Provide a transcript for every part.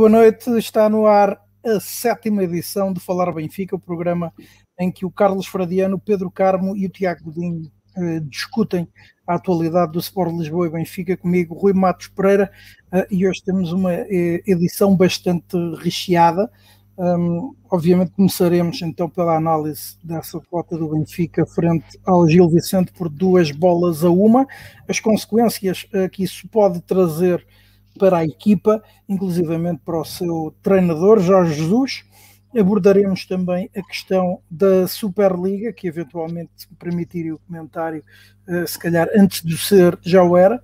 boa noite. Está no ar a sétima edição de Falar Benfica, o programa em que o Carlos Fradiano, o Pedro Carmo e o Tiago Godinho eh, discutem a atualidade do Sport Lisboa e Benfica comigo, Rui Matos Pereira, eh, e hoje temos uma eh, edição bastante recheada. Um, obviamente começaremos então pela análise dessa derrota do Benfica frente ao Gil Vicente por duas bolas a uma, as consequências uh, que isso pode trazer para a equipa, inclusivamente para o seu treinador Jorge Jesus. Abordaremos também a questão da Superliga, que eventualmente, se permitirem o comentário, uh, se calhar antes de ser já o era.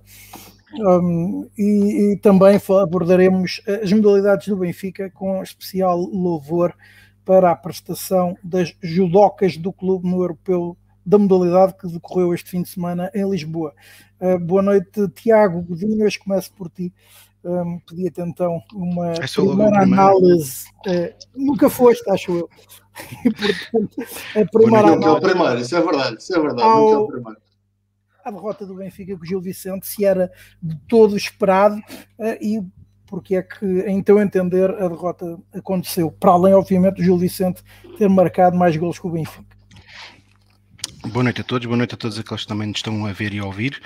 Um, e, e, também abordaremos as modalidades do Benfica com especial louvor para a prestação das judocas do clube no europeu da modalidade que decorreu este fim de semana em Lisboa. Uh, boa noite, Tiago Godinho. Hoje começo por ti. Um, Pedia-te então uma é primeira análise. Uh, nunca foste, acho eu. e, portanto, a primeira análise. Nunca é o primeiro, isso é verdade, isso é verdade. Ao, nunca é o primeiro a derrota do Benfica com o Gil Vicente, se era de todo esperado uh, e porque é que, em teu entender, a derrota aconteceu, para além, obviamente, do Gil Vicente ter marcado mais gols que o Benfica. Boa noite a todos, boa noite a todos aqueles que também estão a ver e a ouvir.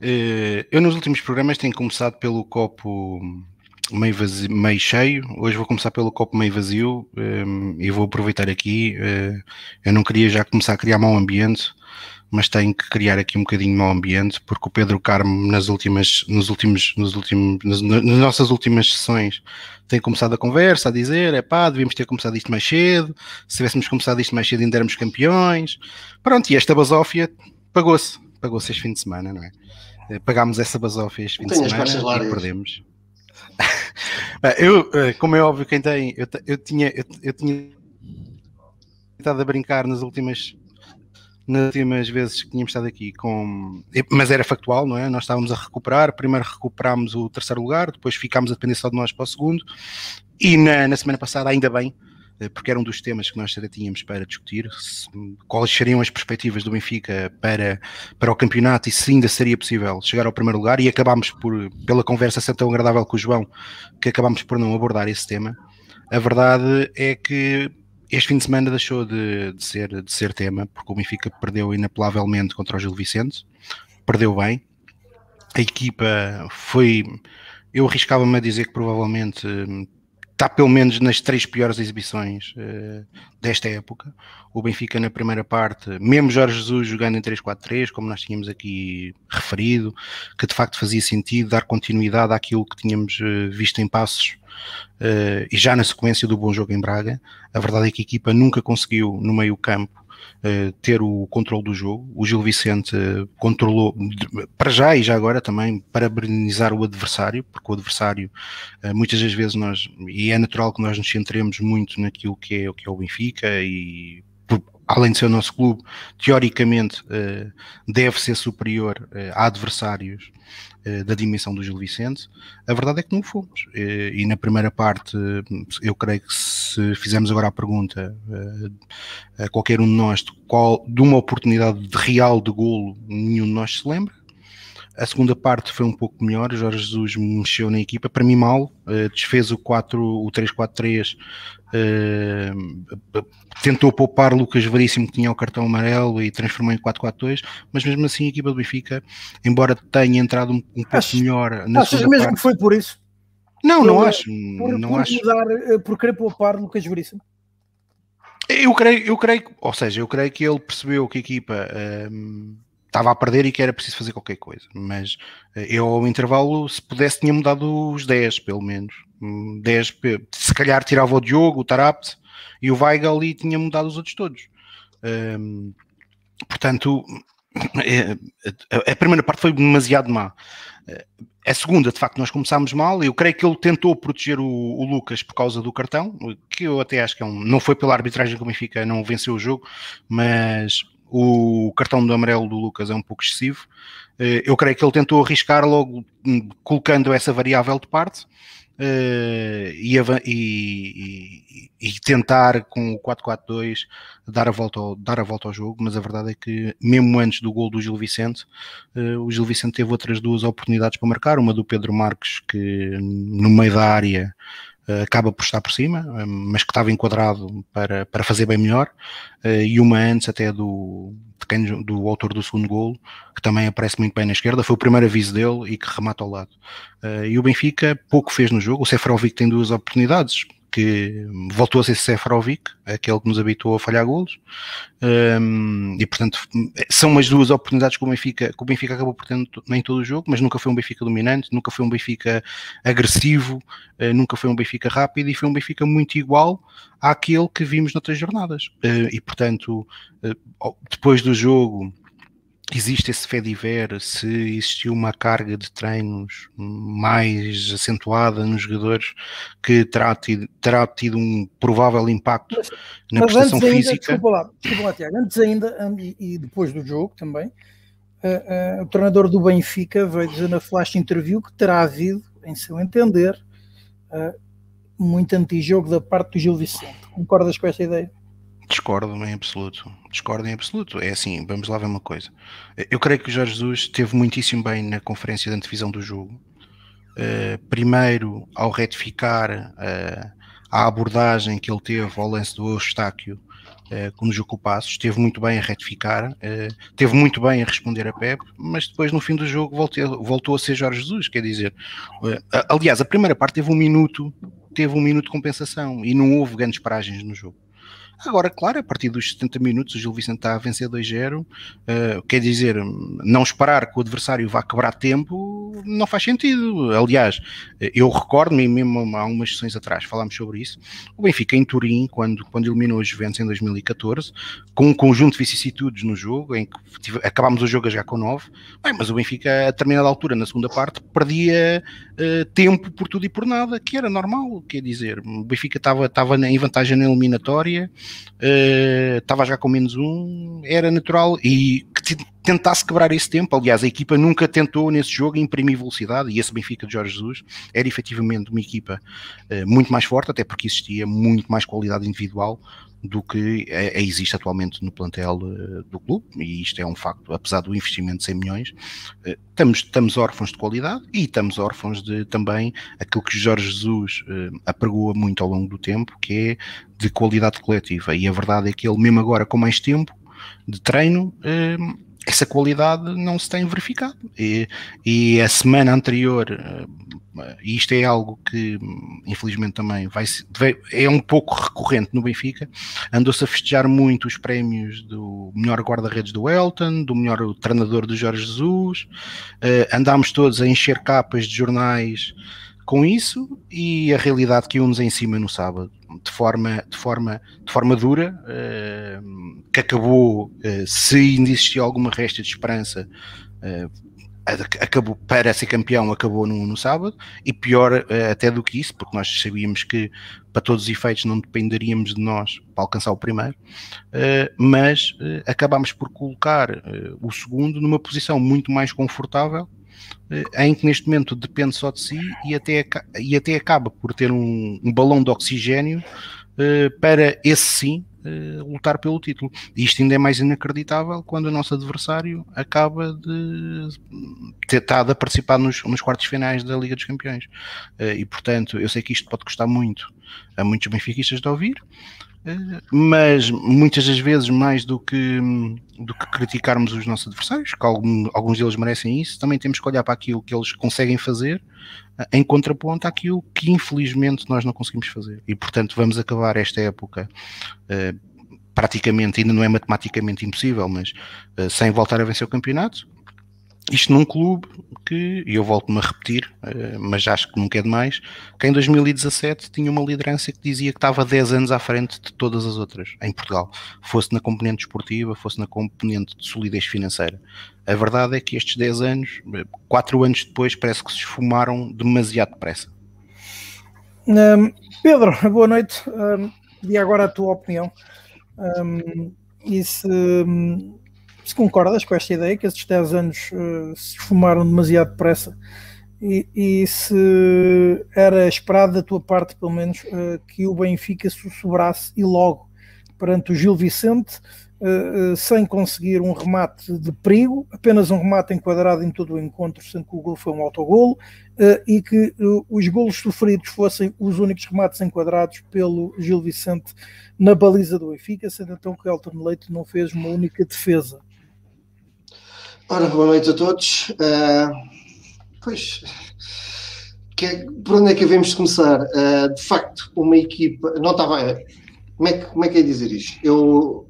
Uh, eu nos últimos programas tenho começado pelo copo meio, vazio, meio cheio, hoje vou começar pelo copo meio vazio um, e vou aproveitar aqui. Uh, eu não queria já começar a criar mau ambiente, mas tenho que criar aqui um bocadinho de mau ambiente, porque o Pedro Carmo, nas últimas, nos últimos, nos últimos, nas, nas nossas últimas sessões, tem começado a conversa, a dizer, é pá, devíamos ter começado isto mais cedo, se tivéssemos começado isto mais cedo ainda éramos campeões. Pronto, e esta basófia pagou-se, pagou-se este fim de semana, não é? Eh, pagámos essa basófia este fim de semana e perdemos. eu, eh, como é óbvio, quem tem, eu, eu tinha, eu, eu tinha estado a brincar nas últimas nas últimas vezes que tínhamos estado aqui com. Mas era factual, não é? Nós estávamos a recuperar. Primeiro recuperámos o terceiro lugar, depois ficámos a depender só de nós para o segundo. E na, na semana passada, ainda bem, eh, porque era um dos temas que nós tínhamos para discutir, se, quais seriam as perspectivas do Benfica para, para o campeonato e se ainda seria possível chegar ao primeiro lugar. E acabámos por, pela conversa ser tão agradável com o João, que acabámos por não abordar esse tema. A verdade é que este fim de semana deixou de, de, ser, de ser tema, porque o Benfica perdeu inapelavelmente contra o Gil Vicente, perdeu bem. A equipa foi. Eu arriscava-me a dizer que provavelmente está pelo menos nas três piores exibições uh, desta época. O Benfica na primeira parte, mesmo Jorge Jesus jogando em 3-4-3, como nós tínhamos aqui referido, que de facto fazia sentido dar continuidade àquilo que tínhamos uh, visto em passos uh, e já na sequência do bom jogo em Braga. A verdade é que a equipa nunca conseguiu no meio campo Uh, ter o controle do jogo. O Gil Vicente uh, controlou, para já e já agora também, parabenizar o adversário, porque o adversário, uh, muitas das vezes nós, e é natural que nós nos centremos muito naquilo que é, que é o Benfica e além de ser o nosso clube, teoricamente deve ser superior a adversários eh, da dimensão do Gil Vicente, a verdade é que não fomos. Eh, e na primeira parte, eu creio que se fizermos agora a pergunta eh, a qualquer um de nós de, qual, de uma oportunidade real de golo, nenhum de nós se lembra. A segunda parte foi um pouco melhor, Jorge Jesus mexeu na equipa, para mim mal, desfez o, 4, o 3-4-3 Uh, tentou poupar Lucas Veríssimo que tinha o cartão amarelo e transformou em 4-4-2, mas mesmo assim a equipa do Benfica, embora tenha entrado um, um pouco melhor na Achas mesmo parte, que foi por isso? Não, não acho. Por, não por acho. Mudar, eh, por querer poupar Lucas Veríssimo? Eu creio, eu creio, ou seja, eu creio que ele percebeu que a equipa um, estava a perder e que era preciso fazer qualquer coisa. Mas eh, eu, ao intervalo, se pudesse, tinha mudado os 10, pelo menos. 10, hum, se calhar tirava o Diogo, o Tarapt e o Weigel e tinha mudado os outros todos. Um, portanto, é, a primeira parte foi demasiado má. A segunda, de facto, nós começámos mal. Eu creio que ele tentou proteger o, o, Lucas por causa do cartão, que eu até acho que é um, não foi pela arbitragem que o Benfica não venceu o jogo, mas o cartão do amarelo do Lucas é um pouco excessivo. Eh, eu creio que ele tentou arriscar logo hum, colocando essa variável de parte e, e, e, tentar com o 4-4-2 dar, a volta dar a volta ao jogo, mas a verdade é que mesmo antes do gol do Gil Vicente, uh, o Gil Vicente teve outras duas oportunidades para marcar, uma do Pedro Marques que no meio da área acaba por estar por cima, mas que estava enquadrado para, para fazer bem melhor, e uma antes até do, do autor do segundo gol, que também aparece muito bem na esquerda, foi o primeiro aviso dele e que remata ao lado. e o Benfica pouco fez no jogo, o Seferovic tem duas oportunidades, que voltou a ser Seferovic, aquele que nos habituou a falhar golos, um, e portanto são as duas oportunidades que o Benfica, que o Benfica acabou por ter em todo o jogo, mas nunca foi um Benfica dominante, nunca foi um Benfica agressivo, uh, nunca foi um Benfica rápido e foi um Benfica muito igual àquele que vimos noutras jornadas. Uh, e portanto, uh, depois do jogo existe esse fediver, se existiu uma carga de treinos mais acentuada nos jogadores que terá tido, terá tido um provável impacto mas, na mas prestação ainda, física. Desculpa lá, desculpa lá, Tiago. Antes ainda, e, e depois do jogo também, uh, uh, o treinador do Benfica veio dizer na flash interview que terá havido, em seu entender, uh, muito antijogo da parte do Gil Vicente. Concordas com essa ideia? Discordo em absoluto. Discordo em absoluto. É assim, vamos lá ver uma coisa. Eu creio que o Jorge Jesus esteve muitíssimo bem na conferência de antevisão do jogo. Uh, primeiro, ao retificar uh, a abordagem que ele teve ao lance do Eustáquio uh, o jogo Passos, esteve muito bem a retificar, uh, esteve muito bem a responder a Pep, mas depois no fim do jogo voltou, voltou a ser Jorge Jesus, quer dizer, aliás, a primeira parte teve um minuto, teve um minuto de compensação e não houve grandes paragens no jogo. Agora, claro, a partir dos 70 minutos o Gil Vicente está a vencer 2-0, uh, eh, quer dizer, não esperar que o adversário vá quebrar tempo não faz sentido. Aliás, eu recordo-me, mesmo há umas sessões atrás falámos sobre isso, o Benfica em Turim, quando, quando eliminou os Juventus em 2014, com um conjunto de vicissitudes no jogo, em que tive, acabámos o jogo a com 9, bem, mas o Benfica a determinada altura, na segunda parte, perdia uh, tempo por tudo e por nada, que era normal, quer dizer, o Benfica estava em vantagem na eliminatória, estava uh, a jogar com menos um, era natural e que tentasse quebrar esse tempo. Aliás, a equipa nunca tentou nesse jogo imprimir velocidade e esse Benfica de Jorge Jesus era efetivamente uma equipa uh, muito mais forte, até porque existia muito mais qualidade individual do que é, é, existe atualmente no plantel uh, do clube, e isto é um facto, apesar do investimento de 100 milhões, estamos, estamos órfãos de qualidade e estamos órfãos de também aquilo que Jorge Jesus uh, apregoa muito ao longo do tempo, que é de qualidade coletiva, e a verdade é que ele mesmo agora com mais tempo de treino, essa qualidade não se tem verificado, e, e a semana anterior e isto é algo que infelizmente também vai, é um pouco recorrente no Benfica, andou-se a festejar muito os prémios do melhor guarda-redes do Elton, do melhor treinador do Jorge Jesus, uh, andámos todos a encher capas de jornais com isso e a realidade que nos em cima no sábado de forma, de forma, de forma dura, uh, que acabou, uh, se ainda existia alguma resta de esperança, uh, acabou para ser campeão acabou no, no sábado e pior até do que isso porque nós sabíamos que para todos os efeitos não dependeríamos de nós para alcançar o primeiro mas acabámos por colocar o segundo numa posição muito mais confortável em que neste momento depende só de si e até, e até acaba por ter um, um balão de oxigênio para esse sim uh, lutar pelo título. E isto ainda é mais inacreditável quando o nosso adversário acaba de ter estado a participar nos, nos quartos finais da Liga dos Campeões. E portanto, eu sei que isto pode custar muito a muitos benfiquistas de ouvir, mas muitas das vezes mais do que, do que criticarmos os nossos adversários, que alguns deles merecem isso, também temos que olhar para aquilo que eles conseguem fazer em contraponto àquilo que infelizmente nós não conseguimos fazer. E portanto vamos acabar esta época uh, praticamente, ainda não é matematicamente impossível, mas uh, sem voltar a vencer o campeonato, isto num clube que, e eu volto-me a repetir, eh, mas acho que nunca é demais, que em 2017 tinha uma liderança que dizia que estava 10 anos à frente de todas as outras em Portugal, fosse na componente esportiva, fosse na componente de solidez financeira. A verdade é que estes 10 anos, 4 anos depois, parece que se esfumaram demasiado depressa. Um, Pedro, boa noite. Um, e agora a tua opinião. Um, e se, se concordas com esta ideia que estes 10 anos uh, se esfumaram demasiado depressa e, e, se era esperado da tua parte, pelo menos, uh, que o Benfica se sobrasse e logo perante o Gil Vicente uh, sem conseguir um remate de perigo, apenas um remate enquadrado em todo o encontro, sendo que o gol foi um autogolo, e que os golos sofridos fossem os únicos remates enquadrados pelo Gil Vicente na baliza do Benfica, sendo então que Elton Leite não fez uma única defesa. Ora, boa noite a todos. pois, que, é, por onde é que devemos começar? de facto, uma equipa. Não estava. Como é, que, como é que é dizer isto? Eu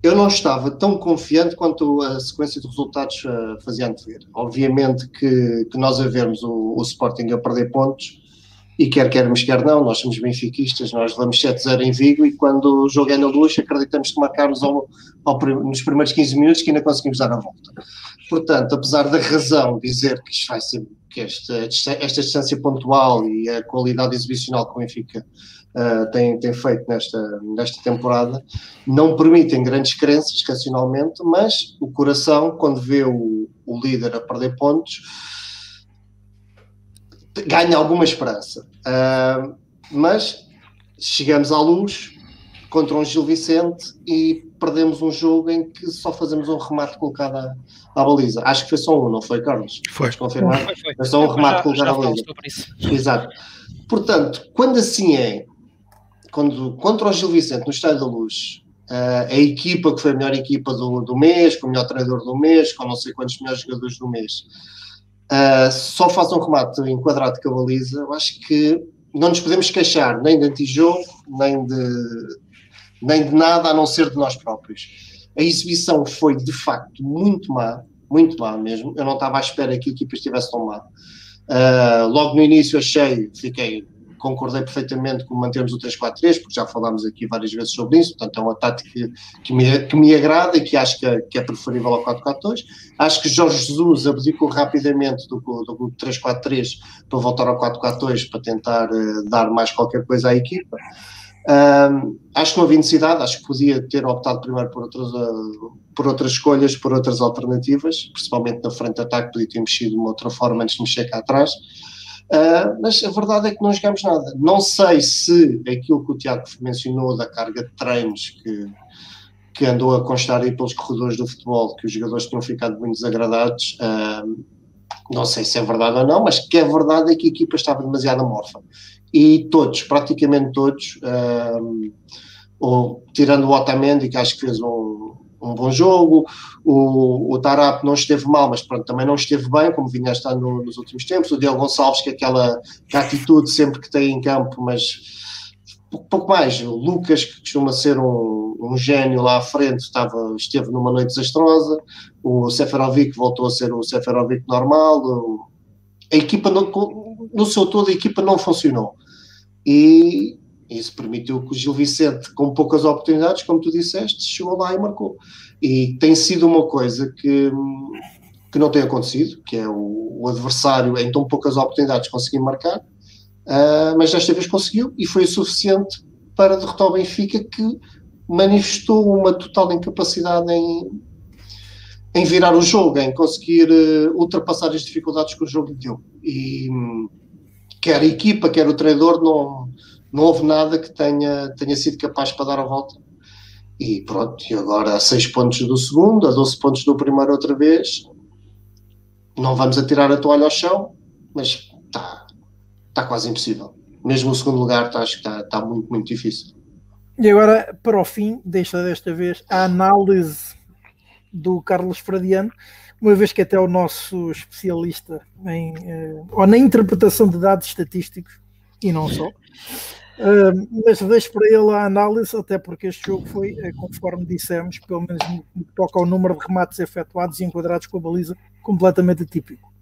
eu não estava tão confiante quanto a sequência de resultados uh, fazia antever. Obviamente que, que, nós a vermos o, o, Sporting a perder pontos, e quer queremos, quer não, nós somos benfiquistas, nós levamos 7-0 em Vigo e quando o jogo é na luz acreditamos que marcarmos ao, ao, nos primeiros 15 minutos que ainda conseguimos dar a volta. Portanto, apesar da razão dizer que vai ser que esta, esta distância pontual e a qualidade exibicional que o Benfica uh, tem, tem feito nesta, nesta temporada, não permitem grandes crenças racionalmente, mas o coração, quando vê o, o líder a perder pontos, ganha alguma esperança. Uh, mas chegamos à luz contra um Gil Vicente e perdemos um jogo em que só fazemos um remate colocado à, à baliza. Acho que foi só um, não foi, Carlos? Foi. confirmar? Foi, foi. foi só um remate já, colocado já à baliza. Exato. Portanto, quando assim é, quando, contra o Gil Vicente no Estádio da Luz, uh, a equipa que foi a melhor equipa do, do mês, com o melhor treinador do mês, com não sei quantos melhores jogadores do mês, uh, só faz um remate enquadrado com a baliza, eu acho que não nos podemos queixar nem de antijogo, nem de, nem de nada a não ser de nós próprios. A exibição foi de facto muito má, muito má mesmo. Eu não estava à espera que a equipa estivesse tão má. Uh, logo no início achei, fiquei concordei perfeitamente com mantermos o 3-4-3, porque já falámos aqui várias vezes sobre isso, portanto é uma tática que, que, me, que me agrada e que acho que é, que é preferível ao 4-4-2. Acho que Jorge Jesus abdicou rapidamente do, do 3-4-3 para voltar ao 4-4-2 para tentar uh, dar mais qualquer coisa à equipa. Um, acho que não havia necessidade, acho que podia ter optado primeiro por outras, uh, por outras escolhas, por outras alternativas, principalmente na frente de ataque, podia ter mexido de uma outra forma antes de mexer cá atrás. Uh, mas a verdade é que não jogamos nada. Não sei se aquilo que o Tiago mencionou da carga de treinos que, que andou a constar aí pelos corredores do futebol, que os jogadores tinham ficado muito desagradados, uh, não sei se é verdade ou não, mas que é verdade é que a equipa estava demasiado amorfa. E todos, praticamente todos, uh, ou, tirando o Otamendi, que acho que fez um, um bom jogo. O, o Tarap não esteve mal, mas pronto, também não esteve bem, como vinha a estar no, nos últimos tempos. O Diogo Gonçalves, que é aquela que atitude sempre que tem em campo, mas pouco mais. O Lucas, que costuma ser um, um gênio lá à frente, estava, esteve numa noite desastrosa. O Seferovic voltou a ser o Seferovic normal. A equipa, não, no seu todo, a equipa não funcionou. E isso permitiu que o Gil Vicente, com poucas oportunidades, como tu disseste, chegou lá e marcou. E tem sido uma coisa que, que não tem acontecido, que é o, o adversário, em tão poucas oportunidades, conseguir marcar, uh, mas desta vez conseguiu e foi o suficiente para derrotar o Benfica, que manifestou uma total incapacidade em, em virar o jogo, em conseguir uh, ultrapassar as dificuldades que o jogo lhe deu. E quer a equipa, quer o treinador, não não houve nada que tenha, tenha sido capaz para dar a volta. E pronto, e agora a 6 pontos do segundo, a 12 pontos do primeiro outra vez. Não vamos atirar a toalha ao chão, mas está tá quase impossível. Mesmo o segundo lugar tá, acho que está tá muito, muito difícil. E agora, para o fim, deixa desta vez a análise do Carlos Fradiano, uma vez que até o nosso especialista em, eh, ou na interpretação de dados estatísticos, e não só, Uh, mas deixo para ele a análise, até porque este jogo foi, eh, conforme dissemos, pelo menos no que toca ao número de remates efetuados e enquadrados com a baliza, completamente atípico.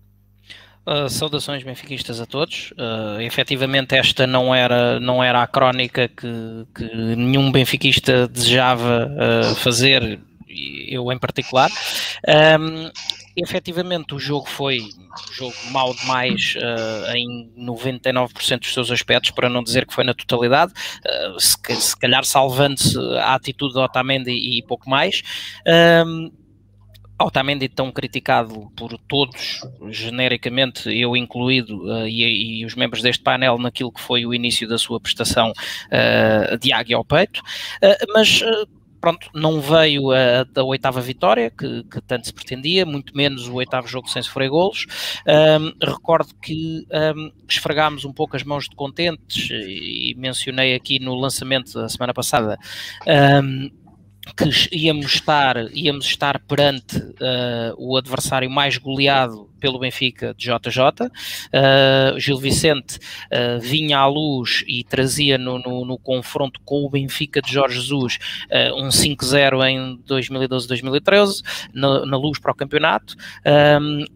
Uh, saudações benfiquistas a todos. Uh, efetivamente, esta não era, não era a crónica que, que nenhum benfiquista desejava uh, fazer, eu em particular. Um, efetivamente o jogo foi um jogo mau demais uh, em 99% dos seus aspectos, para não dizer que foi na totalidade, uh, se, se, calhar salvando-se a atitude do Otamendi e, pouco mais. Um, Otamendi tão criticado por todos, genericamente, eu incluído, uh, e, e, os membros deste painel, naquilo que foi o início da sua prestação uh, de águia ao peito, uh, mas pronto, não veio a, a oitava vitória, que, que, tanto se pretendia, muito menos o oitavo jogo sem sofrer golos. Um, recordo que um, esfregámos um pouco as mãos de contentes e mencionei aqui no lançamento da semana passada. Um, que íamos estar, íamos estar perante uh, o adversário mais goleado pelo Benfica de JJ. Uh, Gil Vicente uh, vinha à luz e trazia no, no, no, confronto com o Benfica de Jorge Jesus uh, um 5-0 em 2012-2013, na, na, luz para o campeonato,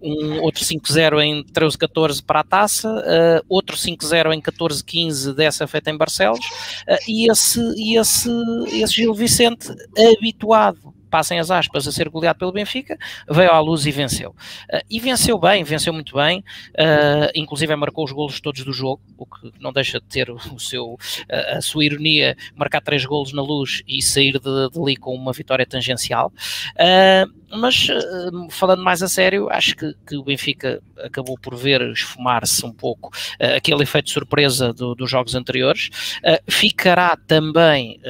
um outro 5-0 em 13-14 para a taça, outro 5-0 em 14-15 dessa feita em Barcelos, e esse, e esse, esse Gil Vicente habituado passem as aspas, a ser goleado pelo Benfica, veio à luz e venceu. Uh, e venceu bem, venceu muito bem, uh, inclusive marcou os golos todos do jogo, o que não deixa de ter o seu, uh, a sua ironia, marcar três golos na luz e sair de, de ali com uma vitória tangencial. mas, falando mais a sério, acho que, que o Benfica acabou por ver esfumar-se um pouco aquele efeito de surpresa do, dos jogos anteriores. ficará também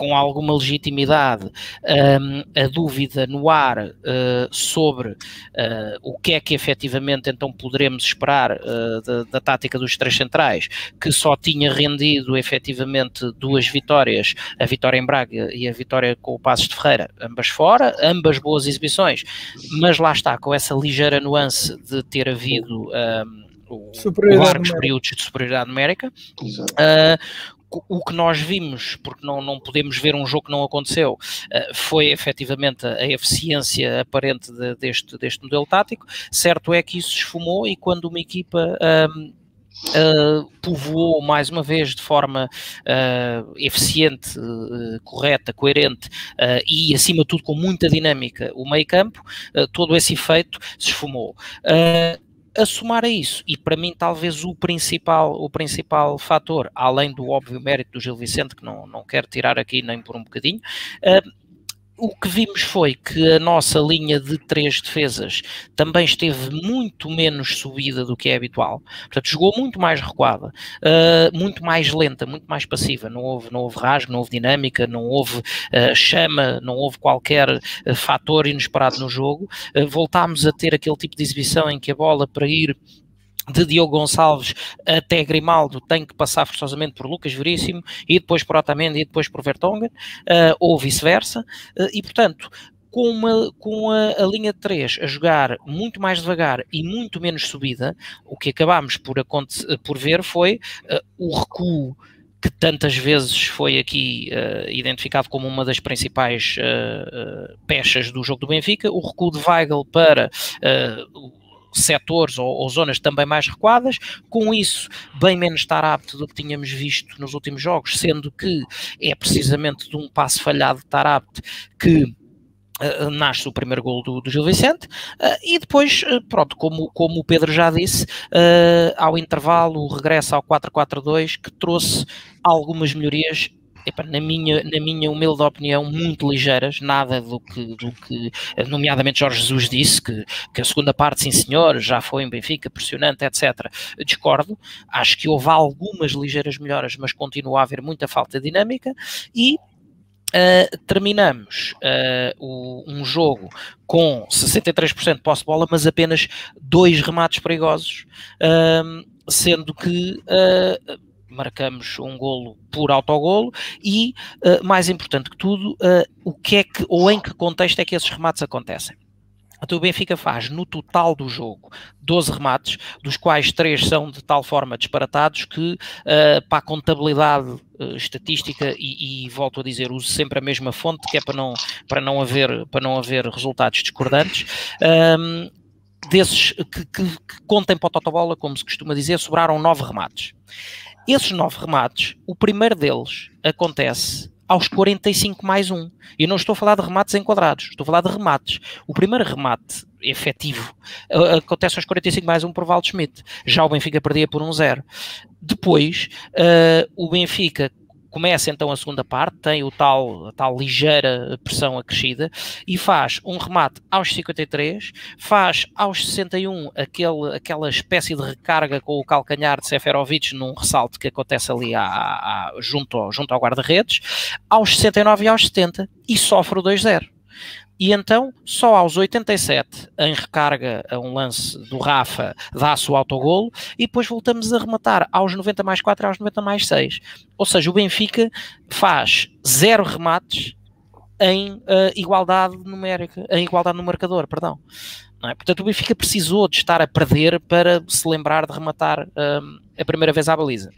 com alguma legitimidade um, a dúvida no ar uh, sobre uh, o que é que efetivamente então poderemos esperar uh, da, da, tática dos três centrais, que só tinha rendido efetivamente duas vitórias, a vitória em Braga e a vitória com o Passos de Ferreira, ambas fora, ambas boas exibições, mas lá está, com essa ligeira nuance de ter havido um, largos períodos de superioridade numérica. Uh, o que nós vimos, porque não, não podemos ver um jogo que não aconteceu, uh, foi efetivamente a, eficiência aparente de, deste, deste modelo tático. Certo é que isso esfumou e quando uma equipa. Um, Uh, povoou mais uma vez de forma uh, eficiente, uh, correta, coerente e acima de tudo com muita dinâmica o meio campo, todo esse efeito se esfumou a somar a isso, e para mim talvez o principal, o principal fator, além do óbvio mérito do Gil Vicente, que não, não quero tirar aqui nem por um bocadinho, uh, o que vimos foi que a nossa linha de três defesas também esteve muito menos subida do que é habitual. Portanto, jogou muito mais recuada, uh, muito mais lenta, muito mais passiva. Não houve, não houve rasgo, não houve dinâmica, não houve uh, chama, não houve qualquer uh, fator inesperado no jogo. voltámos a ter aquele tipo de exibição em que a bola para ir de Diogo Gonçalves até Grimaldo tem que passar forçosamente por Lucas Veríssimo e depois por Otamendi e depois por Vertonghen, uh, ou vice-versa, uh, e portanto com, uma, com a, a, linha de 3 a jogar muito mais devagar e muito menos subida, o que acabámos por, por ver foi uh, o recuo que tantas vezes foi aqui uh, identificado como uma das principais uh, uh, peças do jogo do Benfica, o recuo de Weigl para setores ou, ou, zonas também mais recuadas, com isso bem menos estar apto do que tínhamos visto nos últimos jogos, sendo que é precisamente de um passo falhado de estar apto que Uh, nasce o primeiro gol do, do Gil Vicente uh, e depois, uh, pronto, como, como o Pedro já disse, ao intervalo, o regresso ao 4-4-2 que trouxe algumas melhorias na, minha, na minha humilde opinião, muito ligeiras, nada do que, do que nomeadamente Jorge Jesus disse, que, que a segunda parte, sim senhor, já foi em Benfica, pressionante, etc. Discordo, acho que houve algumas ligeiras melhoras, mas continua a haver muita falta de dinâmica e Uh, terminamos uh, o, um jogo com 63% de posse de bola, mas apenas dois remates perigosos, uh, sendo que marcamos um golo por autogolo e, uh, mais importante que tudo, uh, o que é que, ou em que contexto é que esses remates acontecem. Então o Benfica faz no total do jogo 12 remates, dos quais 3 são de tal forma disparatados que uh, para a contabilidade uh, estatística e, e, volto a dizer, uso sempre a mesma fonte que é para não, para não, haver, para não haver resultados discordantes. Um, desses que, que, que contem para o Totobola, como se costuma dizer, sobraram 9 remates. Esses nove remates, o primeiro deles acontece aos 45 mais um. E não estou a falar de remates enquadrados, estou a falar de remates. O primeiro remate efetivo acontece aos 45 mais um por Waldschmidt. Já o Benfica perdia por um zero. Depois, uh, o Benfica começa então a segunda parte, tem o tal, a tal ligeira pressão acrescida e faz um remate aos 53, faz aos 61 aquele, aquela espécie de recarga com o calcanhar de Seferovic num ressalto que acontece ali à, à, junto, ao, junto ao guarda-redes, aos 69 e aos 70 e sofre o 2-0. E então, só aos 87, em recarga a um lance do Rafa, dá-se o autogolo, e depois voltamos a rematar aos 90 mais 4 e aos 90 mais 6. Ou seja, o Benfica faz zero remates em uh, igualdade numérica, em igualdade no marcador, perdão. É? Portanto, o Benfica precisou de estar a perder para se lembrar de rematar uh, a primeira vez à baliza.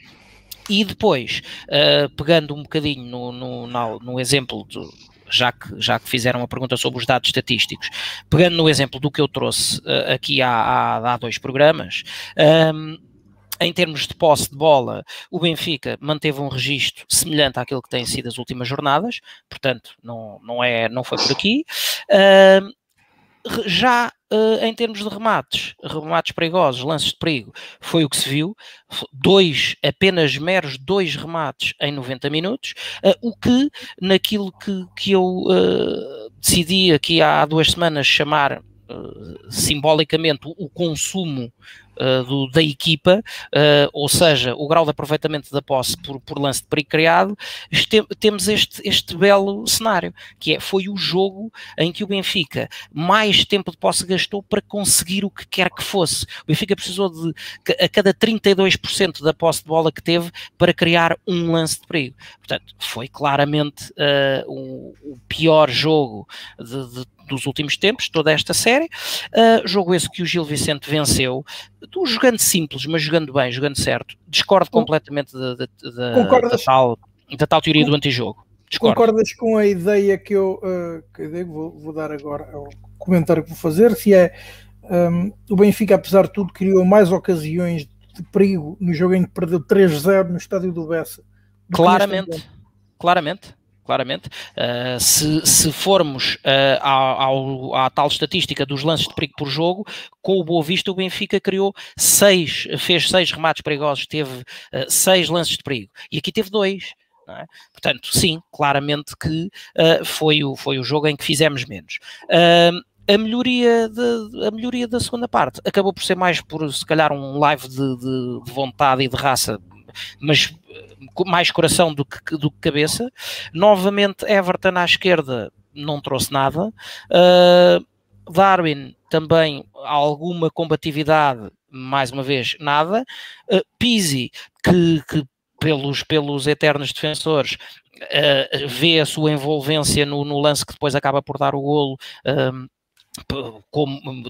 E depois, uh, pegando um bocadinho no, no, no exemplo do, já que, já que fizeram a pergunta sobre os dados estatísticos, pegando no exemplo do que eu trouxe uh, aqui há, há, há, dois programas, um, em termos de posse de bola, o Benfica manteve um registro semelhante àquele que tem sido as últimas jornadas, portanto, não, não, é, não foi por aqui. Uh, já uh, em termos de remates, remates perigosos, lances de perigo, foi o que se viu. Dois, apenas meros dois remates em 90 minutos, uh, o que naquilo que, que eu uh, decidi aqui há duas semanas chamar simbolicamente o consumo do, da equipa, uh, ou seja, o grau de aproveitamento da posse por, por lance de perigo criado, este, temos este, este belo cenário, que é, foi o jogo em que o Benfica mais tempo de posse gastou para conseguir o que quer que fosse. O Benfica precisou de, a cada 32% da posse de bola que teve para criar um lance de perigo. Portanto, foi claramente uh, o, o, pior jogo de, de dos últimos tempos, toda esta série. Uh, jogo esse que o Gil Vicente venceu, tu jogando simples, mas jogando bem, jogando certo. Discordo completamente da, da, da, da tal, da tal teoria do antijogo. Discordo. Concordas com a ideia que eu, uh, que eu vou, vou, dar agora ao comentário que vou fazer, se é um, o Benfica, apesar de tudo, criou mais ocasiões de perigo no jogo em que perdeu 3-0 no estádio do Bessa. Claramente, claramente claramente. Uh, se, se, formos uh, ao, à tal estatística dos lances de perigo por jogo, com o Boa Vista o Benfica criou seis, fez seis remates perigosos, teve uh, seis lances de perigo. E aqui teve dois. É? Portanto, sim, claramente que foi, o, foi o jogo em que fizemos menos. A melhoria, de, a melhoria da segunda parte acabou por ser mais por se calhar um live de, de, de vontade e de raça mas mais coração do que, do que cabeça. Novamente, Everton à esquerda não trouxe nada. Uh, Darwin também alguma combatividade, mais uma vez, nada. Uh, Pizzi, que, que pelos, pelos eternos defensores, uh, vê a sua envolvência no, no, lance que depois acaba por dar o golo. Como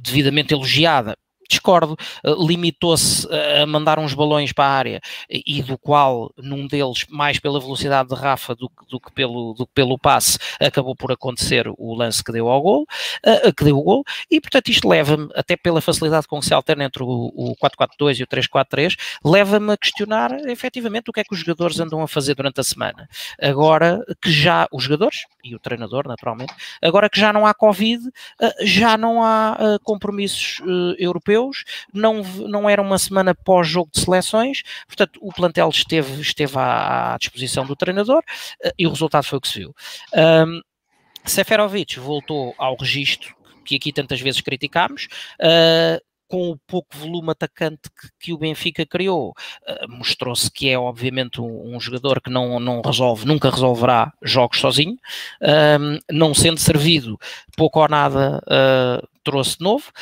devidamente elogiada, discordo, eh, limitou-se a mandar uns balões para a área e do qual, num deles, mais pela velocidade de Rafa do, do, que, pelo, do que pelo passe, acabou por acontecer o lance que deu ao gol, uh, que deu o gol, e portanto isto leva-me, até pela facilidade com que se alterna entre o, o 4-4-2 e o 3-4-3, leva-me a questionar efetivamente o que é que os jogadores andam a fazer durante a semana. Agora que já, os jogadores e o treinador, naturalmente, agora que já não há Covid, já não há compromissos europeus europeus, não, não era uma semana pós-jogo de seleções, portanto o plantel esteve, esteve à, à disposição do treinador uh, e o resultado foi o que se viu. Um, Seferovic voltou ao registro que aqui tantas vezes criticámos, uh, com o pouco volume atacante que, que o Benfica criou, uh, mostrou-se que é obviamente um, um, jogador que não, não resolve, nunca resolverá jogos sozinho, uh, não sendo servido pouco ou nada uh, trouxe de novo,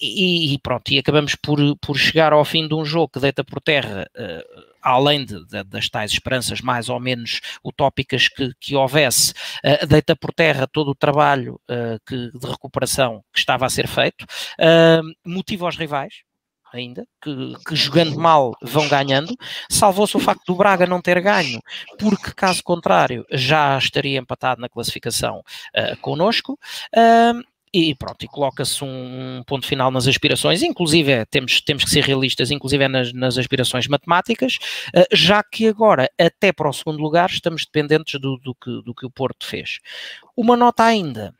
e, e, pronto, e acabamos por, por chegar ao fim de um jogo que deita por terra além de, de, das tais esperanças mais ou menos utópicas que, que houvesse, uh, deita por terra todo o trabalho uh, que, de recuperação que estava a ser feito, uh, motiva os rivais, ainda, que, que, jogando mal vão ganhando. Salvou-se o facto do Braga não ter ganho, porque caso contrário já estaria empatado na classificação uh, connosco. Uh, e pronto, e coloca-se um ponto final nas aspirações, inclusive é, temos, temos que ser realistas, inclusive é nas, nas aspirações matemáticas, uh, já que agora, até para o segundo lugar, estamos dependentes do, do, que, do que o Porto fez. Uma nota ainda,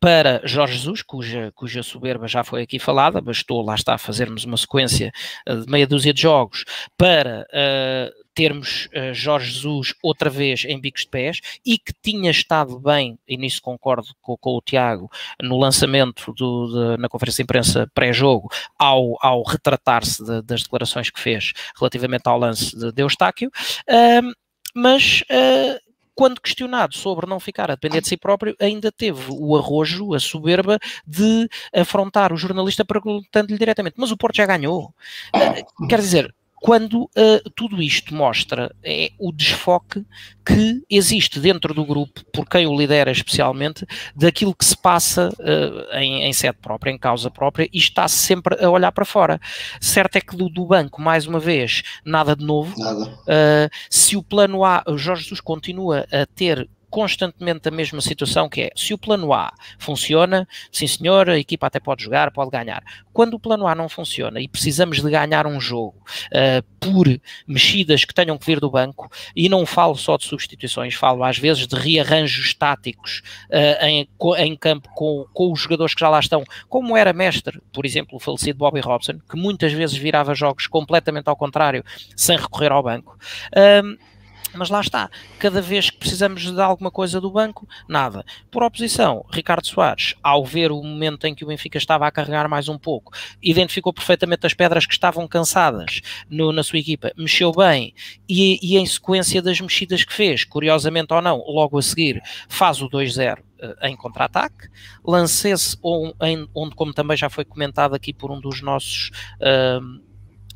para Jorge Jesus, cuja, cuja soberba já foi aqui falada, bastou lá está fazermos uma sequência uh, de meia dúzia de jogos para uh, termos uh, Jorge Jesus outra vez em bicos de pés e que tinha estado bem, e nisso concordo com, com o Tiago, no lançamento do, de, na conferência de imprensa pré-jogo, ao, ao retratar-se de, das declarações que fez relativamente ao lance de, de Eustáquio, uh, mas uh, quando questionado sobre não ficar a depender de si próprio, ainda teve o arrojo, a soberba de afrontar o jornalista perguntando-lhe diretamente: Mas o Porto já ganhou? Uh, quer dizer, quando uh, tudo isto mostra é o desfoque que existe dentro do grupo, por quem o lidera especialmente, daquilo que se passa uh, em, em, sede própria, em causa própria, e está sempre a olhar para fora. Certo é que do, do banco, mais uma vez, nada de novo. Nada. Uh, se o plano A, o Jorge Jesus continua a ter constantemente a mesma situação que é, se o plano A funciona, sim senhor, a equipa até pode jogar, pode ganhar. Quando o plano A não funciona e precisamos de ganhar um jogo uh, por mexidas que tenham que vir do banco, e não falo só de substituições, falo às vezes de rearranjos táticos uh, em, em campo com, com os jogadores que já lá estão, como era mestre, por exemplo, o falecido Bobby Robson, que muitas vezes virava jogos completamente ao contrário, sem recorrer ao banco. Uh, mas lá está, cada vez que precisamos de alguma coisa do banco, nada. Por oposição, Ricardo Soares, ao ver o momento em que o Benfica estava a carregar mais um pouco, identificou perfeitamente as pedras que estavam cansadas no, na sua equipa, mexeu bem e, e, em sequência das mexidas que fez, curiosamente ou não, logo a seguir faz o 2-0 eh, em contra-ataque, lance-se onde, como também já foi comentado aqui por um dos nossos uh,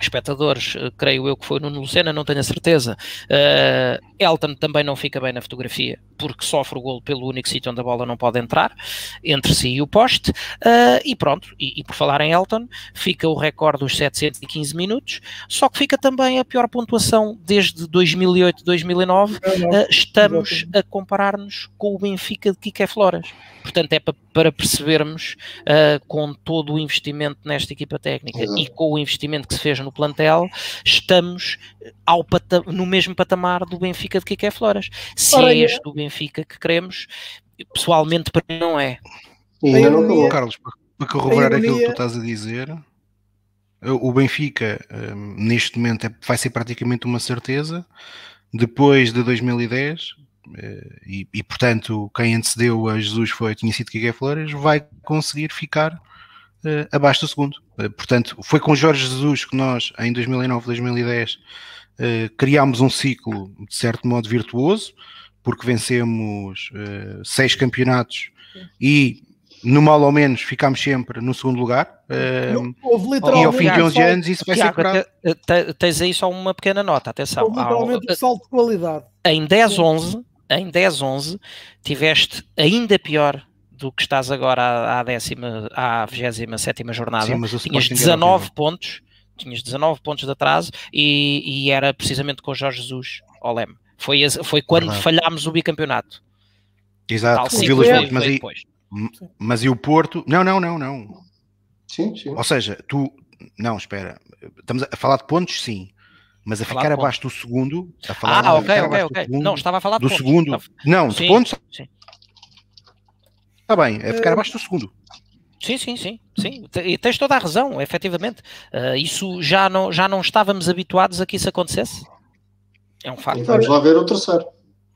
espectadores, eh, creio eu que foi no Lucena, não tenho a certeza. Uh, Elton também não fica bem na fotografia, porque sofre o golo pelo único sítio onde a bola não pode entrar, entre si e o poste. Uh, e pronto, e, e, por falar em Elton, fica o recorde dos 715 minutos, só que fica também a pior pontuação desde 2008-2009. Uh, estamos a comparar-nos com o Benfica de Kike Flores. Portanto, é para, para percebermos, uh, com todo o investimento nesta equipa técnica Exato. e com o investimento que se fez no plantel, estamos ao no mesmo patamar do Benfica de Kike Flores. Se Ora, é este o Benfica que queremos, pessoalmente para mim não é. Ironia, Carlos, para corroborar aquilo que tu estás a dizer, o Benfica um, neste momento é, vai ser praticamente uma certeza. Depois de 2010, eh, e, e, portanto quem antecedeu a Jesus foi, tinha sido Kike Flores, vai conseguir ficar uh, abaixo do segundo. Uh, portanto, foi com Jorge Jesus que nós, em 2009, 2010, uh, criámos um ciclo de certo modo virtuoso, porque vencemos uh, seis campeonatos e no mal ou menos ficámos sempre no segundo lugar. Uh, houve literalmente e ao fim de 11 anos isso vai ser. Tens aí só uma pequena nota, atenção. Houve literalmente um salto de qualidade. Em 10-11 em 10-11 tiveste ainda pior do que estás agora à, à décima, à 27 jornada. Sim, tinhas 19 pontos, tinhas 19 pontos de atraso e, e era precisamente com o Jorge Jesus ao leme. Foi, foi quando Verdade. falhámos o bicampeonato. Exato, o Vilas Boas, mas, aí, mas e o Porto? Não, não, não, não. Sim, sim. Ou seja, tu. Não, espera. Estamos a falar de pontos, sim mas a ficar abaixo do segundo. A falar, ah, ok, ok, ok. Segundo, não, estava a falar do pontos. segundo. Não, de sim, pontos. Sim. Está bem, é ficar abaixo do segundo. Sim, sim, sim, sim. E tens toda a razão, efetivamente. Uh, isso já não, já não estávamos habituados a que isso acontecesse. É um facto. vamos lá ver o terceiro.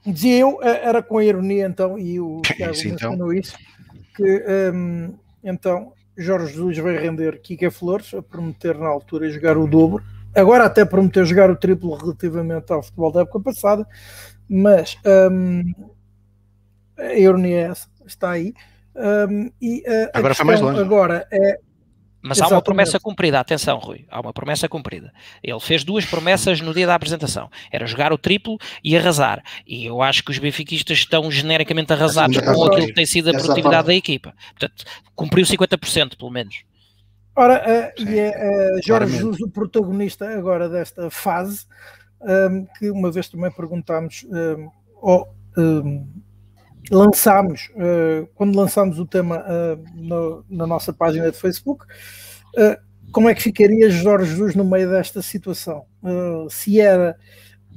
Dizia eu, eh, era com a ironia então, e o Tiago sim, então. mencionou então. isso, que um, então Jorge Jesus vai render Kika Flores a prometer na altura jogar o dobro agora até prometeu jogar o triplo relativamente ao futebol da época passada, mas um, a ironia é essa, está aí. Um, e, uh, agora foi mais longe. Agora é. Mas Exatamente. há uma promessa cumprida, atenção, Rui, há uma promessa cumprida. Ele fez duas promessas no dia da apresentação: era jogar o triplo e arrasar. E eu acho que os benfiquistas estão genericamente arrasados com aquilo que tem sido a produtividade da equipa. Portanto, cumpriu 50%, pelo menos. Ora, uh, e é uh, Jorge Jesus o protagonista agora desta fase, um, que uma vez também perguntámos, um, ou um, lançámos, uh, quando lançámos o tema no, na nossa página de Facebook, como é que ficaria Jorge Jesus no meio desta situação? se era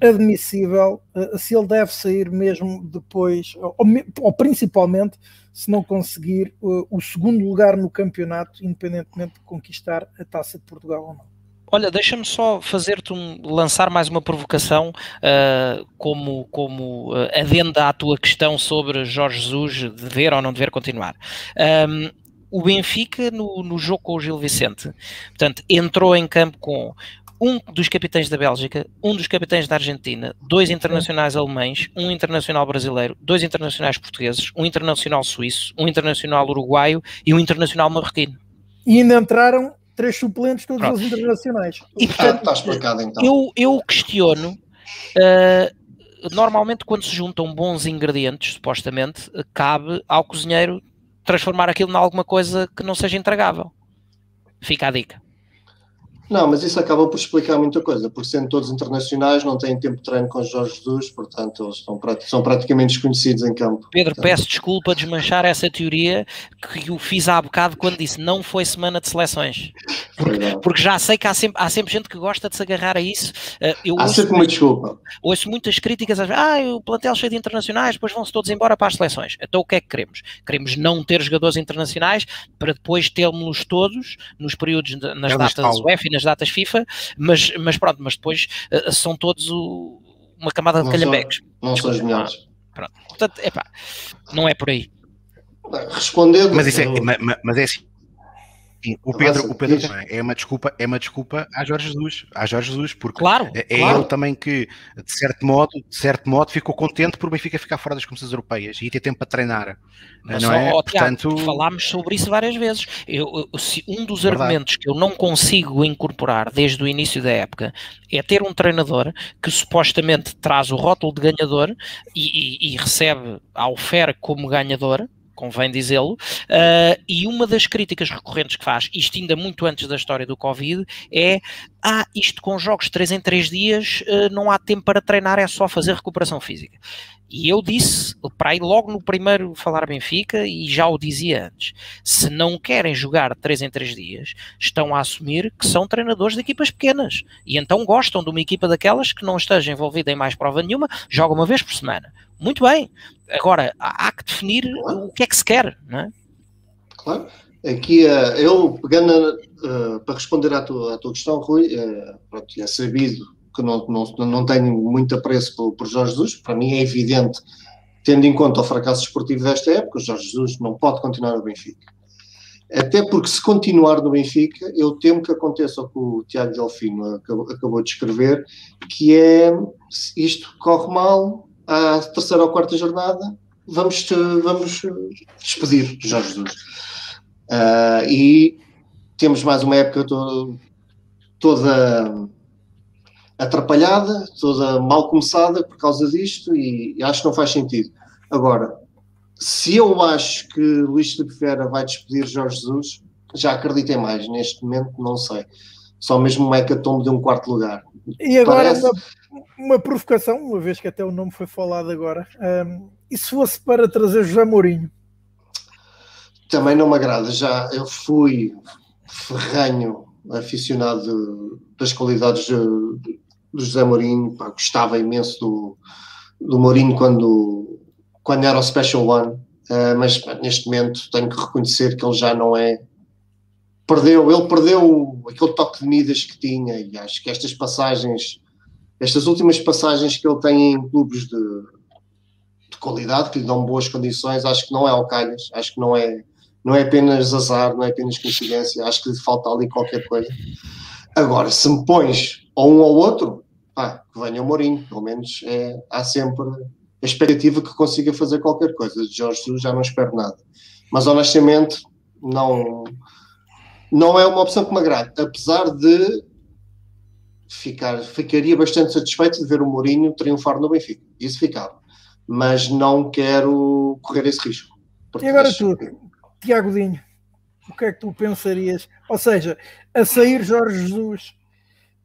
admissível, se ele deve sair mesmo depois, ou, ou principalmente se não conseguir uh, o segundo lugar no campeonato, independentemente de conquistar a taça de Portugal ou não. Olha, deixa-me só fazer-te um, lançar mais uma provocação uh, como, como uh, adenda à tua questão sobre Jorge Jesus dever ou não dever continuar. Um, o Benfica, no, no jogo com o Gil Vicente, portanto, entrou em campo com um dos capitães da Bélgica, um dos capitães da Argentina, dois internacionais alemães, um internacional brasileiro, dois internacionais portugueses, um internacional suíço, um internacional uruguaio e um internacional marroquino. E ainda entraram três suplentes, todos Pronto. os internacionais. E, portanto, está explicado então. Eu, eu questiono. Uh, normalmente, quando se juntam bons ingredientes, supostamente, cabe ao cozinheiro transformar aquilo em alguma coisa que não seja intragável. Fica a dica. Não, mas isso acaba por explicar muita coisa, porque sendo todos internacionais, não têm tempo de treino com Jorge Jesus, portanto, eles estão, são praticamente desconhecidos em campo. Pedro, portanto. peço desculpa desmanchar essa teoria que eu fiz há bocado quando disse não foi semana de seleções. Porque, porque já sei que há sempre, há sempre gente que gosta de se agarrar a isso. Eh, eu há sempre uma desculpa. Ouço muitas críticas, ah, o plantel cheio de internacionais, depois vão-se todos embora para as seleções. Então o que é que queremos? Queremos não ter jogadores internacionais para depois tê-los todos nos períodos, nas é datas UEFA e nas datas FIFA, mas, mas pronto, mas depois uh, são todos o, uma camada de calhambeques. Não são os melhores. Pronto. Portanto, epá, não é por aí. Respondendo. Mas, isso é, mas, mas é assim o Pedro, o Pedro é uma desculpa, é uma desculpa a Jorge Jesus, a Jorge Jesus, porque claro, é claro. ele também que de certo modo, de certo modo, ficou contente por Benfica ficar fora das competições europeias e ter tempo para treinar. Mas não só, é? Portanto, falámos sobre isso várias vezes. Eu, se um dos verdade. argumentos que eu não consigo incorporar desde o início da época é ter um treinador que supostamente traz o rótulo de ganhador e, e, e recebe a oferta como ganhador convém dizê-lo, uh, e uma das críticas recorrentes que faz, isto ainda muito antes da história do Covid, é ah, isto com jogos de 3 em 3 dias uh, não há tempo para treinar, é só fazer recuperação física. E eu disse, para ir logo no primeiro falar Benfica, e já o dizia antes, se não querem jogar 3 em 3 dias, estão a assumir que são treinadores de equipas pequenas. E então gostam de uma equipa daquelas que não esteja envolvida em mais prova nenhuma, joga uma vez por semana. Muito bem. Agora, há que definir claro. o que é que se quer, não é? Claro. Aqui, eh, eu pegando uh, para responder à tua, à tua questão, Rui, uh, pronto, é sabido que não, não, não tenho muito apreço por, por Jorge Jesus, para mim é evidente, tendo em conta o fracasso esportivo desta época, Jorge Jesus não pode continuar no Benfica. Até porque se continuar no Benfica, eu temo que aconteça o que o Tiago Delfino acabou, acabou de escrever, que é isto corre mal, à terceira ou quarta jornada, vamos, vamos despedir Jorge Jesus. Uh, e temos mais uma época toda, toda atrapalhada, toda mal começada por causa disto e, e acho que não faz sentido. Agora, se eu acho que Luís Filipe Vieira vai despedir Jorge Jesus, já acreditei mais. Neste momento, não sei. Só mesmo um hecatombe de um quarto lugar. E agora, Parece... uma, uma, provocação, uma vez que até o nome foi falado agora. Um, e se fosse para trazer José Mourinho? Também não me agrada. Já eu fui ferranho aficionado das qualidades do José Mourinho, pá, gostava imenso do, do Mourinho quando, quando era o Special One, uh, mas pá, neste momento tenho que reconhecer que ele já não é. Perdeu, ele perdeu aquele toque de Midas que tinha, e acho que estas passagens, estas últimas passagens que ele tem em clubes de, de qualidade, que lhe dão boas condições, acho que não é ao calhas, acho que não é, não é apenas azar, não é apenas coincidência, acho que lhe falta ali qualquer coisa. Agora, se me pões ou um ou outro, pá, que venha o Mourinho, pelo menos é, há sempre a expectativa que consiga fazer qualquer coisa. De Jorge Jesus já não espero nada. Mas honestamente, não, não é uma opção que me agrade, apesar de ficar, ficaria bastante satisfeito de ver o Mourinho triunfar no Benfica. Isso ficava. Mas não quero correr esse risco. E agora tu, Tiago Dinho, o que é que tu pensarias? Ou seja, a sair Jorge Jesus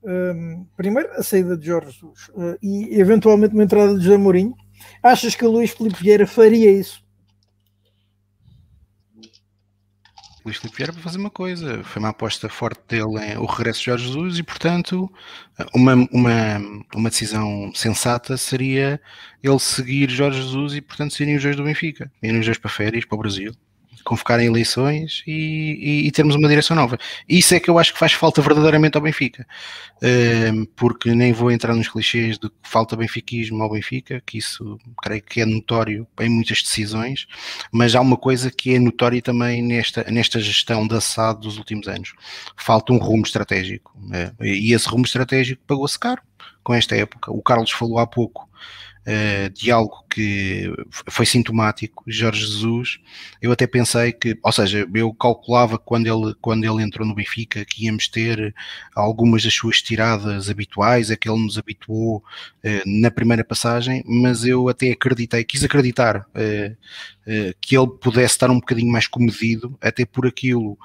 um, primeiro a saída de Jorge Jesus uh, e eventualmente uma entrada de José Mourinho. Achas que o Luís Filipe Vieira faria isso? Luís Filipe Vieira para fazer uma coisa. Foi uma aposta forte dele em o regresso de Jorge Jesus e, portanto, uma, uma, uma decisão sensata seria ele seguir Jorge Jesus e, portanto, serem os dois do Benfica. Irem os dois para férias, para o Brasil. Convocarem eleições e, e, e, termos uma direção nova. Isso é que eu acho que faz falta verdadeiramente ao Benfica, porque nem vou entrar nos clichês de que falta benfiquismo ao Benfica, que isso creio que é notório em muitas decisões, mas há uma coisa que é notória também nesta, nesta gestão da SAD dos últimos anos. Falta um rumo estratégico, uh, e esse rumo estratégico pagou-se caro com esta época. O Carlos falou há pouco uh, de algo que foi sintomático, Jorge Jesus, eu até pensei que, ou seja, eu calculava quando ele, quando ele entrou no Benfica que íamos ter algumas das suas tiradas habituais, a que ele nos habituou uh, na primeira passagem, mas eu até acreditei, quis acreditar uh, que ele pudesse estar um bocadinho mais comedido, até por aquilo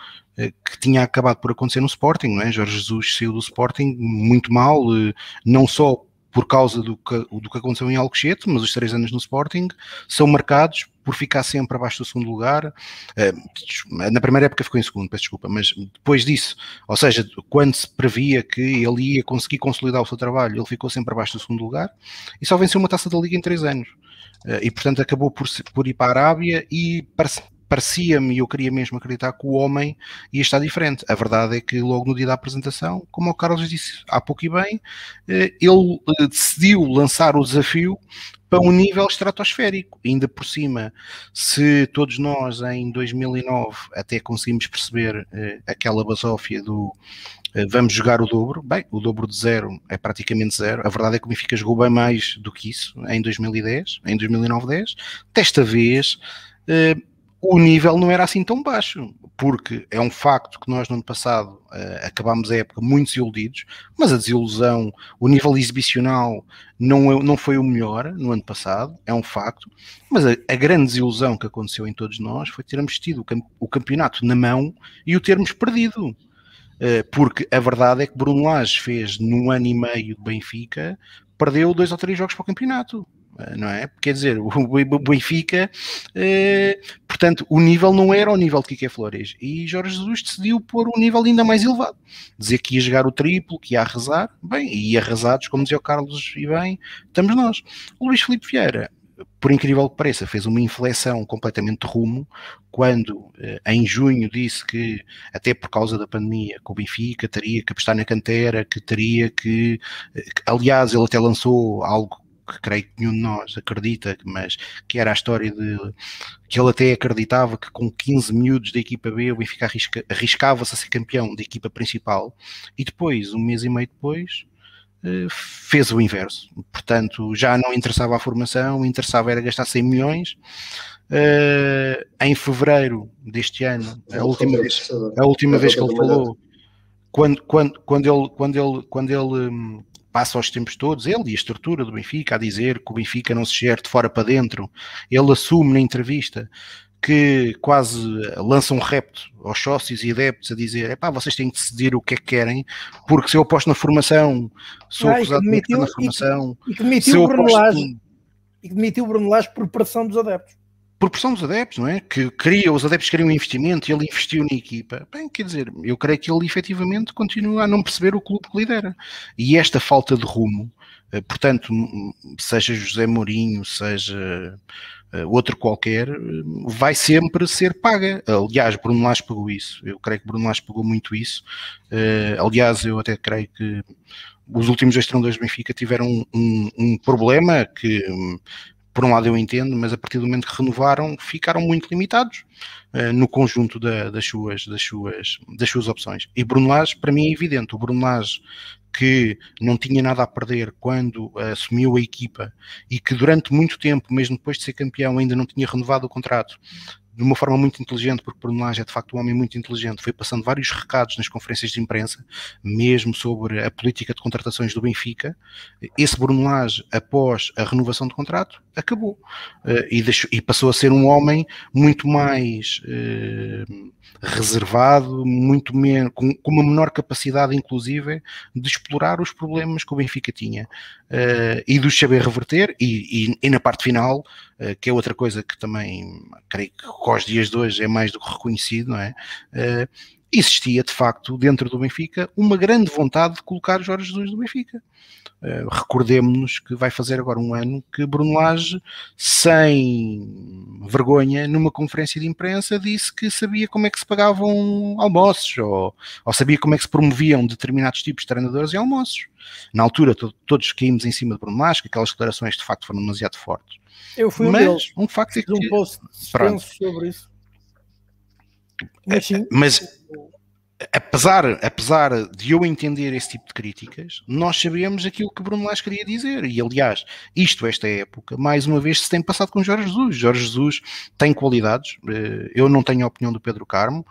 que tinha acabado por acontecer no Sporting, não é? Jorge Jesus saiu do Sporting muito mal, não só por causa do que, do que aconteceu em Alcochete, mas os três anos no Sporting são marcados por ficar sempre abaixo do segundo lugar. Eh, na primeira época ficou em segundo, peço desculpa, mas depois disso, ou seja, quando se previa que ele ia conseguir consolidar o seu trabalho, ele ficou sempre abaixo do segundo lugar e só venceu uma taça da Liga em três anos. Eh, e portanto acabou por, ir para a Arábia e parecia-me, e eu queria mesmo acreditar que o homem ia estar diferente. A verdade é que logo no dia da apresentação, como o Carlos disse há pouco e bem, eh, ele eh, decidiu lançar o desafio para um nível estratosférico. Ainda por cima, se todos nós em 2009 até conseguimos perceber eh, aquela basófia do vamos jogar o dobro, bem, o dobro de zero é praticamente zero. A verdade é que o Benfica jogou bem mais do que isso em 2010, em 2009-10. Desta vez o nível não era assim tão baixo, porque é um facto que nós no ano passado uh, acabámos a época muito desiludidos, mas a desilusão, o nível exibicional não, é, não foi o melhor no ano passado, é um facto, mas a, a grande desilusão que aconteceu em todos nós foi termos tido o, o campeonato na mão e o termos perdido. Uh, porque a verdade é que Bruno Lage fez num ano e meio de Benfica, perdeu dois ou três jogos para o campeonato não é? Quer dizer, o Benfica, eh, portanto, o nível não era o nível de Kike Flores e Jorge Jesus decidiu pôr um nível ainda mais elevado, dizer que ia jogar o triplo, que ia arrasar, bem, e arrasados, como dizia o Carlos e bem, estamos nós. O Luís Filipe Vieira, por incrível que pareça, fez uma inflexão completamente de rumo quando eh, em junho disse que, até por causa da pandemia, que o Benfica teria que apostar na cantera, que teria que, eh, aliás, ele até lançou algo que creio que nenhum de nós acredita, mas que era a história de que ele até acreditava que com 15 miúdos da equipa B o Benfica arrisca, arriscava-se a ser campeão da equipa principal e depois, um mês e meio depois, eh, fez o inverso. Portanto, já não interessava a formação, interessava era gastar 100 milhões. Uh, em fevereiro deste ano, a última vez, a última vez que ele falou, quando, quando, quando ele, quando ele, quando ele hum, passa os tempos todos, ele e a estrutura do Benfica, a dizer que o Benfica não se gera de fora para dentro. Ele assume na entrevista que quase lança um repto aos sócios e adeptos a dizer: é pá, vocês têm que decidir o que é que querem, porque se eu aposto na formação, sou ah, acusado de na formação. E que, demitiu o Bruno Lage, e que demitiu o Bruno Lage por pressão dos adeptos por pressão dos adeptos, não é? Que queria, os adeptos queriam um investimento e ele investiu na equipa. Bem, quer dizer, eu creio que ele efetivamente continua a não perceber o clube que lidera. E esta falta de rumo, eh, portanto, seja José Mourinho, seja eh, outro qualquer, eh, vai sempre ser paga. Aliás, Bruno Lage pagou isso. Eu creio que Bruno Lage pagou muito isso. Aliás, eu até creio que os últimos dois treinadores do Benfica tiveram um, um, um problema que por um lado eu entendo, mas a partir do momento que renovaram, ficaram muito limitados uh, no conjunto da, das, suas, das, suas, das suas opções. E Bruno Lage, para mim é evidente, o Bruno Lage que não tinha nada a perder quando assumiu a equipa e que durante muito tempo, mesmo depois de ser campeão, ainda não tinha renovado o contrato, de uma forma muito inteligente, porque Bruno Lage é de facto um homem muito inteligente, foi passando vários recados nas conferências de imprensa, mesmo sobre a política de contratações do Benfica. Esse Bruno Lage, após a renovação do contrato, acabou. Uh, e, deixou, e, passou a ser um homem muito mais uh, reservado, muito menos, com, com, uma menor capacidade, inclusive, de explorar os problemas que o Benfica tinha uh, e de os saber reverter. E, e, e na parte final, uh, que é outra coisa que também creio que com os dias de hoje é mais do que reconhecido, não é? Uh, existia de facto dentro do Benfica uma grande vontade de colocar Jorge Jesus no Benfica. Uh, Recordemos-nos que vai fazer agora um ano que Bruno Lage, sem vergonha, numa conferência de imprensa, disse que sabia como é que se pagavam almoços ou, ou sabia como é que se promoviam determinados tipos de treinadores e almoços. Na altura, to todos caímos em cima de Bruno Lage, que aquelas declarações de facto foram demasiado fortes. Eu fui Mas, um deles. Um facto é que. um post sobre isso. Mas, sim. Mas apesar, apesar de eu entender esse tipo de críticas, nós sabemos aquilo que Bruno Lage queria dizer. E aliás, isto, esta época, mais uma vez se tem passado com Jorge Jesus. Jorge Jesus tem qualidades. Eh, eu não tenho a opinião do Pedro Carmo.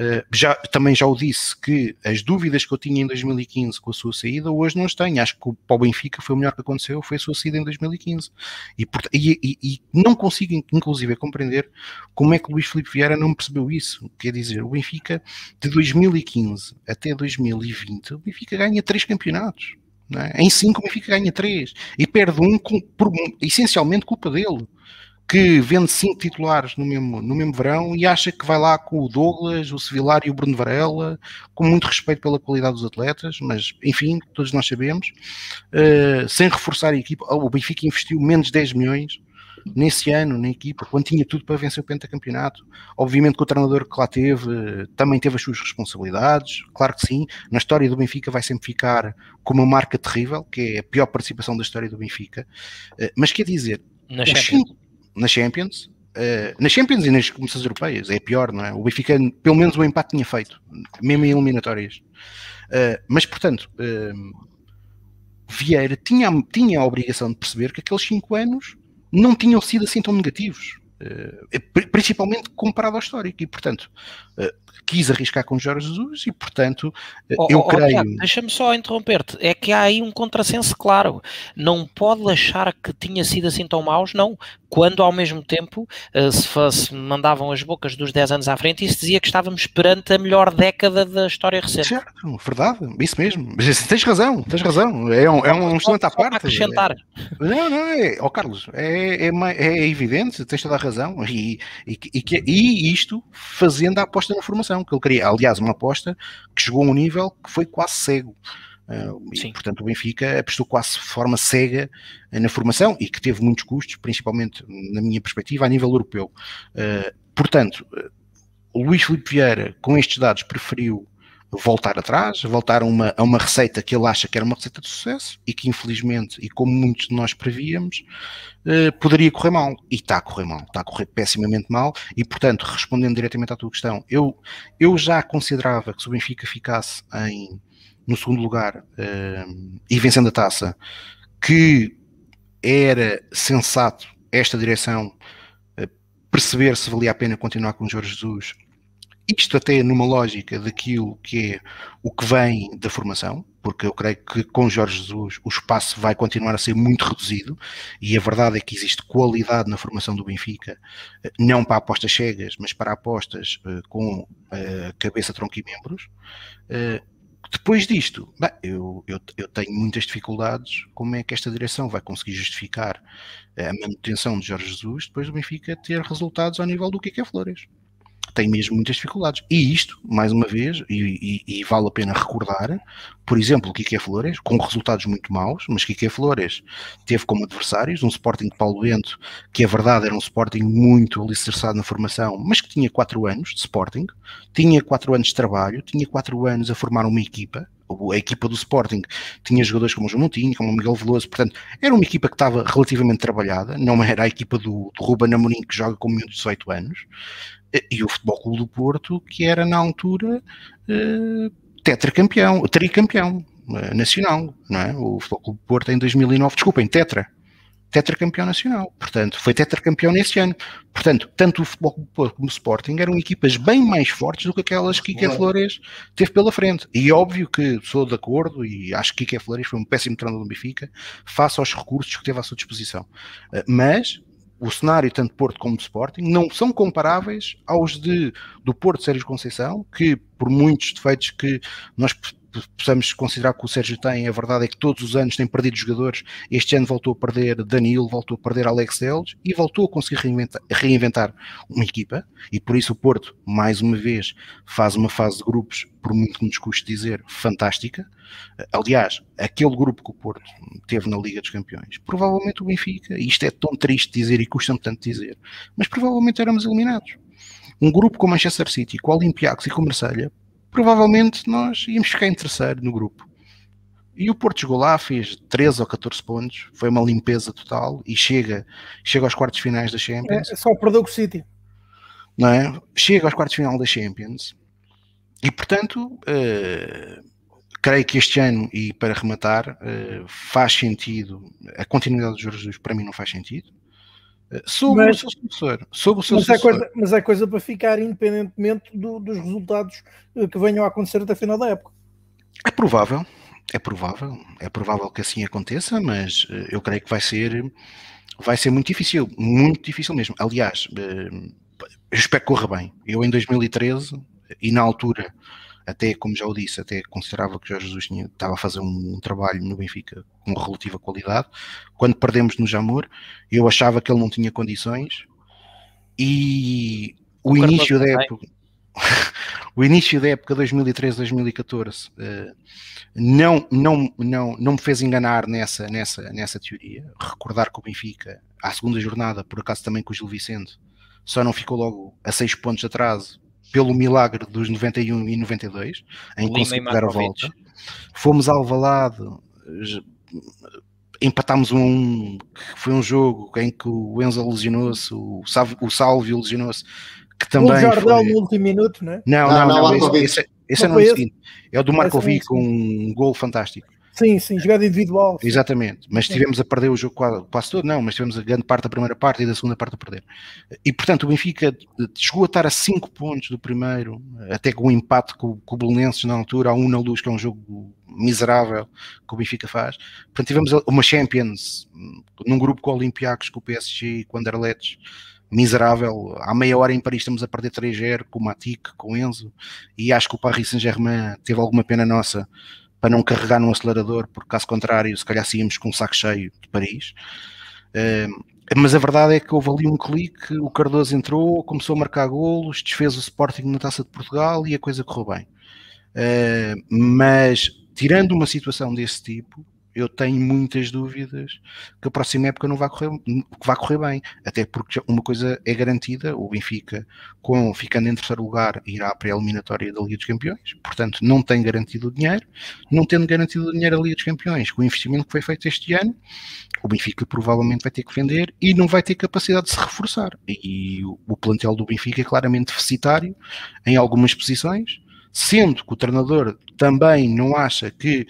Eh, já, também já o disse que as dúvidas que eu tinha em 2015 com a sua saída, hoje não as tenho. Acho que para o Benfica foi o melhor que aconteceu, foi a sua saída em 2015. E, e, e, não consigo, inclusive, compreender como é que Luís Filipe Vieira não percebeu isso. Quer dizer, o Benfica de 2015 até 2020, o Benfica ganha três campeonatos. É? Em cinco, o Benfica ganha três e perde um com, por, essencialmente culpa dele que vende cinco titulares no mesmo, no mesmo verão e acha que vai lá com o Douglas, o Sevilar e o Bruno Varela, com muito respeito pela qualidade dos atletas, mas enfim, todos nós sabemos, uh, sem reforçar a equipa, o Benfica investiu menos 10 milhões nesse ano na equipa, quando tinha tudo para vencer o pentacampeonato. Obviamente que o treinador que lá teve também teve as suas responsabilidades, claro que sim. Na história do Benfica vai sempre ficar com uma marca terrível, que é a pior participação da história do Benfica. Eh, mas quer dizer, na Champions na Champions, uh, nas Champions e nas competições europeias, é pior, não é? O Benfica, pelo menos o empate tinha feito, mesmo em eliminatórias. Uh, mas, portanto, uh, Vieira tinha, tinha a obrigação de perceber que aqueles 5 anos não tinham sido assim tão negativos. Principalmente comparado ao histórico, e portanto quis arriscar com Jorge Jesus e, portanto, oh, eu oh, creio. Oh, Deixa-me só interromper-te. É que há aí um contrassenso claro. Não pode achar que tinha sido assim tão maus, não quando ao mesmo tempo se, se, mandavam as bocas dos 10 anos à frente e se dizia que estávamos perante a melhor década da história recente. Certo, verdade, isso mesmo. Mas tens razão, tens razão. É um, é um instrumento à parte. acrescentar. É, não, não, é, oh Carlos, é, é, é, evidente, tens toda a razão. E, e, e, e isto fazendo a aposta na formação, que ele queria, aliás, uma aposta que chegou a um nível que foi quase cego. Uh, e, portanto, o Benfica apostou quase de forma cega uh, na formação e que teve muitos custos, principalmente na minha perspectiva, a nível europeu. Uh, portanto, o Luís Filipe Vieira, com estes dados, preferiu voltar atrás, voltar a uma, a uma receita que ele acha que era uma receita de sucesso e que, infelizmente, e como muitos de nós prevíamos, poderia correr mal. E está a correr mal, está a correr pessimamente mal. E, portanto, respondendo diretamente à tua questão, eu, eu já considerava que se o Benfica ficasse em no segundo lugar uh, e vencendo a taça, que era sensato esta direção uh, perceber se valia a pena continuar com Jorge Jesus. Isto até numa lógica daquilo que é o que vem da formação, porque eu creio que com Jorge Jesus o espaço vai continuar a ser muito reduzido e a verdade é que existe qualidade na formação do Benfica, eh, não para apostas cegas, mas para apostas uh, com uh, cabeça, tronco e membros. Depois disto, bem, eu, eu, eu, tenho muitas dificuldades como é que esta direção vai conseguir justificar a manutenção de Jorge Jesus depois do Benfica ter resultados ao nível do que é Flores tem mesmo muitas dificuldades. E isto, mais uma vez, e, e, e vale a pena recordar, por exemplo, o Kike Flores, com resultados muito maus, mas Kike Flores teve como adversários um Sporting de Paulo Bento, que a verdade era um Sporting muito alicerçado na formação, mas que tinha 4 anos de Sporting, tinha 4 anos de trabalho, tinha 4 anos a formar uma equipa, a equipa do Sporting tinha jogadores como o João Moutinho, como o Miguel Veloso, portanto, era uma equipa que estava relativamente trabalhada, não era a equipa do, do Ruben Amorim que joga com menos de 18 anos, e o Futebol Clube do Porto, que era na altura uh, tetracampeão, tricampeão uh, nacional, não é? O Futebol Clube do Porto em 2009, desculpem, tetra, tetracampeão nacional, portanto, foi tetracampeão nesse ano. Portanto, tanto o Futebol Clube do Porto como o Sporting eram equipas bem mais fortes do que aquelas que Kike Flores teve pela frente. E óbvio que sou de acordo e acho que Kike Flores foi um péssimo treinador do Benfica, face aos recursos que teve à sua disposição. Uh, mas o cenário tanto Porto como Sporting não são comparáveis aos de, do Porto Sérgio Conceição, que por muitos defeitos que nós possamos considerar que o Sérgio tem, a verdade é que todos os anos tem perdido jogadores. Este ano voltou a perder Danilo, voltou a perder Alex Deles e voltou a conseguir reinventar, reinventar, uma equipa. E por isso o Porto, mais uma vez, faz uma fase de grupos, por muito que nos custe dizer, fantástica. Aliás, aquele grupo que o Porto teve na Liga dos Campeões, provavelmente o Benfica, e isto é tão triste dizer e custa-me tanto dizer, mas provavelmente éramos eliminados. Um grupo com Manchester City, com Olympiacos e com Marselha provavelmente nós íamos ficar em terceiro no grupo. E o Porto chegou lá, fez 13 ou 14 pontos, foi uma limpeza total e chega, chega aos quartos finais da Champions. É, só perdeu o City. Não é? Chega aos quartos final da Champions e, portanto, uh, creio que este ano, e para rematar, uh, faz sentido, a continuidade dos Jorge Jesus para mim não faz sentido. Sobre mas, o seu sucessor. Sobre o seu mas, sucessor. É coisa, mas é coisa para ficar independentemente do, dos resultados eh, que venham a acontecer até a final da época. É provável, é provável, é provável que assim aconteça, mas eh, eu creio que vai ser, vai ser muito difícil, muito difícil mesmo. Aliás, eh, eu espero que corra bem. Eu em 2013, e na altura até, como já o disse, até considerava que Jorge Jesus tinha, estava a fazer um, um, trabalho no Benfica com relativa qualidade. Quando perdemos no Jamor, eu achava que ele não tinha condições e o, o início da época. o início da época 2013-2014 uh, não, não, não, não me fez enganar nessa, nessa, nessa teoria. Recordar que o Benfica, à segunda jornada, por acaso também com o Gil Vicente, só não ficou logo a seis pontos de atraso pelo milagre dos 91 e 92, em que conseguimos dar a volta. Fomos ao Valado, empatámos um, um foi um jogo em que o Enzo lesionou-se, o, o Salvio lesionou-se, que também. O Jardel foi... no último minuto, né? não Não, não, não, não esse, esse, esse é no seguinte. É o do Markovic, com um gol fantástico. Sim, sim, jogada individual. Exatamente, mas tivemos a perder o jogo quase, quase, todo, não, mas tivemos a grande parte da primeira parte e da segunda parte a perder. E portanto o Benfica chegou a estar a 5 pontos do primeiro, até com o empate com, com o Belenenses na altura, a 1 um na luz, que é um jogo miserável que o Benfica faz. Portanto tivemos uma Champions num grupo com o Olympiacos, com o PSG e com o Anderlecht, miserável. Há meia hora em Paris estamos a perder 3-0 com o Matic, com o Enzo, e acho que o Paris Saint-Germain teve alguma pena nossa para não carregar no acelerador, porque caso contrário, se calhar saímos com um saco cheio de Paris. Uh, mas a verdade é que houve ali um clique, o Cardoso entrou, começou a marcar golos, desfez o Sporting na Taça de Portugal e a coisa correu bem. Uh, mas, tirando uma situação desse tipo, eu tenho muitas dúvidas que a próxima época não vai correr, vai correr bem, até porque uma coisa é garantida, o Benfica, com, ficando em terceiro lugar, irá para a eliminatória da Liga dos Campeões, portanto não tem garantido o dinheiro, não tendo garantido o dinheiro da Liga dos Campeões, com o investimento que foi feito este ano, o Benfica provavelmente vai ter que vender e não vai ter capacidade de se reforçar, e o, plantel do Benfica é claramente deficitário em algumas posições, sendo que o treinador também não acha que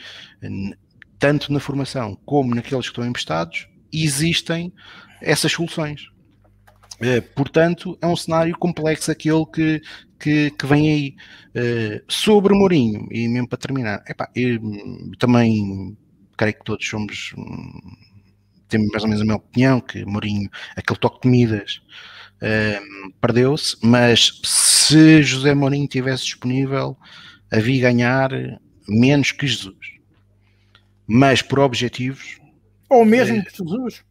tanto na formação como naqueles que estão emprestados, existem essas soluções. Uh, portanto, é um cenário complexo aquele que, que, que vem aí. Uh, sobre Mourinho, e mesmo para terminar, epá, eu também creio que todos somos. Um, temos mais ou menos a minha opinião, que Mourinho, aquele toque de Midas, uh, perdeu-se, mas se José Mourinho estivesse disponível, havia ganhar menos que Jesus mas por objetivos. Ou mesmo é, que Jesus.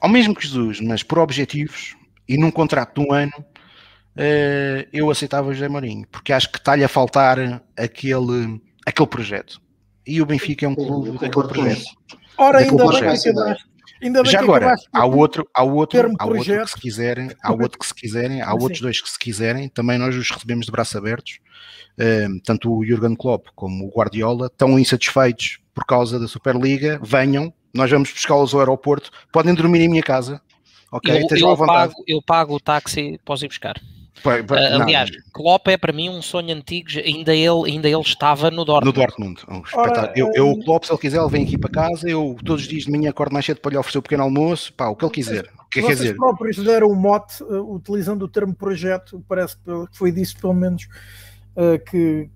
Ao mesmo que Jesus, mas por objetivos e num contrato de um ano, uh, eu aceitava José Mourinho, porque acho que está-lhe a faltar aquele, aquele projeto. E o Benfica é um clube daquele projeto. Ora, ainda bem que Ainda Já agora, há outro, há outro, há outro que se quiserem, há outro que se quiserem, há outros dois que se quiserem, também nós os recebemos de braços abertos tanto o Jurgen Klopp como o Guardiola estão insatisfeitos por causa da Superliga, venham, nós vamos buscá-los ao aeroporto, podem dormir em minha casa, ok? Eu, eu pago, eu pago o táxi, posso ir buscar. Pai, pai, uh, aliás, não. Klopp é para mim um sonho antigo, ainda ele, ainda ele estava no Dortmund. No Dortmund, um Ora, eu, eu, o Klopp, se ele quiser, ele vem aqui para casa, eu todos os dias de manhã acordo mais cedo para lhe oferecer o um pequeno almoço, pá, o que ele quiser. O que Vocês dizer? próprios deram o mote, uh, utilizando o termo projeto, parece que foi disso pelo menos uh, que,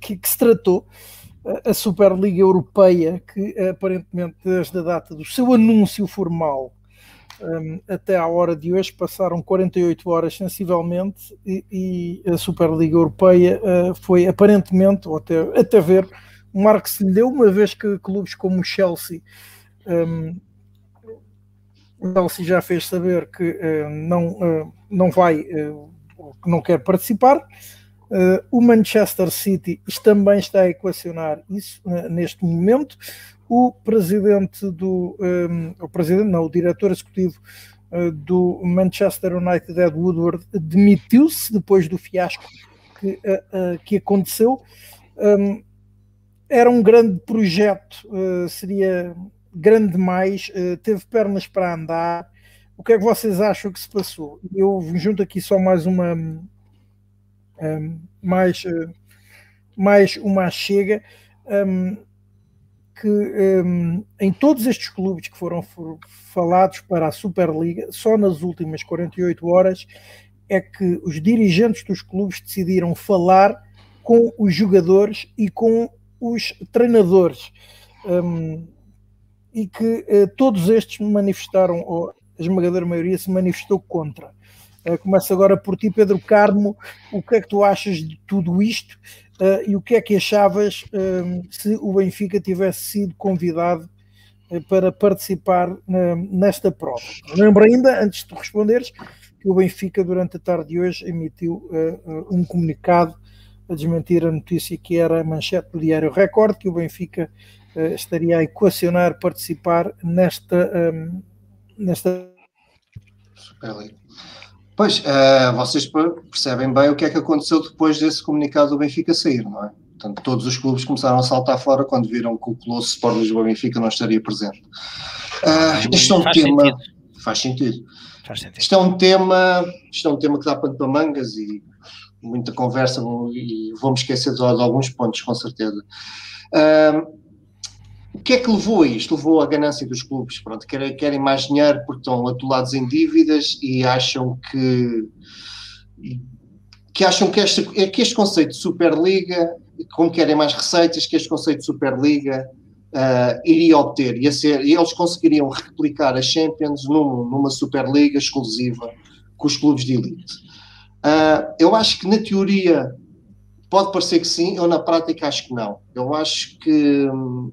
que, que, se tratou, a Superliga Europeia, que aparentemente desde a data do seu anúncio formal um, até à hora de hoje passaram 48 horas sensivelmente e, e a Superliga Europeia uh, foi aparentemente, ou até, até ver, um marco que se lhe deu, uma vez que clubes como o Chelsea um, Chelsea já fez saber que uh, não, uh, não vai, uh, não quer participar. o Manchester City também está a equacionar isso neste momento. O presidente do, um, o presidente, não, o diretor executivo do Manchester United, Ed Woodward, demitiu-se depois do fiasco que, que aconteceu. Um, era um grande projeto, seria grande demais, uh, teve pernas para andar. O que é que vocês acham que se passou? Eu junto aqui só mais uma um, mais, uh, mais uma chega um, que um, em todos estes clubes que foram falados para a Superliga, só nas últimas 48 horas é que os dirigentes dos clubes decidiram falar com os jogadores e com os treinadores. Um, e que eh, todos estes manifestaram, ou a esmagadora maioria se manifestou contra. Uh, começo agora por ti, Pedro Carmo. O que é que tu achas de tudo isto uh, e o que é que achavas uh, se o Benfica tivesse sido convidado para participar nesta prova? Lembro ainda, antes de responderes, que o Benfica, durante a tarde de hoje, emitiu um comunicado a desmentir a notícia que era a manchete do Diário Record, que o Benfica uh, estaria a equacionar participar nesta. Um, nesta... Pois, uh, vocês percebem bem o que é que aconteceu depois desse comunicado do Benfica sair, não é? Portanto, todos os clubes começaram a saltar fora quando viram que o Colosso Sport Lisboa Benfica não estaria presente. Uh, isto é um faz tema. Sentido. Faz sentido. Faz sentido. Isto é um tema, isto é um tema que dá pano para mangas e muita conversa e vou-me esquecer de, de, alguns pontos, com certeza. Uh, o que é que levou a isto? Levou à ganância dos clubes. Pronto, querem, querem mais dinheiro porque estão atolados em dívidas e acham que que acham que este, que este conceito de Superliga, como querem mais receitas, que este conceito de Superliga uh, iria obter, ia ser, eles conseguiriam replicar a Champions num, numa Superliga exclusiva com os clubes de elite. Uh, eu acho que na teoria pode parecer que sim, eu na prática acho que não. Eu acho que hum,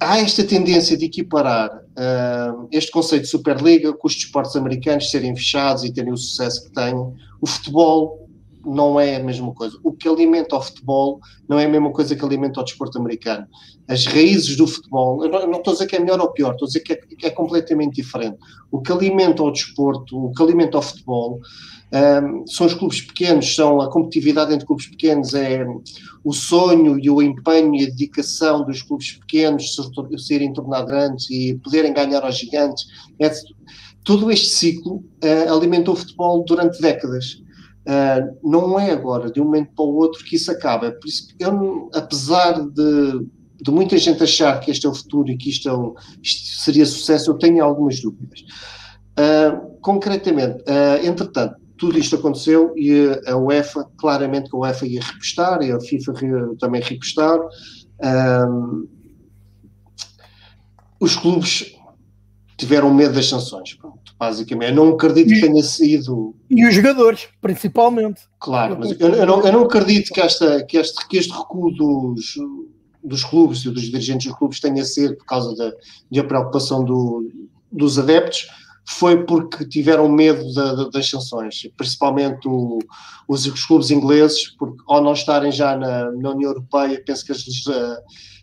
há esta tendência de equiparar uh, este conceito de Superliga com os desportos americanos serem fechados e terem o sucesso que têm. O futebol não é a mesma coisa. O que alimenta o futebol não é a mesma coisa que alimenta o desporto americano. As raízes do futebol, eu não, eu não estou a dizer que é melhor ou pior, estou a dizer que é, que é completamente diferente. O que alimenta o desporto, o que alimenta o futebol, um, são os clubes pequenos, são a competitividade entre clubes pequenos, é o sonho e o empenho e a dedicação dos clubes pequenos de serem tornados grandes e poderem ganhar aos gigantes. É, todo este ciclo uh, alimentou o futebol durante décadas. Uh, não é agora, de um momento para o outro, que isso acaba. Por isso, eu, apesar de, de muita gente achar que este é o futuro e que isto, é isto seria sucesso, eu tenho algumas dúvidas. Uh, concretamente, entretanto, tudo isto aconteceu e a UEFA, claramente que a UEFA ia repostar e a FIFA também repostar. os clubes tiveram medo das sanções. Pronto basicamente. Eu não acredito que tenha sido. E os jogadores, principalmente. Claro, mas eu, eu, não, eu não acredito que, esta, que, este, que este recuo dos, dos clubes e dos dirigentes dos clubes tenha sido por causa da, da preocupação do, dos adeptos, foi porque tiveram medo da, da, das sanções, principalmente o, os, os, clubes ingleses, porque ao não estarem já na, na União Europeia, penso que as,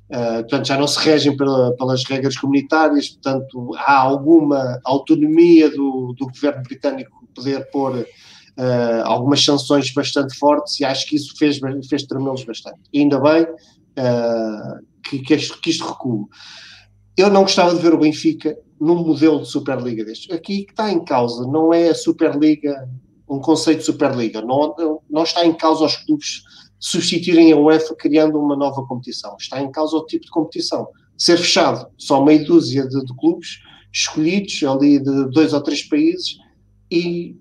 Uh, portanto, já não se regem pela, pelas regras comunitárias, portanto, há alguma autonomia do, do governo britânico poder pôr uh, algumas sanções bastante fortes e acho que isso fez, fez tremê-los bastante. E ainda bem uh, que, que, este, que isto recua. Eu não gostava de ver o Benfica num modelo de Superliga deste. Aqui que está em causa não é a Superliga, um conceito de Superliga, não, não está em causa os clubes substituírem a UEFA criando uma nova competição. Está em causa o tipo de competição. Ser fechado, só meia dúzia de, de clubes escolhidos ali de dois ou três países e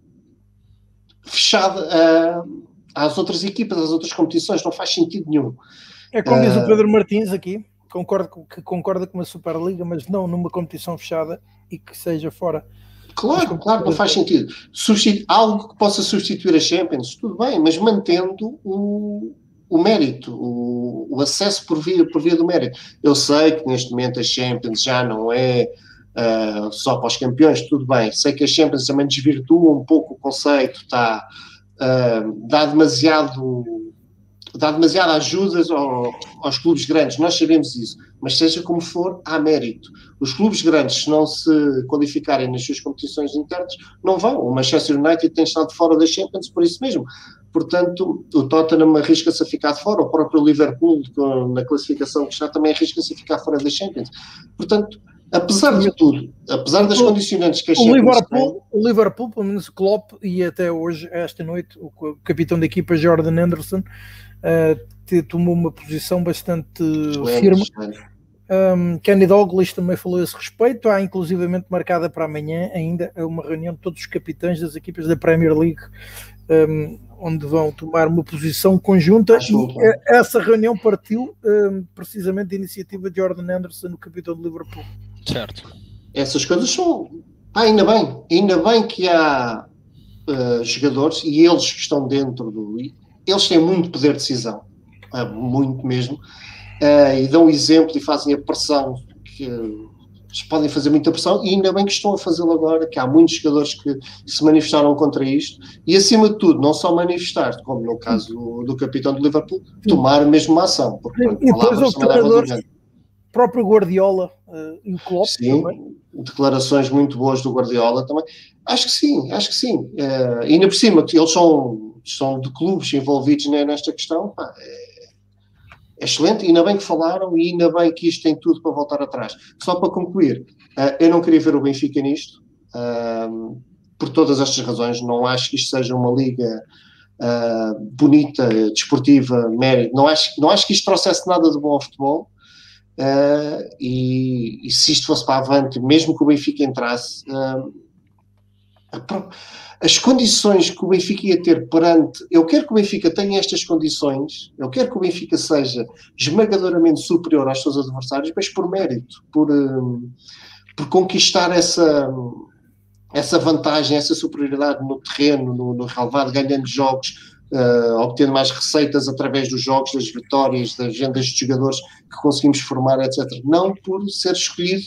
fechado uh, às outras equipas, às outras competições, não faz sentido nenhum. É como uh, diz o ah, Pedro Martins aqui, concordo que concorda com uma Superliga, mas não numa competição fechada e que seja fora. Claro, claro, não faz sentido. Substitu algo que possa substituir a Champions, tudo bem, mas mantendo o, o mérito, o, o, acesso por via, por via do mérito. Eu sei que neste momento a Champions já não é uh, só para os campeões, tudo bem. Sei que a Champions também desvirtua um pouco o conceito, está, uh, dá demasiado dá demasiada ajuda ao, aos clubes grandes, nós sabemos isso, mas seja como for, há mérito. Os clubes grandes, se não se qualificarem nas suas competições internas, não vão. O Manchester United tem estado fora da Champions por isso mesmo. Portanto, o Tottenham arrisca-se a ficar fora, o próprio Liverpool, na classificação que está, também arrisca-se a ficar fora da Champions. Portanto, apesar de tudo, apesar das o, condicionantes que a o Liverpool, tem, o Liverpool, pelo menos o Klopp, e até hoje, esta noite, o capitão da equipa, Jordan Anderson, uh, tomou uma posição bastante firme. Um, Kenny Douglas também falou a esse respeito. Há inclusivamente marcada para amanhã ainda uma reunião de todos os capitães das equipas da Premier League, um, onde vão tomar uma posição conjunta. e essa reunião partiu um, precisamente da iniciativa de Jordan Anderson, o capitão de Liverpool. Certo. Essas coisas são. Ah, ainda bem, ainda bem que há uh, jogadores e eles que estão dentro do eles têm muito poder de decisão, é, muito mesmo, uh, e dão exemplo e fazem a pressão que eles podem fazer muita pressão e ainda bem que estão a fazê-lo agora, que há muitos jogadores que, se manifestaram contra isto e acima de tudo, não só manifestar, como no caso do, do capitão do Liverpool, tomar mesmo uma ação. Porque, e depois os treinadores, próprio Guardiola uh, e o Klopp sim, também. declarações muito boas do Guardiola também. Acho que sim, acho que sim. Uh, ainda por cima, eles são são de clubes envolvidos nesta questão, pá, é, é, excelente, ainda bem que falaram e ainda bem que isto tem tudo para voltar atrás. Só para concluir, uh, eu não queria ver o Benfica nisto, uh, por todas estas razões, não acho que isto seja uma liga uh, bonita, desportiva, mérito, não acho, não acho que isto trouxesse nada de bom ao futebol, e, e, se isto fosse para avante, mesmo que o Benfica entrasse, as condições que o Benfica ia ter perante. Eu quero que o Benfica tenha estas condições, eu quero que o Benfica seja esmagadoramente superior aos seus adversários, mas por mérito, por, um, por conquistar essa, essa vantagem, essa superioridade no terreno, no, no relevado, ganhando jogos. Uh, obtendo mais receitas através dos jogos, das vitórias, das agendas de jogadores que conseguimos formar, etc. Não por ser escolhido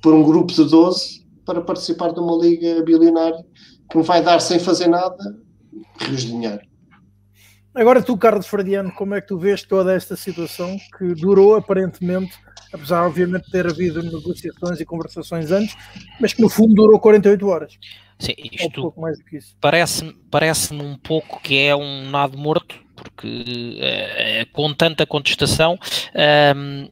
por um grupo de 12 para participar de uma liga bilionária que me vai dar sem fazer nada rios de dinheiro. Agora tu, Carlos Fradiano, como é que tu vês toda esta situação que durou aparentemente, apesar obviamente de ter havido negociações e conversações antes, mas que no fundo durou 48 horas. Sim, isto um parece-me parece um pouco que é um nado morto, porque é, com tanta contestação, um,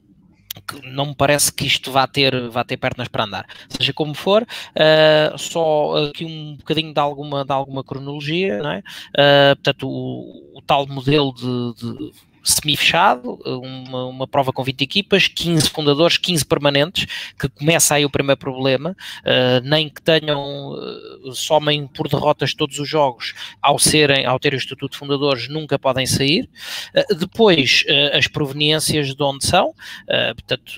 que não me parece que isto vá ter, vá ter pernas para andar. Seja como for, uh, só aqui um bocadinho de alguma, de alguma cronologia, não é? Uh, portanto, o, o, tal modelo de, de semi-fechado, uma, uma, prova com 20 equipas, 15 fundadores, 15 permanentes, que começa aí o primeiro problema, uh, nem que tenham, uh, somem por derrotas todos os jogos, ao serem, ao terem o estatuto de fundadores, nunca podem sair. Uh, depois, as proveniências de onde são, portanto,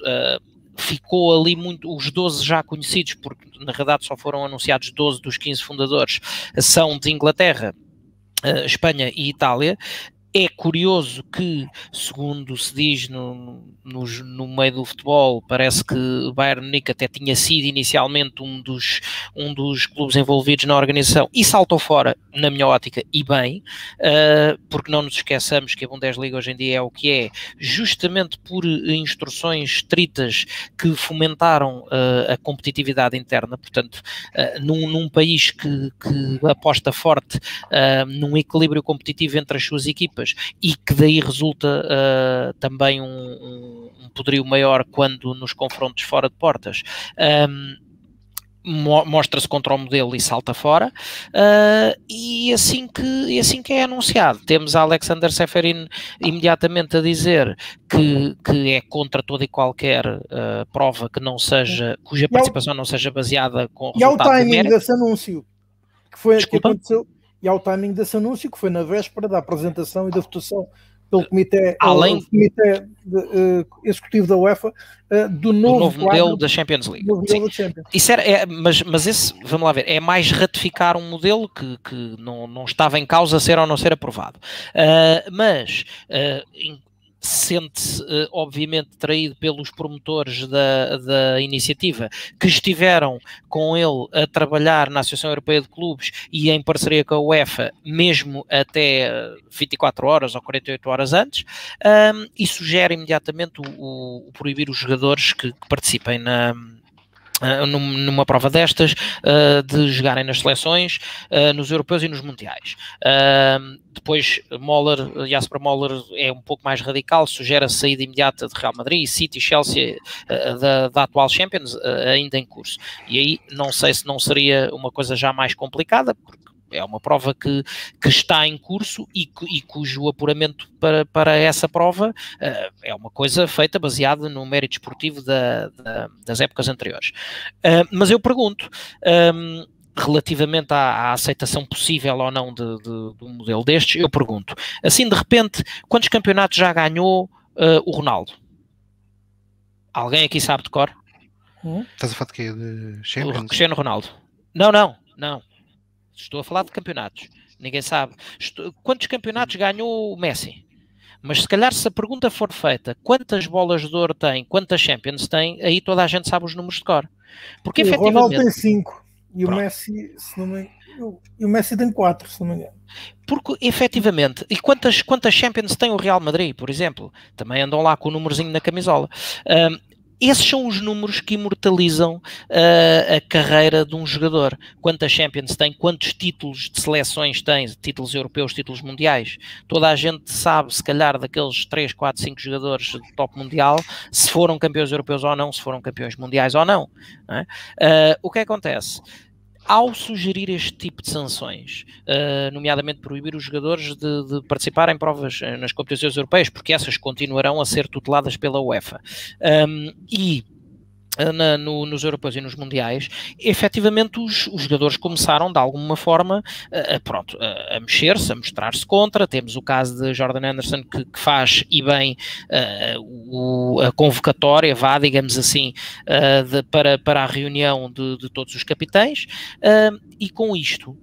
ficou ali muito, os 12 já conhecidos, porque na verdade só foram anunciados 12 dos 15 fundadores, são de Inglaterra, Espanha e Itália, é curioso que, segundo se diz no, no, no, meio do futebol, parece que o Bayern Munique até tinha sido inicialmente um dos, um dos clubes envolvidos na organização e saltou fora, na minha ótica, e bem, uh, porque não nos esqueçamos que a Bundesliga hoje em dia é o que é, justamente por instruções estritas que fomentaram uh, a competitividade interna, portanto, uh, num, num, país que, que aposta forte num equilíbrio competitivo entre as suas equipas equipas e que daí resulta uh, também um, um, um, poderio maior quando nos confrontos fora de portas. Um, mostra-se contra o modelo e salta fora uh, e assim que assim que é anunciado. Temos Alexander Seferin imediatamente a dizer que, que é contra toda e qualquer uh, prova que não seja cuja participação não seja baseada com e ao timing desse anúncio que foi que aconteceu e ao timing desse anúncio, que foi na véspera da apresentação e da votação pelo comitê, Além... comitê de, uh, executivo da UEFA uh, do novo, novo modelo da Champions League. Champions. Isso era, é, mas, mas esse, vamos lá ver, é mais ratificar um modelo que, que não, não estava em causa ser ou não ser aprovado. Uh, mas sente-se uh, obviamente traído pelos promotores da, da iniciativa que estiveram com ele a trabalhar na Associação Europeia de Clubes e em parceria com a UEFA, mesmo até 24 horas ou 48 horas antes, um, e sugere imediatamente o, o, o proibir os jogadores que, que participem na Uh, numa prova destas, uh, de jogarem nas seleções, uh, nos europeus e nos mundiais. depois, Moller, Jasper Moller é um pouco mais radical, sugere a saída imediata de Real Madrid, City, Chelsea, da, da, atual Champions, ainda em curso. E aí, não sei se não seria uma coisa já mais complicada, porque é uma prova que, que está em curso e, e cujo apuramento para, para essa prova uh, é uma coisa feita baseada no mérito esportivo da, da, das épocas anteriores. Uh, mas eu pergunto. Um, ehm, relativamente à, à, aceitação possível ou não de, de, de, um modelo destes, eu pergunto, assim de repente, quantos campeonatos já ganhou uh, o Ronaldo? Alguém aqui sabe de cor? Hum? Estás a falar de quê? De Cristiano Ronaldo. Não, não, não. Estou a falar de campeonatos. Ninguém sabe. Estou... Quantos campeonatos ganhou o Messi? Mas se calhar se a pergunta for feita quantas bolas de ouro tem, quantas Champions tem, aí toda a gente sabe os números de cor. Porque o efetivamente... Ronaldo tem 5 e o Messi, se não me... E o Messi tem 4, se não me engano. Porque, efetivamente, e quantas, quantas Champions tem o Real Madrid, por exemplo? Também andam lá com o númerozinho na camisola. Um, esses são os números que imortalizam uh, a carreira de um jogador. Quantas Champions tem, quantos títulos de seleções tem, títulos europeus, títulos mundiais. Toda a gente sabe, se calhar, daqueles 3, 4, 5 jogadores de top mundial, se foram campeões europeus ou não, se foram campeões mundiais ou não. não é? uh, o que acontece? Ao sugerir este tipo de sanções, uh, nomeadamente proibir os jogadores de, de, participar em provas eh, nas competições europeias, porque essas continuarão a ser tuteladas pela UEFA. Um, e na, no, nos europeus e nos mundiais, efetivamente os, os, jogadores começaram de alguma forma a, pronto, a, mexer-se, a mostrar-se contra. Temos o caso de Jordan Anderson que, que faz e bem a convocatória, vá, digamos assim, de, para, para a reunião de, de todos os capitães. E com isto,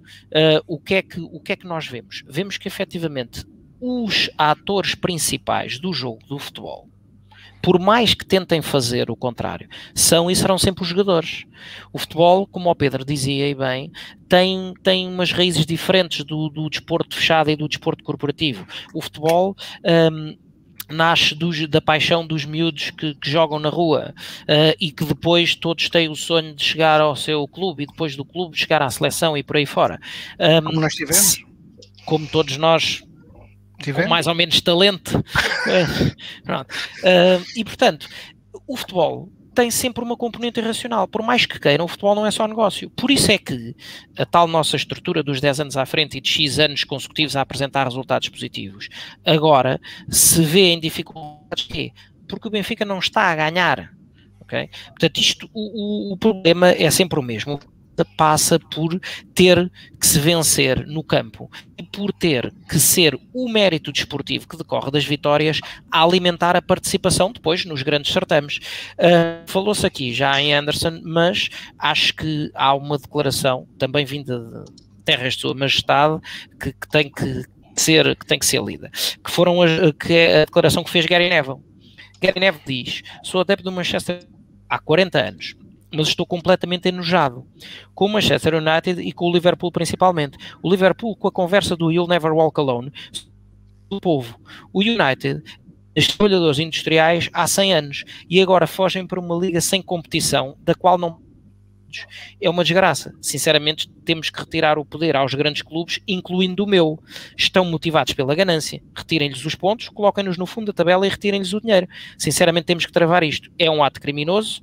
o, que é que, o que é que nós vemos? Vemos que efetivamente os atores principais do jogo do futebol por mais que tentem fazer o contrário, são e serão sempre os jogadores. O futebol, como o Pedro dizia e bem, tem, tem umas raízes diferentes do, do desporto fechado e do desporto corporativo. O futebol. Um, nasce dos, da paixão dos miúdos que, que jogam na rua uh, e que depois todos têm o sonho de chegar ao seu clube e depois do clube chegar à seleção e por aí fora. Um, como nós tivemos. Como todos nós com mais ou menos talento. uh, e portanto, o futebol tem sempre uma componente irracional. Por mais que queiram, o futebol não é só negócio. Por isso é que a tal nossa estrutura dos 10 anos à frente e de X anos consecutivos a apresentar resultados positivos, agora se vê em dificuldades. Porque o Benfica não está a ganhar. Okay? Portanto, isto, o, o problema é sempre o mesmo passa por ter que se vencer no campo e por ter que ser o mérito desportivo que decorre das vitórias a alimentar a participação depois nos grandes certames. Uh, Falou-se aqui já em Anderson, mas acho que há uma declaração também vinda de terras de sua majestade que, que tem que ser que tem que ser lida, que foram as, que é a declaração que fez Gary Neville. Gary Neville diz: "Sou adepto do Manchester há 40 anos mas estou completamente enojado com o Manchester United e com o Liverpool principalmente. O Liverpool com a conversa do You'll Never Walk Alone, do povo. O United, os trabalhadores industriais há 100 anos e agora fogem para uma liga sem competição, da qual não é uma desgraça. Sinceramente, temos que retirar o poder aos grandes clubes, incluindo o meu. Estão motivados pela ganância. Retirem-lhes os pontos, coloquem-nos no fundo da tabela e retirem-lhes o dinheiro. Sinceramente, temos que travar isto. É um ato criminoso,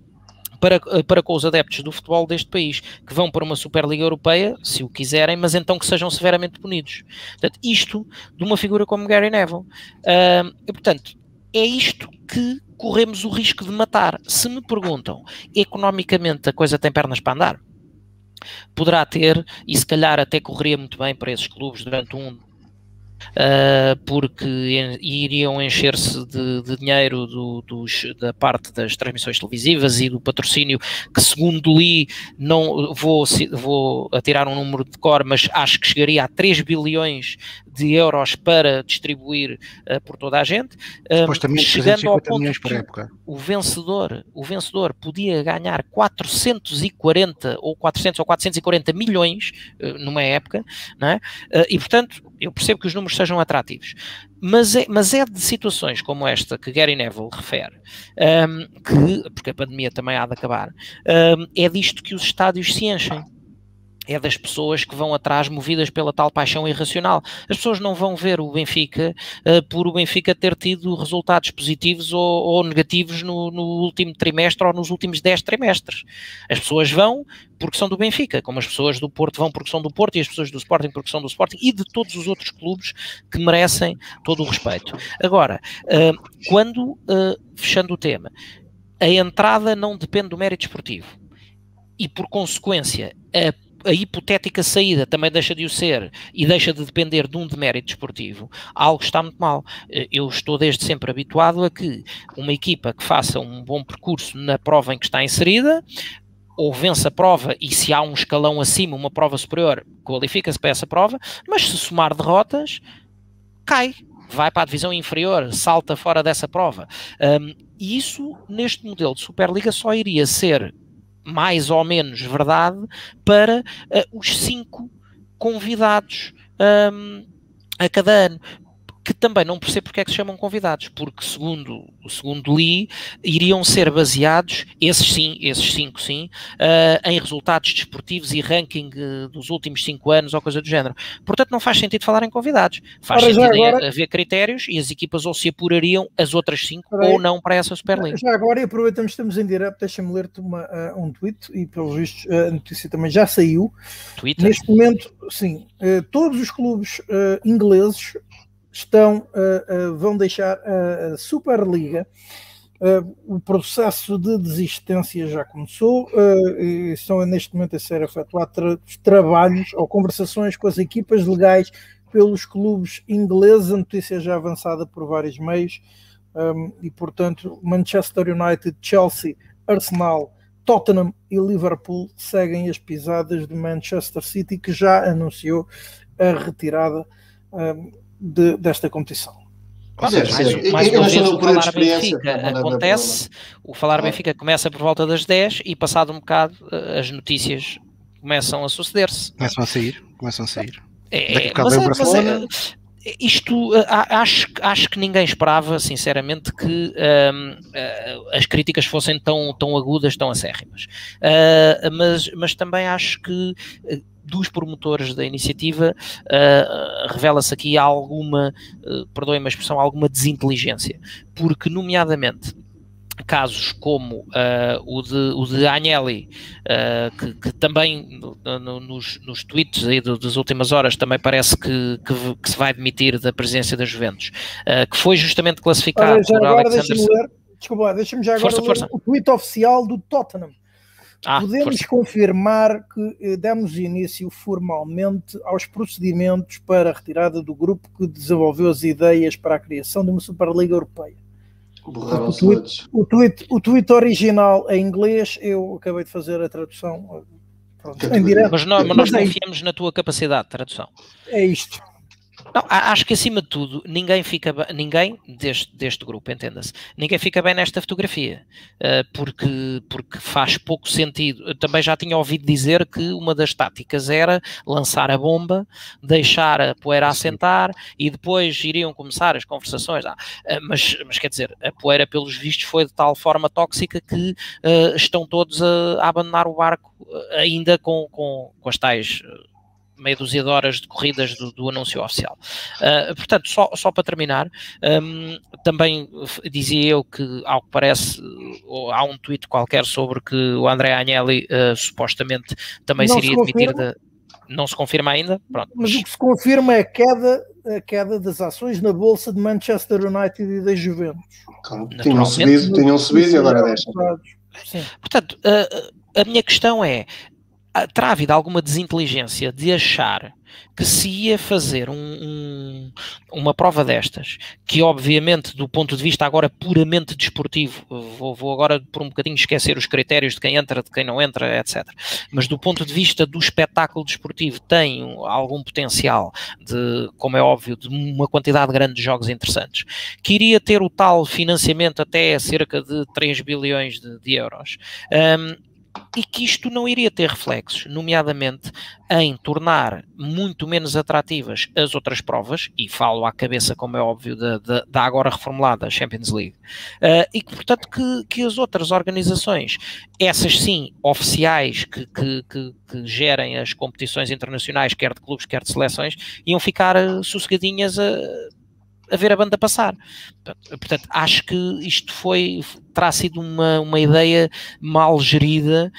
para, para com os adeptos do futebol deste país, que vão para uma Superliga Europeia, se o quiserem, mas então que sejam severamente punidos. Portanto, isto de uma figura como Gary Neville. Uh, e, portanto, é isto que corremos o risco de matar. Se me perguntam, economicamente a coisa tem pernas para andar? Poderá ter, e se calhar até correria muito bem para esses clubes durante um uh, porque iriam encher-se de, de, dinheiro do, dos, da parte das transmissões televisivas e do patrocínio, que segundo li, não vou, vou atirar um número de cor, mas acho que chegaria a 3 bilhões de euros para distribuir uh, por toda a gente, um, chegando ao ponto que o vencedor, o vencedor podia ganhar 440 ou 400 ou 440 milhões uh, numa época, não é? Uh, e portanto eu percebo que os números sejam atrativos, mas é, mas é de situações como esta que Gary Neville refere, um, que, porque a pandemia também há de acabar, um, é disto que os estádios se enchem é das pessoas que vão atrás movidas pela tal paixão irracional. As pessoas não vão ver o Benfica uh, por o Benfica ter tido resultados positivos ou, ou negativos no, no, último trimestre ou nos últimos 10 trimestres. As pessoas vão porque são do Benfica, como as pessoas do Porto vão porque são do Porto e as pessoas do Sporting porque são do Sporting e de todos os outros clubes que merecem todo o respeito. Agora, uh, quando, uh, fechando o tema, a entrada não depende do mérito esportivo e, por consequência, a a hipotética saída também deixa de o ser e deixa de depender de um demérito desportivo, algo está muito mal. Eh, eu estou desde sempre habituado a que uma equipa que faça um bom percurso na prova em que está inserida, ou vence a prova e se há um escalão acima, uma prova superior, qualifica-se para essa prova, mas se somar derrotas, cai, vai para a divisão inferior, salta fora dessa prova. Um, e isso, neste modelo de Superliga, só iria ser mais ou menos verdade para uh, os cinco convidados um, a cada ano que também não percebo porque é que se chamam convidados, porque segundo, segundo li, iriam ser baseados, esses sim, esses cinco sim, uh, em resultados desportivos e ranking uh, dos últimos cinco anos ou coisa do género. Portanto, não faz sentido falar em convidados. Faz Ora, sentido agora... haver critérios e as equipas ou se apurariam as outras cinco ou não para essa Superliga. Já agora, e aproveitamos estamos em direto, deixa-me ler-te uh, um tweet e, pelos vistos, a notícia também já saiu. Twitter? Neste momento, sim, todos os clubes ingleses estão, uh, uh, vão deixar a, Superliga. Uh, o processo de desistência já começou e estão neste momento a ser efetuados tra trabalhos ou conversações com as equipas legais pelos clubes ingleses, a notícia já avançada por vários meios, um, e portanto Manchester United, Chelsea, Arsenal, Tottenham e Liverpool seguem as pisadas de Manchester City, que já anunciou a retirada um, de, desta competição. mais, mais uma vez, o Falar Benfica acontece, o Falar Benfica começa por volta das 10 e passado um bocado eh, as notícias começam a suceder-se. Começam a sair, começam a sair. É, mas, é, mas é, isto eh, acho, acho que ninguém esperava, sinceramente, que um, ehm, eh, as críticas fossem tão, tão agudas, tão acérrimas. Uh, mas, mas também acho que dos promotores da iniciativa, uh, revela-se aqui alguma, uh, perdoem-me a expressão, alguma desinteligência, porque, nomeadamente, casos como uh, o, de, o de Agnelli, uh, que, que, também no, no, nos, nos tweets aí do, das últimas horas também parece que, que, que, se vai demitir da presença da Juventus, uh, que foi justamente classificado Olha, por Alexander... Deixa desculpa, deixa-me já agora força, força. o tweet oficial do Tottenham. Ah, Podemos força. confirmar que eh, demos início formalmente aos procedimentos para a retirada do grupo que desenvolveu as ideias para a criação de uma Superliga Europeia. O tweet, o, tweet, o tweet original em inglês, eu acabei de fazer a tradução pronto, em direto. Mas, nós, mas nós é confiamos na tua capacidade de tradução. É isto. Não, acho que acima de tudo, ninguém fica ninguém deste, deste grupo, entenda-se, ninguém fica bem nesta fotografia, uh, porque, porque faz pouco sentido. Eu também já tinha ouvido dizer que uma das táticas era lançar a bomba, deixar a poeira assentar e depois iriam começar as conversações. Ah, uh, mas, mas quer dizer, a poeira, pelos vistos, foi de tal forma tóxica que uh, estão todos a, a, abandonar o barco ainda com, com, com as tais meia dúzia de horas de corridas do, do anúncio oficial. Uh, portanto, só, só para terminar, um, também dizia eu que, ao que parece, há um tweet qualquer sobre que o André Agnelli uh, supostamente também não seria se demitir da. Não se confirma ainda? Pronto. Mas o que se confirma é a queda, a queda das ações na bolsa de Manchester United e da Juventus. Claro, tinham subido, tinham subido e agora deixam. Portanto, uh, a minha questão é: terá havido alguma desinteligência de achar que se ia fazer um, um, uma prova destas, que obviamente do ponto de vista agora puramente desportivo, vou, vou, agora por um bocadinho esquecer os critérios de quem entra, de quem não entra, etc. Mas do ponto de vista do espetáculo desportivo tem algum potencial de, como é óbvio, de uma quantidade grande de jogos interessantes, que iria ter o tal financiamento até cerca de 3 bilhões de, de euros. Um, e que isto não iria ter reflexos, nomeadamente em tornar muito menos atrativas as outras provas, e falo à cabeça, como é óbvio, da, da, da agora reformulada Champions League, uh, e que, portanto, que, que as outras organizações, essas sim, oficiais, que, que, que, que gerem as competições internacionais, quer de clubes, quer de seleções, iam ficar uh, sossegadinhas a a ver a banda passar. Portanto, acho que isto foi, terá sido uma, uma ideia mal gerida,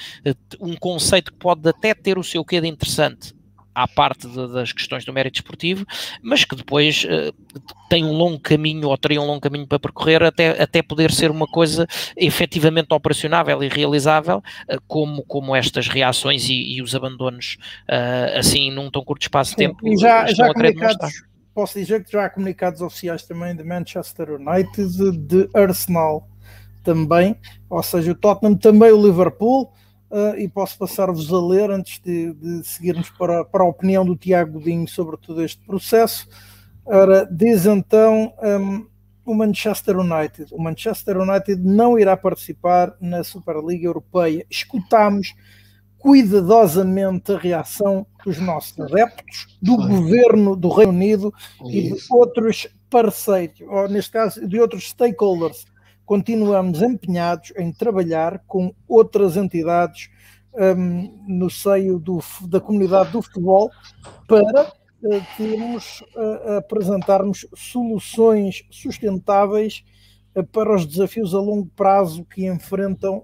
um conceito que pode até ter o seu quê de interessante à parte de, das questões do mérito esportivo, mas que depois uh, tem um longo caminho ou teria um longo caminho para percorrer até, até poder ser uma coisa efetivamente operacionável e realizável, uh, como, como estas reações e, e os abandonos uh, assim num tão curto espaço de tempo. E já, já comunicados, posso dizer que já há comunicados oficiais também de Manchester United, de Arsenal também, ou seja, o Tottenham também o Liverpool, uh, e posso passar-vos a ler antes de, de, seguirmos para, para a opinião do Tiago Godinho sobre todo este processo. Ora, diz então um, o Manchester United. O Manchester United não irá participar na Superliga Europeia. Escutamos cuidadosamente a reação dos nossos adeptos, do governo do Reino Unido e de outros parceiros, ou neste caso de outros stakeholders. Continuamos empenhados em trabalhar com outras entidades um, no seio do, da comunidade do futebol para uh, termos, uh, apresentarmos soluções sustentáveis uh, para os desafios a longo prazo que enfrentam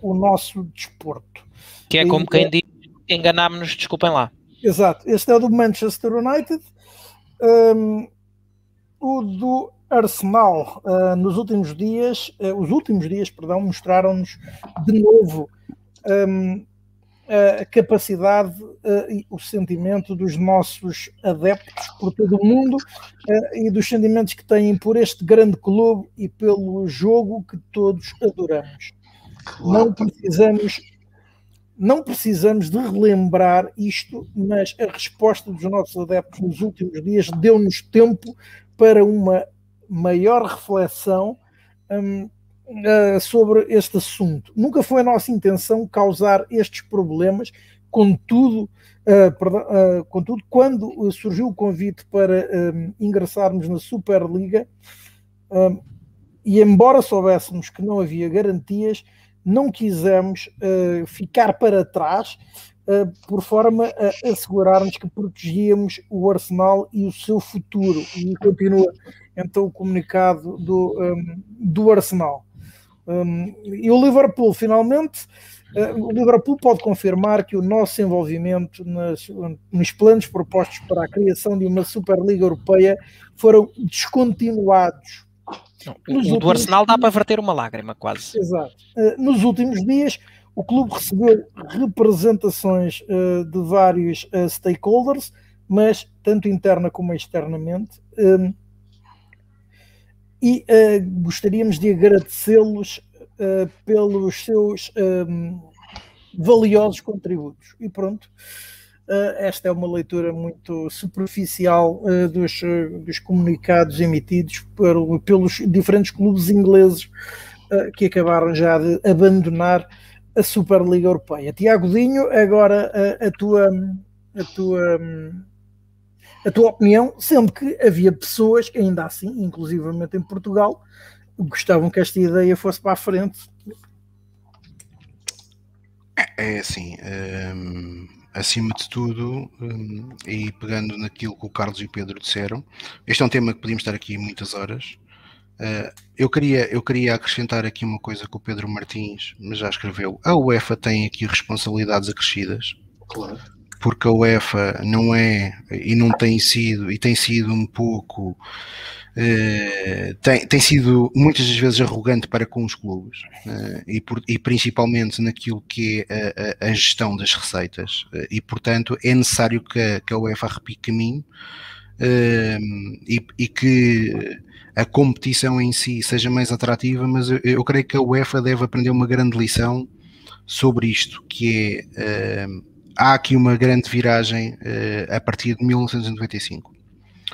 o nosso desporto. Que é como quem é- diz, enganámos-nos, desculpem lá. Exato, este é do Manchester United. Um, o do Arsenal, uh, nos últimos dias, uh, os últimos dias, perdão, mostraram-nos de novo um, a capacidade uh, e o sentimento dos nossos adeptos por todo o mundo e dos sentimentos que têm por este grande clube e pelo jogo que todos adoramos. Claro. Não precisamos não precisamos de relembrar isto, mas a resposta dos nossos adeptos nos últimos dias deu-nos tempo para uma maior reflexão um, uh, sobre este assunto. Nunca foi a nossa intenção causar estes problemas, contudo, uh, uh, contudo quando surgiu o convite para um, ingressarmos na Superliga, um, e embora soubéssemos que não havia garantias, não quisemos uh, ficar para trás uh, por forma a assegurarmos que protegíamos o Arsenal e o seu futuro. E continua então o comunicado do, um, do Arsenal. Um, e o Liverpool, finalmente, uh, o Liverpool pode confirmar que o nosso envolvimento nas, nos planos propostos para a criação de uma Superliga Europeia foram descontinuados o do Arsenal dá para verter uma lágrima, quase. Exato. Eh, nos últimos dias, o clube recebeu representações uh, de vários uh, stakeholders, mas tanto interna como externamente. Um, e gostaríamos de agradecê-los pelos seus um, valiosos contributos. E pronto. Uh, esta é uma leitura muito superficial uh, dos, uh, dos, comunicados emitidos por, pelos diferentes clubes ingleses que acabaram já de abandonar a Superliga Europeia. Tiago Dinho, agora a tua, a, tua, a tua opinião, sendo que havia pessoas, ainda assim, inclusivamente em Portugal, gostavam que esta ideia fosse para a frente. É, é assim. Hum acima de tudo, um, e pegando naquilo que o Carlos e o Pedro disseram, este é um tema que podíamos estar aqui muitas horas. Uh, eu, queria, eu queria acrescentar aqui uma coisa que o Pedro Martins já escreveu. A UEFA tem aqui responsabilidades acrescidas. Claro. Porque a UEFA não é e não tem sido e tem sido um pouco uh, tem, tem sido muitas das vezes arrogante para com os clubes uh, e, por, e, principalmente naquilo que é a, a, gestão das receitas uh, e portanto é necessário que a, que a UEFA repique caminho e, e, que a competição em si seja mais atrativa, mas eu, eu, creio que a UEFA deve aprender uma grande lição sobre isto, que é há aqui uma grande viragem uh, a partir de 1995.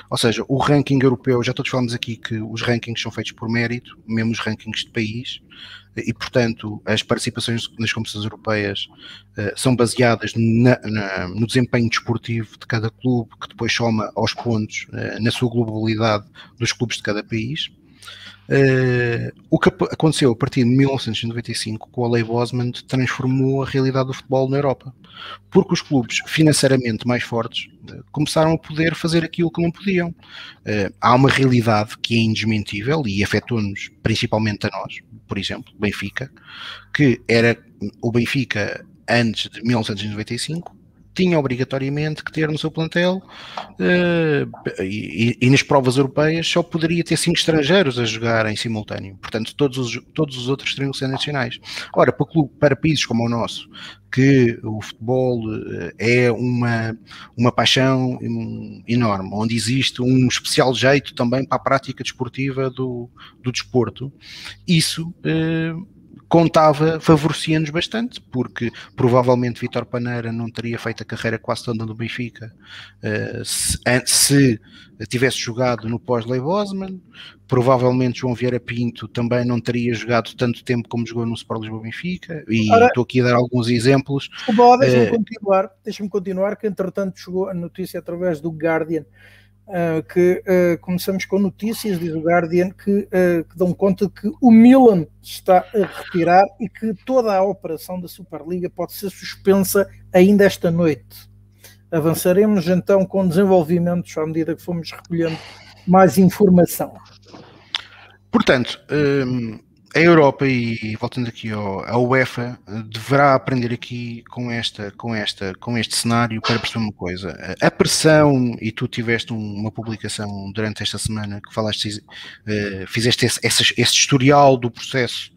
Ou seja, o ranking europeu, já todos falamos aqui que os rankings são feitos por mérito, mesmo os rankings de país, e portanto as participações nas competições europeias uh, são baseadas na, na, no desempenho desportivo de cada clube, que depois soma aos pontos uh, na sua globalidade dos clubes de cada país. Uh, o que aconteceu a partir de 1995 com a Lei Bosman transformou a realidade do futebol na Europa, porque os clubes financeiramente mais fortes uh, começaram a poder fazer aquilo que não podiam. Uh, há uma realidade que é indesmentível e afetou-nos principalmente a nós, por exemplo, Benfica, que era o Benfica antes de 1995 tinha obrigatoriamente que ter no seu plantel uh, e, e, nas provas europeias só poderia ter cinco estrangeiros a jogar em simultâneo. Portanto, todos os, todos os outros teriam que ser nacionais. Ora, para, clube, para países como o nosso, que o futebol uh, é uma, uma paixão enorme, onde existe um especial jeito também para a prática desportiva do, do desporto, isso uh, contava, favorecia-nos bastante, porque provavelmente Vitor Paneira não teria feito a carreira quase toda no Benfica uh, se, se, tivesse jogado no pós-Lei Bosman, provavelmente João Vieira Pinto também não teria jogado tanto tempo como jogou no Sport Lisboa Benfica, e Ora, estou aqui a dar alguns exemplos. Deixa-me uh, continuar, deixa-me continuar, que entretanto chegou a notícia através do Guardian Uh, que uh, começamos com notícias, diz o Guardian, que, uh, que, dão conta de que o Milan está a retirar e que toda a operação da Superliga pode ser suspensa ainda esta noite. Avançaremos então com desenvolvimentos à medida que fomos recolhendo mais informação. Portanto, a Europa e voltando aqui ao, à UEFA deverá aprender aqui com esta com esta com este cenário para perceber uma coisa. A pressão e tu tiveste uma publicação durante esta semana que falaste uh, fizeste esse, esse, esse historial do processo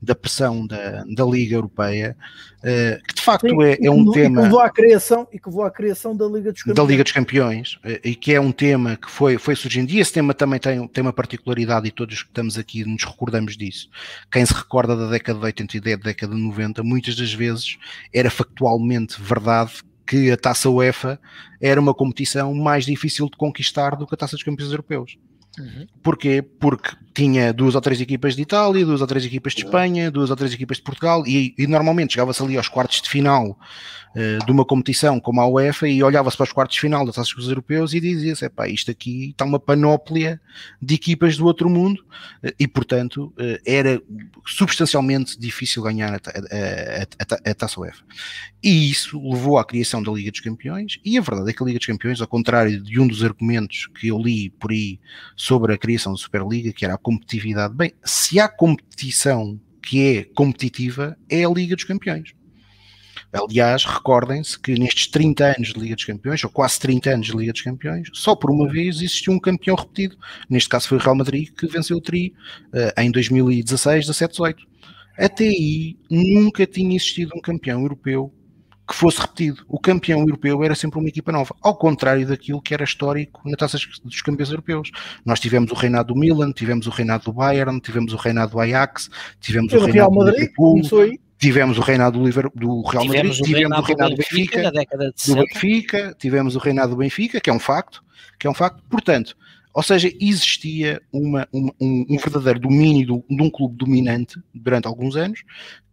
da pressão da, da Liga Europeia, uh, que de facto Sim, é, é, um tema. E que, levou à criação, e que levou à criação da Liga dos Campeões. Da Liga dos Campeões, uh, e que é um tema que foi, foi surgindo. E esse tema também tem, tem uma particularidade, e todos que estamos aqui nos recordamos disso. Quem se recorda da década de 80 e da década de 90, muitas das vezes era factualmente verdade que a taça UEFA era uma competição mais difícil de conquistar do que a taça dos campeões europeus. Uhum. Porquê? Porque tinha duas ou três equipas de Itália, duas ou três equipas de Espanha, duas ou três equipas de Portugal e, e normalmente chegava-se ali aos quartos de final uh, de uma competição como a UEFA e olhava-se para os quartos de final das taças dos europeus e dizia-se, epá, isto aqui está uma panóplia de equipas do outro mundo uh, e portanto uh, era substancialmente difícil ganhar a, a, a, a, taça UEFA. E isso levou à criação da Liga dos Campeões e a verdade é que a Liga dos Campeões, ao contrário de um dos argumentos que eu li por aí sobre a criação da Superliga, que era a competitividade. Bem, se há competição que é competitiva, é a Liga dos Campeões. Aliás, recordem-se que nestes 30 anos de Liga dos Campeões, ou quase 30 anos de Liga dos Campeões, só por uma vez existiu um campeão repetido. Neste caso foi o Real Madrid, que venceu o Tri uh, em 2016, 17, 18. Até aí nunca tinha existido um campeão europeu que fosse repetido. O campeão europeu era sempre uma equipa nova, ao contrário daquilo que era histórico na taça dos campeões europeus. Nós tivemos o reinado do Milan, tivemos o reinado do Bayern, tivemos o reinado do Ajax, tivemos o, o reinado do Liverpool, tivemos o reinado do, Liverpool, do Real Madrid, tivemos, tivemos o reinado do Benfica, Benfica do Benfica, tivemos o reinado do Benfica, que é um facto, que é um facto. Portanto, ou seja, existia uma, uma, um, um, verdadeiro domínio do, de um clube dominante durante alguns anos,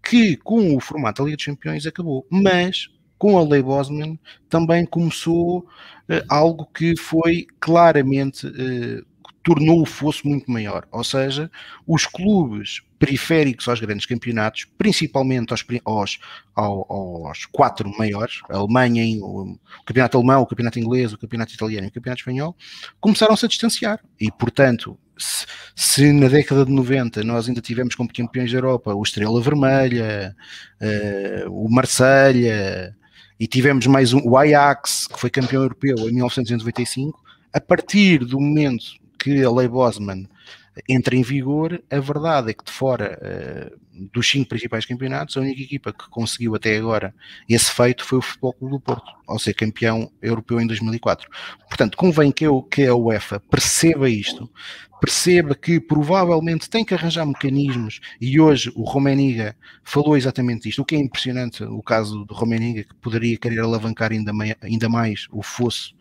que com o formato da Liga dos Campeões acabou. Mas com a Lei Bosman também começou uh, algo que foi claramente uh, tornou o fosso muito maior. Ou seja, os clubes periféricos aos grandes campeonatos, principalmente aos, aos, aos quatro maiores, a Alemanha, o campeonato alemão, o campeonato inglês, o campeonato italiano e o campeonato espanhol, começaram-se a distanciar. E, portanto, se, se, na década de 90 nós ainda tivemos como campeões da Europa o Estrela Vermelha, uh, o Marselha, e tivemos mais um, o Ajax, que foi campeão europeu em 1995, a partir do momento que a lei Bosman entra em vigor, a verdade é que de fora uh, dos cinco principais campeonatos, a única equipa que conseguiu até agora esse feito foi o Futebol Clube do Porto, ao ser campeão europeu em 2004. Portanto, convém que, eu, que a UEFA perceba isto, perceba que provavelmente tem que arranjar mecanismos, e hoje o Romaniga falou exatamente isto, o que é impressionante, o caso do Romaniga, que poderia querer alavancar ainda, ainda mais o fosso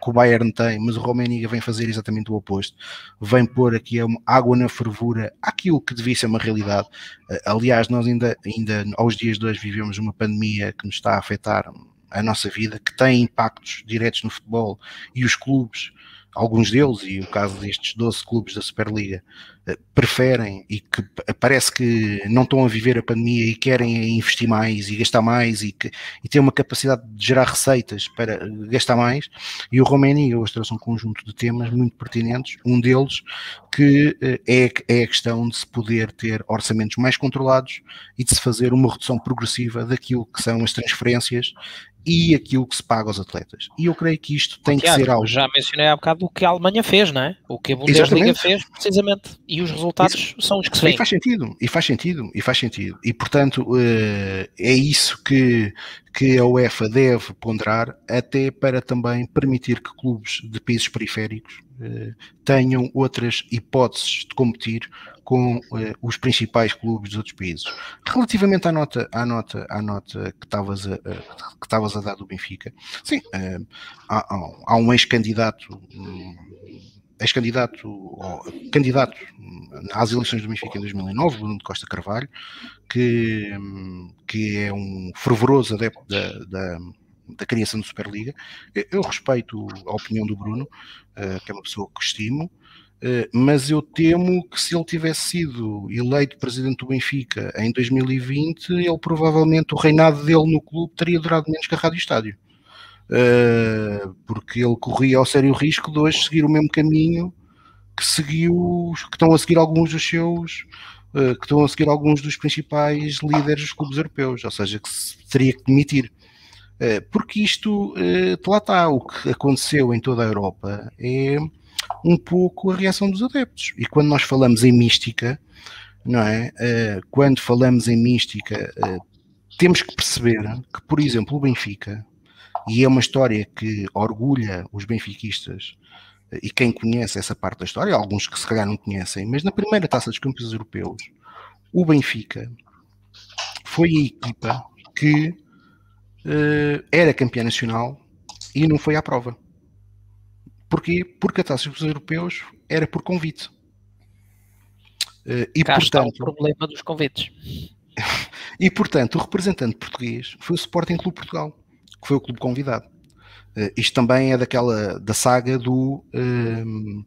que o Bayern tem, mas o Romaniga vem fazer exatamente o oposto, vem pôr aqui água na fervura aquilo que devia ser uma realidade. Eh, aliás, nós ainda, ainda aos dias de hoje vivemos uma pandemia que nos está a afetar a nossa vida, que tem impactos diretos no futebol e os clubes alguns deles, e o caso destes 12 clubes da Superliga, eh, preferem e que parece que não estão a viver a pandemia e querem investir mais e gastar mais e, que, e têm uma capacidade de gerar receitas para gastar mais. E o Romênia hoje trouxe um conjunto de temas muito pertinentes, um deles que eh, é, é a questão de se poder ter orçamentos mais controlados e de se fazer uma redução progressiva daquilo que são as transferências e aquilo que se paga aos atletas. E eu creio que isto tem Tiago, que ser algo. Já mencionei há bocado o que a Alemanha fez, não é? O que a Bundesliga fez, precisamente. E os resultados isso, são os que se veem. E faz sentido, e faz sentido, e faz sentido. E portanto, uh, é isso que, que a UEFA deve ponderar, até para também permitir que clubes de países periféricos uh, tenham outras hipóteses de competir com uh, os principais clubes dos outros países. Relativamente à nota, à nota, à nota que estavas a, que estavas a dar do Benfica, sim, uh, há, há, um ex-candidato, ex-candidato, candidato às eleições do Benfica em 2009, Bruno de Costa Carvalho, que, que é um fervoroso adepto da, da da criação da Superliga. Eu respeito a opinião do Bruno, que é uma pessoa que estimo, eh, mas eu temo que se ele tivesse sido eleito presidente do Benfica em 2020, ele provavelmente, o reinado dele no clube teria durado menos que a Rádio Estádio. Eh, porque ele corria ao sério risco de hoje seguir o mesmo caminho que seguiu, que estão a seguir alguns dos seus, eh, que estão a seguir alguns dos principais líderes dos clubes europeus, ou seja, que se teria que demitir. Porque isto, lá está, o que aconteceu em toda a Europa é um pouco a reação dos adeptos. E quando nós falamos em mística, não é? Uh, quando falamos em mística, uh, temos que perceber que, por exemplo, o Benfica, e é uma história que orgulha os benfiquistas uh, e quem conhece essa parte da história, alguns que se calhar não conhecem, mas na primeira taça dos campeões europeus, o Benfica foi a equipa que era campeã nacional e não foi à prova. Porquê? Porque a taxa dos europeus era por convite. Uh, e Cá portanto, o problema dos convites. e portanto, o representante português foi o Sporting Clube Portugal, que foi o clube convidado. Uh, isto também é daquela da saga do uh,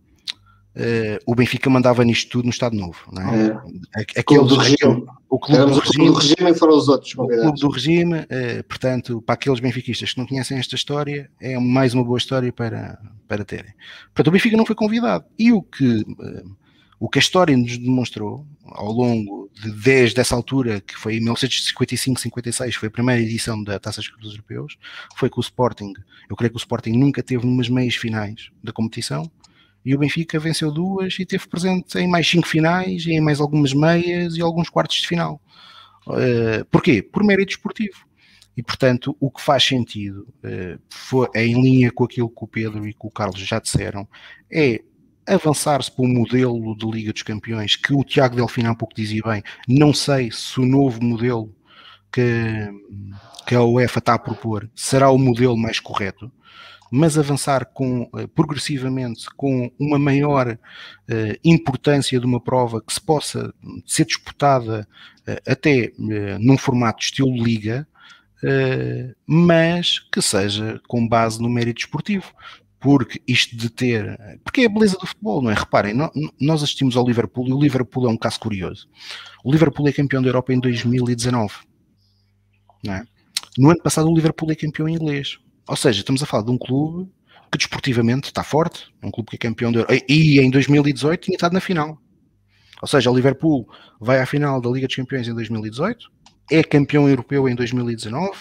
Uh, o Benfica mandava nisto tudo no Estado Novo. Não é? é. Aquele do regime. O clube do regime, do regime foram os outros O clube do regime, uh, portanto, para aqueles benfiquistas que não conhecem esta história, é mais uma boa história para, para terem. Portanto, o Benfica não foi convidado. E o que, uh, o que a história nos demonstrou ao longo de, desde essa altura, que foi em 1955-56, foi a primeira edição da Taça dos Clubes Europeus, foi que o Sporting, eu creio que o Sporting nunca teve numas meias finais da competição, e o Benfica venceu duas e teve presente em mais cinco finais, em mais algumas meias e alguns quartos de final. Uh, porquê? Por mérito esportivo. E, portanto, o que faz sentido, uh, foi, é em linha com aquilo que o Pedro e que o Carlos já disseram, é avançar-se para um modelo de Liga dos Campeões que o Tiago Delfino há pouco dizia bem. Não sei se o novo modelo que, que a UEFA está a propor será o modelo mais correto mas avançar com, eh, progressivamente com uma maior uh, importância de uma prova que se possa ser disputada uh, até num formato estilo liga, mas que seja com base no mérito esportivo. Porque isto de ter. Porque é a beleza do futebol, não é? Reparem, nós assistimos ao Liverpool e o Liverpool é um caso curioso. O Liverpool é campeão da Europa em 2019. Não é? No ano passado, o Liverpool é campeão inglês. Ou seja, estamos a falar de um clube que desportivamente está forte, um clube que é campeão de e em 2018 tinha estado na final. Ou seja, o Liverpool vai à final da Liga dos Campeões em 2018, é campeão europeu em 2019,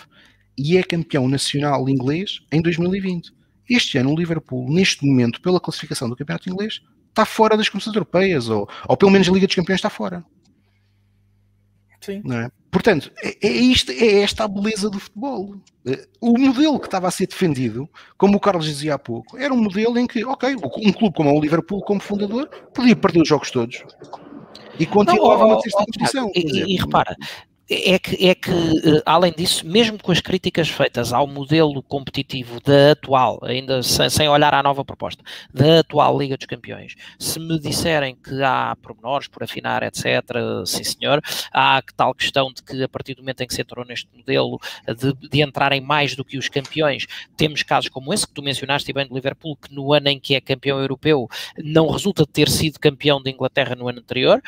e é campeão nacional inglês em 2020. Este ano o Liverpool, neste momento, pela classificação do campeonato inglês, está fora das competições europeias, ou, ou pelo menos a Liga dos Campeões está fora. Sim. Não é? Portanto, é, é, isto, é esta a beleza do futebol. Eh, o modelo que estava a ser defendido, como o Carlos dizia há pouco, era um modelo em que, ok, um clube como o Liverpool, como fundador, podia perder os jogos todos e continuava não, a ter esta competição. E, e, repara, é que, é que, eh, além disso, mesmo com as críticas feitas ao modelo competitivo da atual, ainda sem, sem, olhar à nova proposta, da atual Liga dos Campeões, se me disserem que há pormenores por afinar, etc., sim senhor, há tal questão de que a partir do momento em que se entrou neste modelo de, de entrarem mais do que os campeões, temos casos como esse que tu mencionaste e bem do Liverpool, que no ano em que é campeão europeu não resulta de ter sido campeão de Inglaterra no ano anterior,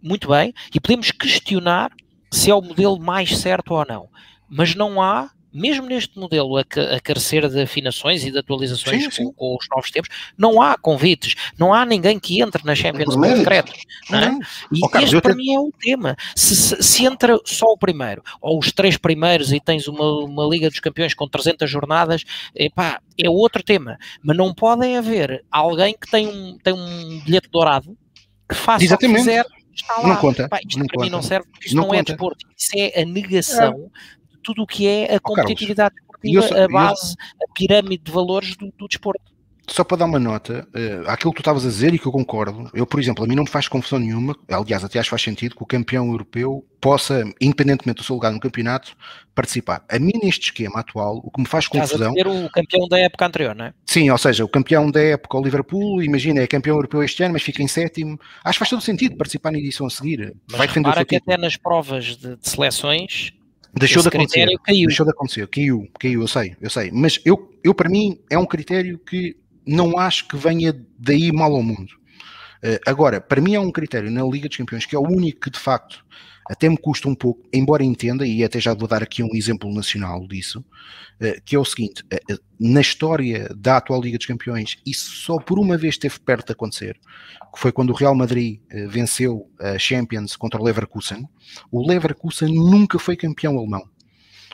muito bem, e podemos questionar se é o modelo mais certo ou não. Mas não há, mesmo neste modelo a, a carecer de afinações e de atualizações sim, sim. Com, com, os novos tempos, não há convites, não há ninguém que entre na Champions. Não é? E este para mim é o tema. Se, se, se, entra só o primeiro, ou os três primeiros e tens uma, uma Liga dos Campeões com 300 jornadas, epá, é outro tema. Mas não podem haver alguém que tem um, tem um bilhete dourado que faça Exatamente. o que quiser está lá. Não conta. Pá, isto não para conta. mim não serve porque isto não, não é desporto, isso é a negação é. de tudo o que é a competitividade oh, desportiva, a base, eu... a pirâmide de valores do, do desporto só para dar uma nota, uh, àquilo que tu estavas a dizer e que eu concordo, eu, por exemplo, a mim não me faz confusão nenhuma, aliás, até acho que faz sentido que o campeão europeu possa, independentemente do seu lugar no campeonato, participar. A mim, neste esquema atual, o que me faz confusão. Estás a o campeão da época anterior, não é? Sim, ou seja, o campeão da época, o Liverpool, imagina, é campeão europeu este ano, mas fica em sétimo. Acho que faz todo sentido participar na edição a seguir. Mas Vai defender o seu que até nas provas de, de seleções Deixou de acontecer. Caiu. Deixou de acontecer, caiu, caiu, eu sei, eu sei. Mas eu, eu, para mim, é um critério que não acho que venha daí mal ao mundo. Uh, agora, para mim é um critério na Liga dos Campeões que é o único que de facto até me custa um pouco, embora entenda, e até já vou dar aqui um exemplo nacional disso, uh, que é o seguinte: uh, na história da atual Liga dos Campeões, isso só por uma vez esteve perto de acontecer, que foi quando o Real Madrid venceu a Champions contra o Leverkusen. O Leverkusen nunca foi campeão alemão.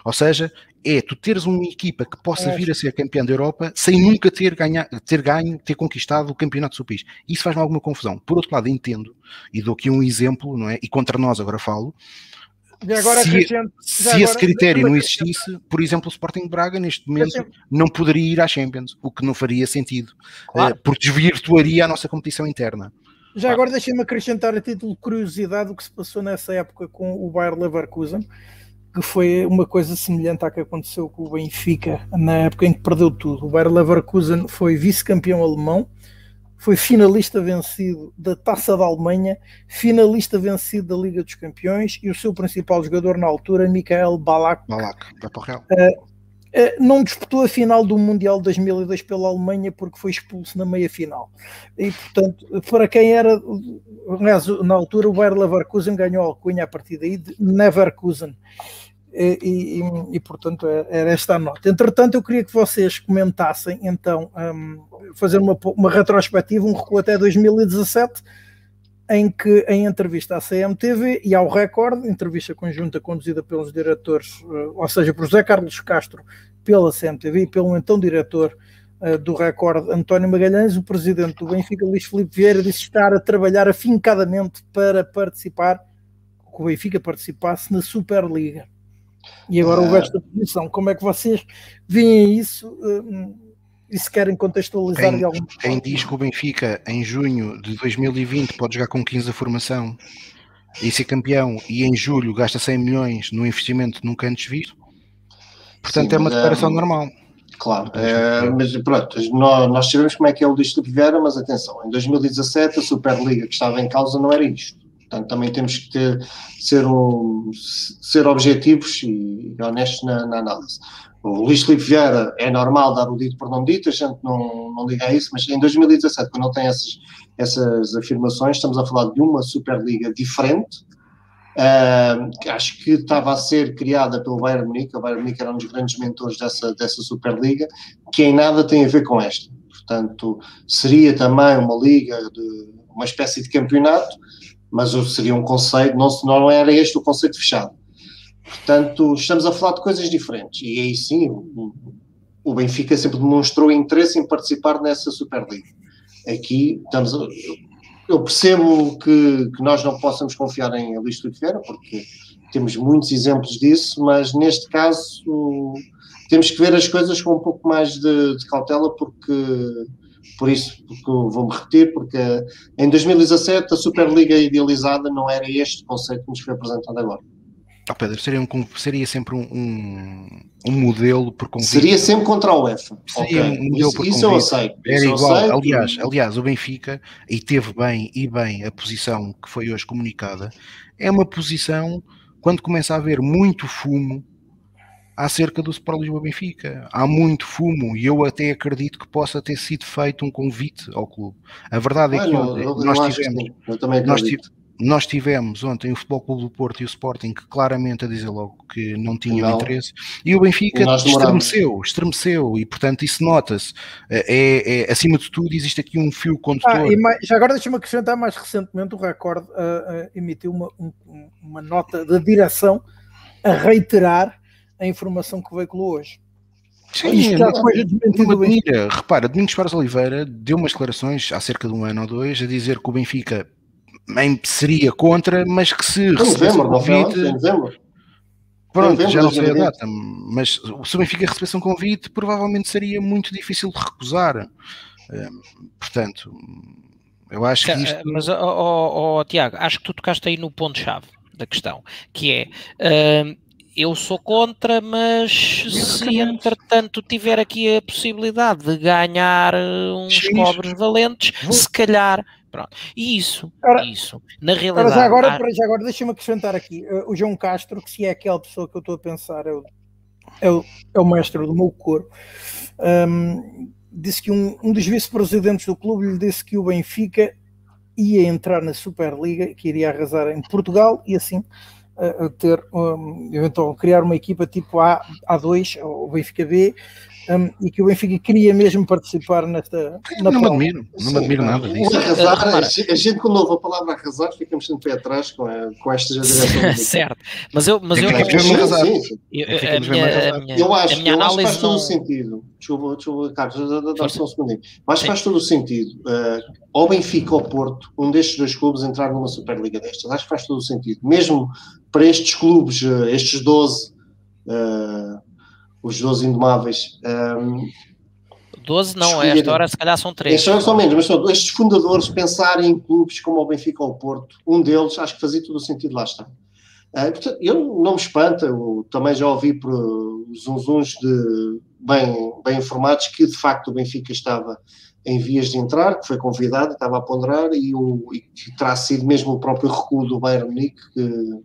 Ou seja, é tu teres uma equipa que possa vir a ser campeã da Europa sem nunca ter, ganha, ter ganho, ter conquistado o campeonato do país. Isso faz-me alguma confusão. Por outro lado, entendo, e dou aqui um exemplo, não é? E contra nós agora falo. Agora, se, se agora, esse critério não existisse, por exemplo, o Sporting Braga neste momento não poderia ir à Champions, o que não faria sentido, claro. uh, porque desvirtuaria a nossa competição interna. Já agora deixem-me acrescentar a título de curiosidade o que se passou nessa época com o Bayer Leverkusen que foi uma coisa semelhante à que aconteceu com o Benfica na época em que perdeu tudo. O Bayer Leverkusen foi vice-campeão alemão, foi finalista vencido da Taça da Alemanha, finalista vencido da Liga dos Campeões e o seu principal jogador na altura, Michael Balak, Balak uh, uh, não disputou a final do Mundial de 2002 pela Alemanha porque foi expulso na meia-final. E, portanto, para quem era, na altura, o Bayer Leverkusen ganhou a alcunha a partir daí de Neverkusen e, e, e, portanto é, era esta a nota. Entretanto, eu queria que vocês comentassem, então, um, fazer uma, uma retrospectiva, um recuo até 2017, em que, em entrevista à CMTV e ao Record, entrevista conjunta conduzida pelos diretores, uh, ou seja, por José Carlos Castro, pela CMTV e pelo então diretor uh, do Record, António Magalhães, o presidente do Benfica, Luís Filipe Vieira, disse estar a trabalhar afincadamente para participar, que o Benfica participasse na Superliga. E agora o resto da posição, como é que vocês veem isso uh, e se querem contextualizar quem, de algum Quem diz que o Benfica em junho de 2020 pode jogar com 15 da formação e ser campeão e em julho gasta 100 milhões no investimento nunca antes visto, portanto Sim, é uma declaração é, normal. Claro, é, mas pronto, nós, nós sabemos como é que é o distrito de Vieira, mas atenção, em 2017 a Superliga que estava em causa não era isto. Portanto, também temos que ter, ser, um, ser objetivos e honestos na, na, análise. O Luís Filipe Vieira é normal dar o dito por não dito, a gente não, não liga a isso, mas em 2017, quando não tem essas, essas afirmações, estamos a falar de uma Superliga diferente, uh, acho que estava a ser criada pelo Bayern Munique, o Bayern Munique era um dos grandes mentores dessa, dessa Superliga, que em nada tem a ver com esta. Portanto, seria também uma liga, de, uma espécie de campeonato, mas seria um conceito, não, não era este o conceito fechado. Portanto, estamos a falar de coisas diferentes. E aí sim, o, Benfica sempre demonstrou interesse em participar nessa Superliga. Aqui estamos. A, eu percebo que, que, nós não possamos confiar em Luís Filipe Vieira, porque temos muitos exemplos disso, mas neste caso temos que ver as coisas com um pouco mais de, de cautela, porque por isso porque vou-me repetir, porque em 2017 a Superliga idealizada não era este conceito que nos foi apresentado agora. Oh Pedro, seria, um, seria sempre um, um, um, modelo por convite. Seria sempre contra a UEFA. Seria okay. um modelo isso, por isso convite. eu aceito. Era isso igual. Aceito. Aliás, aliás, o Benfica, e teve bem e bem a posição que foi hoje comunicada, é uma posição quando começa a haver muito fumo acerca do Sport Lisboa Benfica. Há muito fumo e eu até acredito que possa ter sido feito um convite ao clube. A verdade é que não, ontem eu, nós eu tivemos. Eu também nós, nós tivemos ontem o Futebol Clube do Porto e o Sporting claramente a dizer logo que não tinham não. interesse e o Benfica estremeceu, estremeceu e portanto isso nota-se. É, é, acima de tudo existe aqui um fio condutor. Ah, mais, já agora deixa-me acrescentar mais recentemente o Record uh, uh, emitiu uma, um, uma nota da direção a reiterar a informação que veiculou hoje. Sim, não, não admira. Repara, Domingos Pares Oliveira deu umas declarações há cerca de um ano ou dois a dizer que o Benfica seria contra, mas que se recebesse o convite... Pronto, já não sei a data, mas se o Benfica recebesse um convite, provavelmente seria muito difícil de recusar. Hum, portanto, eu acho que isto... Mas, oh, oh, oh, Tiago, acho que tu tocaste aí no ponto-chave da questão, que é... Uh, eu sou contra, mas se entretanto tiver aqui a possibilidade de ganhar eh, uns Sim. cobres valentes, se calhar. Pronto. E isso, ora, isso, na realidade. já agora, há... já agora deixa-me acrescentar aqui: uh, o João Castro, que se é aquela pessoa que eu estou a pensar, é o, é o, é o mestre do meu coro, um, disse que um, um dos vice-presidentes do clube lhe disse que o Benfica ia entrar na Superliga, que iria arrasar em Portugal e assim ter, um, então, criar uma equipa tipo A, A2, ou Benfica B, um, e que o Benfica queria mesmo participar nesta. Na não, me admiro, não me admiro nada disso. Arrasar, a gente, quando ouve a palavra arrasar, ficamos sempre pé atrás com, a, com esta direção. certo, mas eu. Mas eu, eu, eu acho, a minha eu acho que faz todo o sentido. Desculpa, desculpa Carlos, dá só um segundinho. Eu acho que faz todo o sentido. Uh, ou Benfica ou Porto, um destes dois clubes, entrar numa Superliga destas. Acho que faz todo o sentido. Mesmo para estes clubes, uh, estes 12. Uh, os 12 indomáveis. Um, 12 não, esta hora se calhar são 3. Estes são menos, mas são, estes fundadores pensarem em clubes como o Benfica ou o Porto, um deles acho que fazia todo o sentido, lá está. Uh, portanto, eu não me espanta, eu também já ouvi por zunzuns de bem, bem informados que de facto o Benfica estava em vias de entrar, que foi convidado, estava a ponderar e, o, e terá sido mesmo o próprio recuo do Bayern Munique que,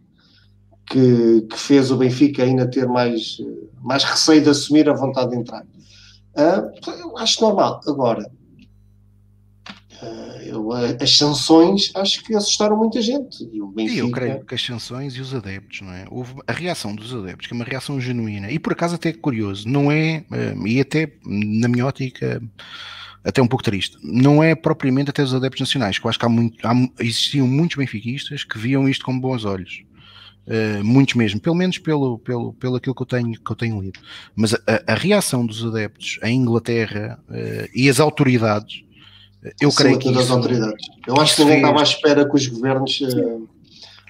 que, que, fez o Benfica ainda ter mais, mais receio de assumir a vontade de entrar. Uh, eu acho normal. Agora, uh, eu, as sanções acho que assustaram muita gente. E o Benfica... Eu creio que as sanções e os adeptos, não é? Houve a reação dos adeptos, que é uma reação genuína, e por acaso até curioso, não é, uh, e até na minha ótica até um pouco triste. Não é propriamente até os adeptos nacionais, que eu acho que há muito, há, existiam muitos benfiquistas que viam isto com bons olhos. Uh, muitos mesmo, pelo menos pelo, pelo, pelo aquilo que eu tenho, que eu tenho lido. Mas a, a reação dos adeptos em Inglaterra uh, e as autoridades, uh, eu Sim, creio que. Isso, autoridades. Eu acho que ninguém estava à espera que os governos uh,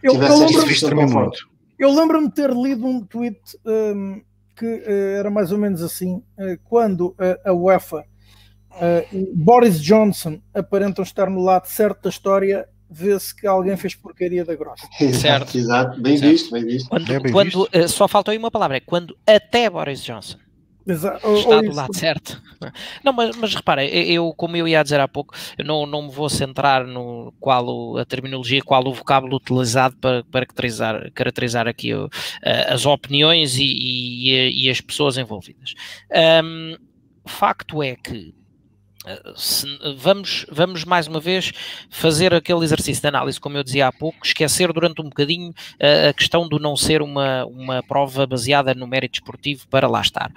tivessem eu, muito. Eu lembro-me de ter lido um tweet um, que era mais ou menos assim: quando a UEFA. Boris Johnson aparentam estar no lado certo da história vê-se que alguém fez porcaria da grossa. Certo. Exato, bem certo. visto, bem visto. Quando, é bem quando visto. Uh, só faltou aí uma palavra, é quando até Boris Johnson Exato. está do lado certo. Não, mas, mas repara, eu, como eu ia dizer há pouco, eu não, não me vou centrar no qual a terminologia, qual o vocábulo utilizado para, para caracterizar, caracterizar aqui uh, as opiniões e, e, e, as pessoas envolvidas. Um, facto é que se, vamos, vamos mais uma vez fazer aquele exercício de análise, como eu dizia há pouco, esquecer durante um bocadinho a, a questão do não ser uma, uma prova baseada no mérito esportivo para lá estar.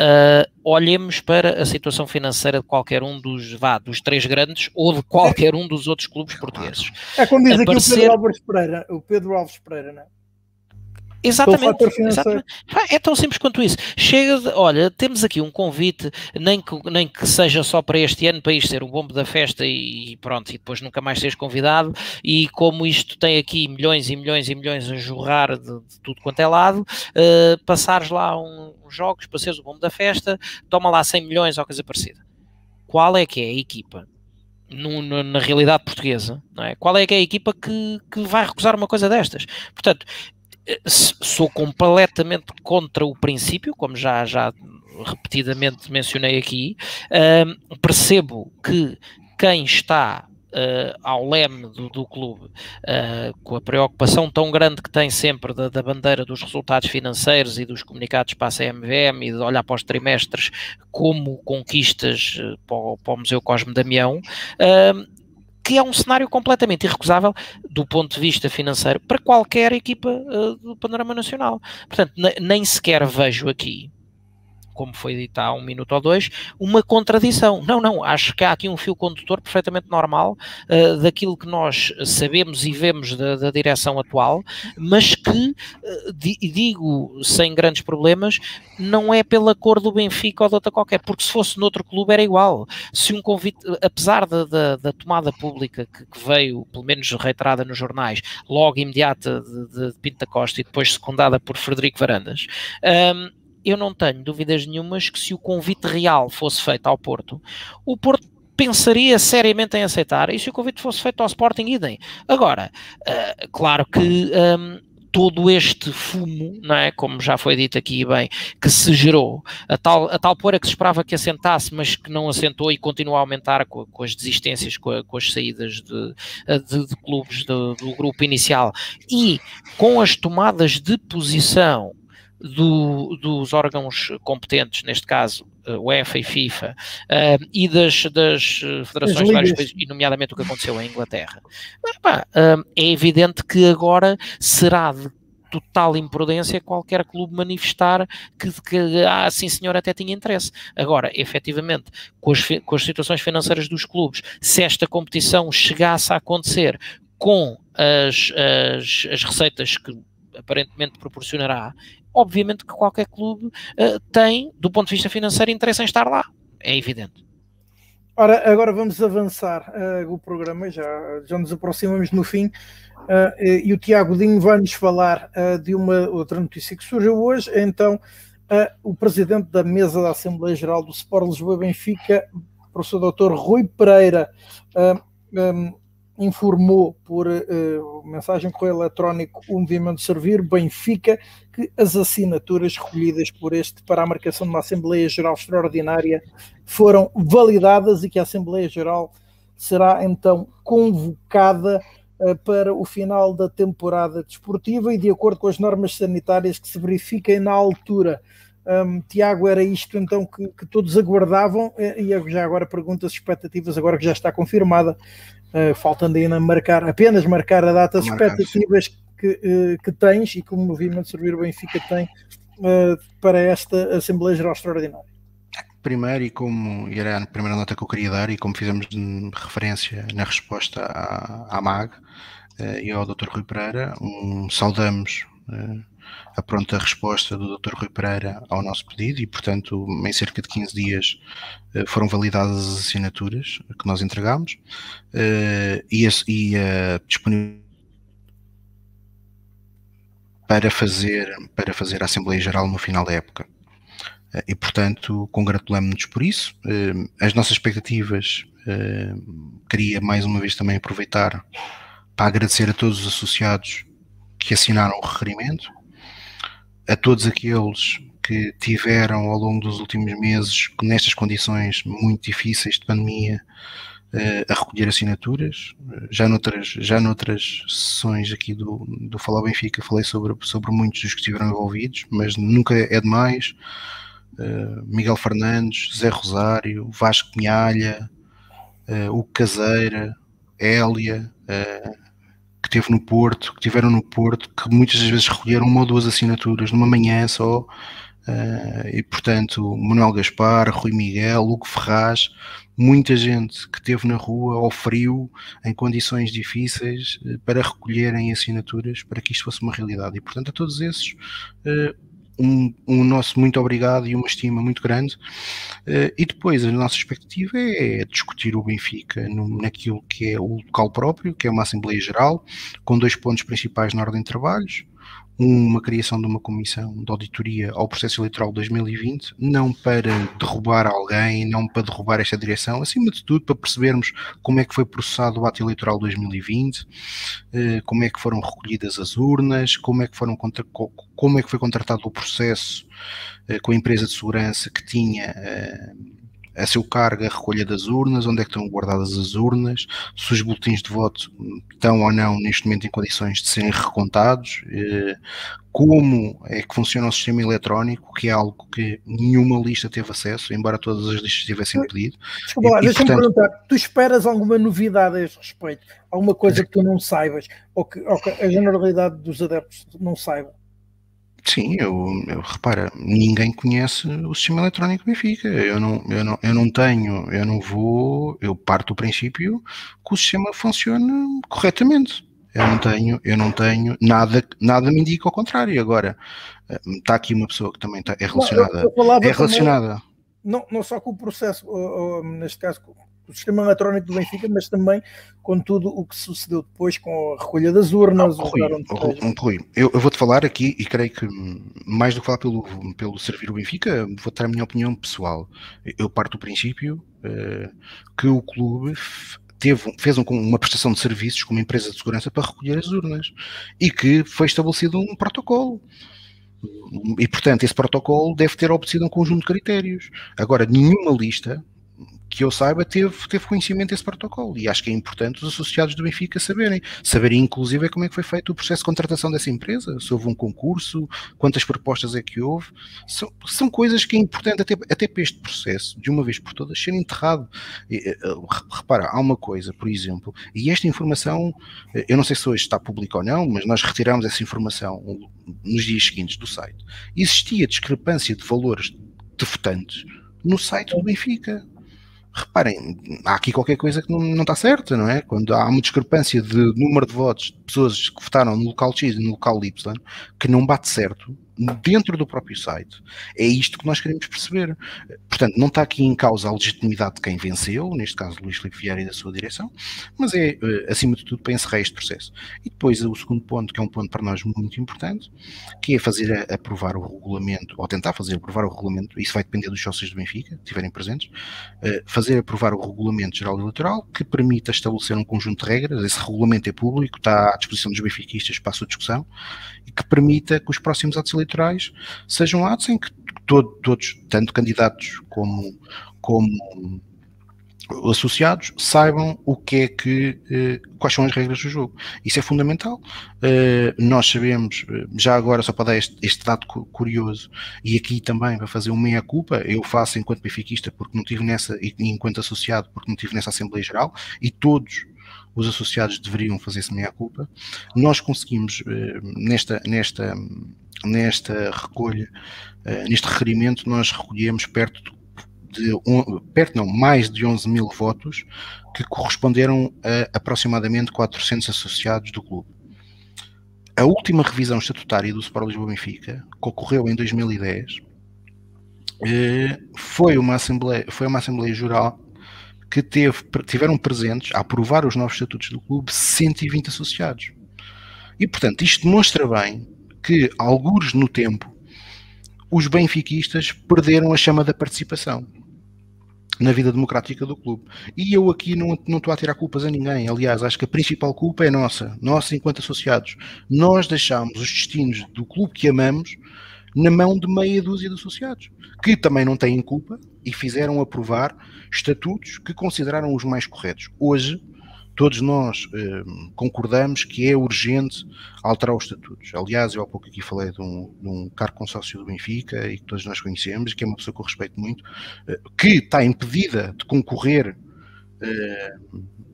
Uh, olhemos para a situação financeira de qualquer um dos, vá, dos três grandes ou de qualquer um dos outros clubes portugueses. É como diz Aparecer... aqui o Pedro Alves Pereira, o Pedro Alves Pereira, não é? Exatamente, exatamente. É tão simples quanto isso. Chega de, olha, temos aqui um convite, nem que, nem que seja só para este ano, para isto ser o bombo da festa e pronto, e depois nunca mais seres convidado. E como isto tem aqui milhões e milhões e milhões a jorrar de, de tudo quanto é lado, uh, passares lá um, uns jogos para seres o bombo da festa, toma lá 100 milhões ou coisa parecida. Qual é que é a equipa? No, no, na realidade portuguesa, é? qual é que é a equipa que, que vai recusar uma coisa destas? Portanto, sou completamente contra o princípio, como já, já repetidamente mencionei aqui. Uh, percebo que quem está Uh, ao leme do, do clube, uh, com a preocupação tão grande que tem sempre da, da, bandeira dos resultados financeiros e dos comunicados para a CMVM e de olhar para os trimestres como conquistas uh, para, o, para, o, Museu Cosme Damião, que é um cenário completamente irrecusável do ponto de vista financeiro para qualquer equipa uh, do panorama nacional. Portanto, nem sequer vejo aqui como foi dito há um minuto ou dois, uma contradição. Não, não, acho que há aqui um fio condutor perfeitamente normal uh, daquilo que nós sabemos e vemos da, da direção atual, mas que, uh, digo sem grandes problemas, não é pela cor do Benfica ou de outra qualquer, porque se fosse noutro clube era igual. Se um convite, apesar da, da, da tomada pública que, que, veio, pelo menos reiterada nos jornais, logo imediata de, de Pinta Costa e depois secundada por Frederico Varandas, um, eu não tenho dúvidas nenhumas que se o convite real fosse feito ao Porto, o Porto pensaria seriamente em aceitar, e se o convite fosse feito ao Sporting, idem. Agora, uh, claro que um, todo este fumo, não é? como já foi dito aqui bem, que se gerou, a tal, a tal poeira que se esperava que assentasse, mas que não assentou e continua a aumentar com, com as desistências, com, a, com, as saídas de, de, de clubes do, do grupo inicial e com as tomadas de posição do, dos órgãos competentes, neste caso UEFA e FIFA, uh, e das, das federações de vários países, e nomeadamente o que aconteceu em Inglaterra. uh, é evidente que agora será de total imprudência qualquer clube manifestar que, que ah, sim senhor, até tinha interesse. Agora, efetivamente, com as, com as situações financeiras dos clubes, se esta competição chegasse a acontecer com as, as, as receitas que aparentemente proporcionará obviamente que qualquer clube uh, tem, do ponto de vista financeiro, interesse em estar lá. É evidente. Ora, agora vamos avançar uh, o programa, já, já nos aproximamos no fim, uh, e o Tiago Dinho vai-nos falar de uma outra notícia que surgiu hoje, então o presidente da mesa da Assembleia Geral do Sport Lisboa Benfica, professor Dr. Rui Pereira, um, informou por uh, mensagem correio eletrónico o movimento Servir Benfica que as assinaturas recolhidas por este para a marcação de uma Assembleia Geral Extraordinária foram validadas e que a Assembleia Geral será então convocada uh, para o final da temporada desportiva e de acordo com as normas sanitárias que se verifiquem na altura. Um, Tiago, era isto então que, que, todos aguardavam e já agora pergunto as expectativas, agora que já está confirmada uh, faltando ainda marcar, apenas marcar a data, as expectativas que, uh, que tens e que o movimento Servir o Benfica tem uh, para esta Assembleia Geral Extraordinária. Primeiro, e como e era a primeira nota que eu queria dar, e como fizemos referência na resposta à, à MAG e ao Dr. Rui Pereira, um, saudamos a pronta resposta do Dr. Rui Pereira ao nosso pedido e, portanto, em cerca de 15 dias eh, foram validadas as assinaturas que nós entregámos eh, e a, e a disponibilidade para fazer, para fazer a Assembleia Geral no final da época. Eh, e, portanto, congratulamos-nos por isso. As nossas expectativas, queria mais uma vez também aproveitar para agradecer a todos os associados que assinaram o requerimento, a todos aqueles que tiveram ao longo dos últimos meses, nestas condições muito difíceis de pandemia, uh, a recolher assinaturas. Já noutras, já noutras sessões aqui do, do Falar Benfica falei sobre, sobre muitos dos que estiveram envolvidos, mas nunca é demais. Uh, Miguel Fernandes, Zé Rosário, Vasco Pinhalha, uh, Hugo Caseira, Hélia, que teve no Porto, que tiveram no Porto, que muitas vezes recolheram uma ou duas assinaturas numa manhã só, Uh, e portanto, Manuel Gaspar, Rui Miguel, Hugo Ferraz, muita gente que esteve na rua ao frio, em condições difíceis, uh, para recolherem assinaturas para que isto fosse uma realidade. E portanto, a todos esses, uh, um, um, nosso muito obrigado e uma estima muito grande. Uh, e depois a nossa expectativa é discutir o Benfica no, naquilo que é o local próprio, que é uma Assembleia Geral, com dois pontos principais na ordem de trabalhos uma criação de uma comissão de auditoria ao processo eleitoral de 2020, não para derrubar alguém, não para derrubar esta direção, acima de tudo para percebermos como é que foi processado o ato eleitoral de 2020, eh, como é que foram recolhidas as urnas, como é que, foram, como é que foi contratado o processo eh, com a empresa de segurança que tinha eh, a seu cargo a recolha das urnas, onde é que estão guardadas as urnas, se os boletins de voto estão ou não neste momento em condições de serem recontados, eh, como é que funciona o sistema eletrónico, que é algo que nenhuma lista teve acesso, embora todas as listas tivessem pedido. Desculpa, deixa-me portanto... perguntar, tu esperas alguma novidade a este respeito? Alguma coisa que tu não saibas, ou que, ou que a generalidade dos adeptos não saiba? Sim, eu, eu repara, ninguém conhece o sistema eletrónico Benfica. Eu não, eu, não, eu não tenho, eu não vou, eu parto do princípio que o sistema funciona corretamente. Eu não tenho, eu não tenho, nada, nada me indica ao contrário. Agora, está aqui uma pessoa que também está, é relacionada. Não, é relacionada. Também, não, não só com o processo, neste caso, o sistema eletrónico do Benfica, mas também com tudo o que sucedeu depois com a recolha das urnas. Não, Rui, Rui, Rui, eu, eu vou-te falar aqui e creio que mais do que falar pelo, pelo servir o Benfica, vou dar a minha opinião pessoal. Eu parto do princípio uh, que o clube teve, fez um, uma prestação de serviços com uma empresa de segurança para recolher as urnas e que foi estabelecido um protocolo. E, portanto, esse protocolo deve ter obedecido um conjunto de critérios. Agora, nenhuma lista que eu saiba, teve, teve conhecimento desse protocolo. E acho que é importante os associados do Benfica saberem. Saberem, inclusive, como é que foi feito o processo de contratação dessa empresa, se houve um concurso, quantas propostas é que houve. São, são coisas que é importante até, até para este processo, de uma vez por todas, ser enterrado. Eh, repara, há uma coisa, por exemplo, e esta informação, eh, eu não sei se hoje está pública ou não, mas nós retiramos essa informação nos dias seguintes do site. Existia discrepância de valores de votantes no site do Benfica reparem, há aqui qualquer coisa que não, não está certa, não é? Quando há uma discrepância de número de votos de pessoas que votaram no local X e no local Y, que não bate certo, dentro do próprio site. É isto que nós queremos perceber. Portanto, não está aqui em causa a legitimidade de quem venceu, neste caso Luís Filipe Vieira e da sua direção, mas é, eh, acima de tudo, para encerrar este processo. E depois o segundo ponto, que é um ponto para nós muito importante, que é fazer aprovar o regulamento, ou tentar fazer aprovar o regulamento, isso vai depender dos sócios do Benfica, que estiverem presentes, eh, fazer aprovar o regulamento geral eleitoral, que permita estabelecer um conjunto de regras, esse regulamento é público, está à disposição dos benfiquistas para a sua discussão, e que permita que os próximos atos eleitorais sejam atos em que todo, todos, tanto candidatos como, como associados saibam o que é que eh, quais são as regras do jogo. Isso é fundamental. Eh, nós sabemos, eh, já agora só para dar este, este dado curioso, e aqui também para fazer uma meia culpa, eu faço enquanto benfiquista porque não tive nessa, e enquanto associado porque não tive nessa Assembleia Geral, e todos os associados deveriam fazer essa meia-culpa. Nós conseguimos, eh, nesta, nesta, nesta recolha, eh, neste requerimento, nós recolhemos perto de, perto não, mais de 11 mil votos que corresponderam a aproximadamente 400 associados do clube. A última revisão estatutária do Sport Lisboa Benfica, que ocorreu em 2010, eh, foi uma assembleia, foi uma assembleia geral que teve, tiveram presentes a aprovar os novos estatutos do clube 120 associados. E, portanto, isto demonstra bem que, alguns no tempo, os benfiquistas perderam a chama da participação na vida democrática do clube. E eu aqui não, não estou a tirar culpas a ninguém. Aliás, acho que a principal culpa é nossa, nossa enquanto associados. Nós deixámos os destinos do clube que amamos na mão de meia dúzia de associados, que também não têm culpa e fizeram aprovar estatutos que consideraram os mais corretos. Hoje, todos nós eh, concordamos que é urgente alterar os estatutos. Aliás, eu há pouco aqui falei de um, de um cargo consórcio do Benfica e que todos nós conhecemos, que é uma pessoa que eu respeito muito, eh, que está impedida de concorrer eh,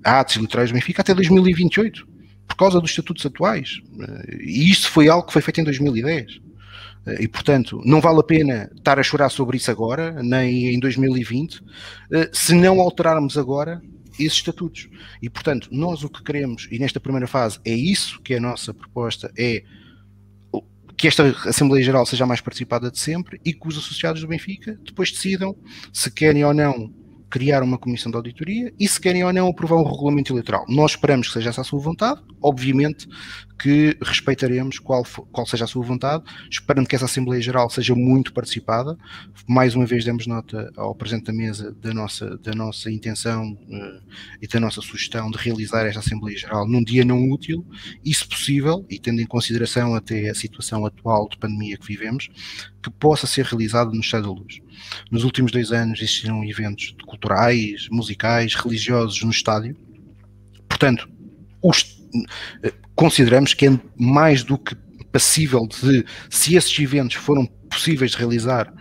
a atos eleitorais do Benfica até 2028, por causa dos estatutos atuais. Eh, e isso foi algo que foi feito em 2010. Eh, e, portanto, não vale a pena estar a chorar sobre isso agora, nem em 2020, eh, se não alterarmos agora esses estatutos. E, portanto, nós o que queremos, e nesta primeira fase é isso que é a nossa proposta, é que esta Assembleia Geral seja a mais participada de sempre e que os associados do Benfica depois decidam se querem ou não criar uma comissão de auditoria e se querem ou não aprovar um regulamento eleitoral. Nós esperamos que seja essa a sua vontade, obviamente que respeitaremos qual, qual seja a sua vontade, esperando que essa Assembleia Geral seja muito participada. Mais uma vez demos nota ao Presidente da Mesa da nossa, da nossa intenção uh, e da nossa sugestão de realizar esta Assembleia Geral num dia não útil e, se possível, e tendo em consideração até a situação atual de pandemia que vivemos, que possa ser realizada no Estado da Luz. Nos últimos dois anos existiram eventos culturais, musicais, religiosos no estádio. Portanto, os, eh, consideramos que é mais do que passível de, se esses eventos foram possíveis de realizar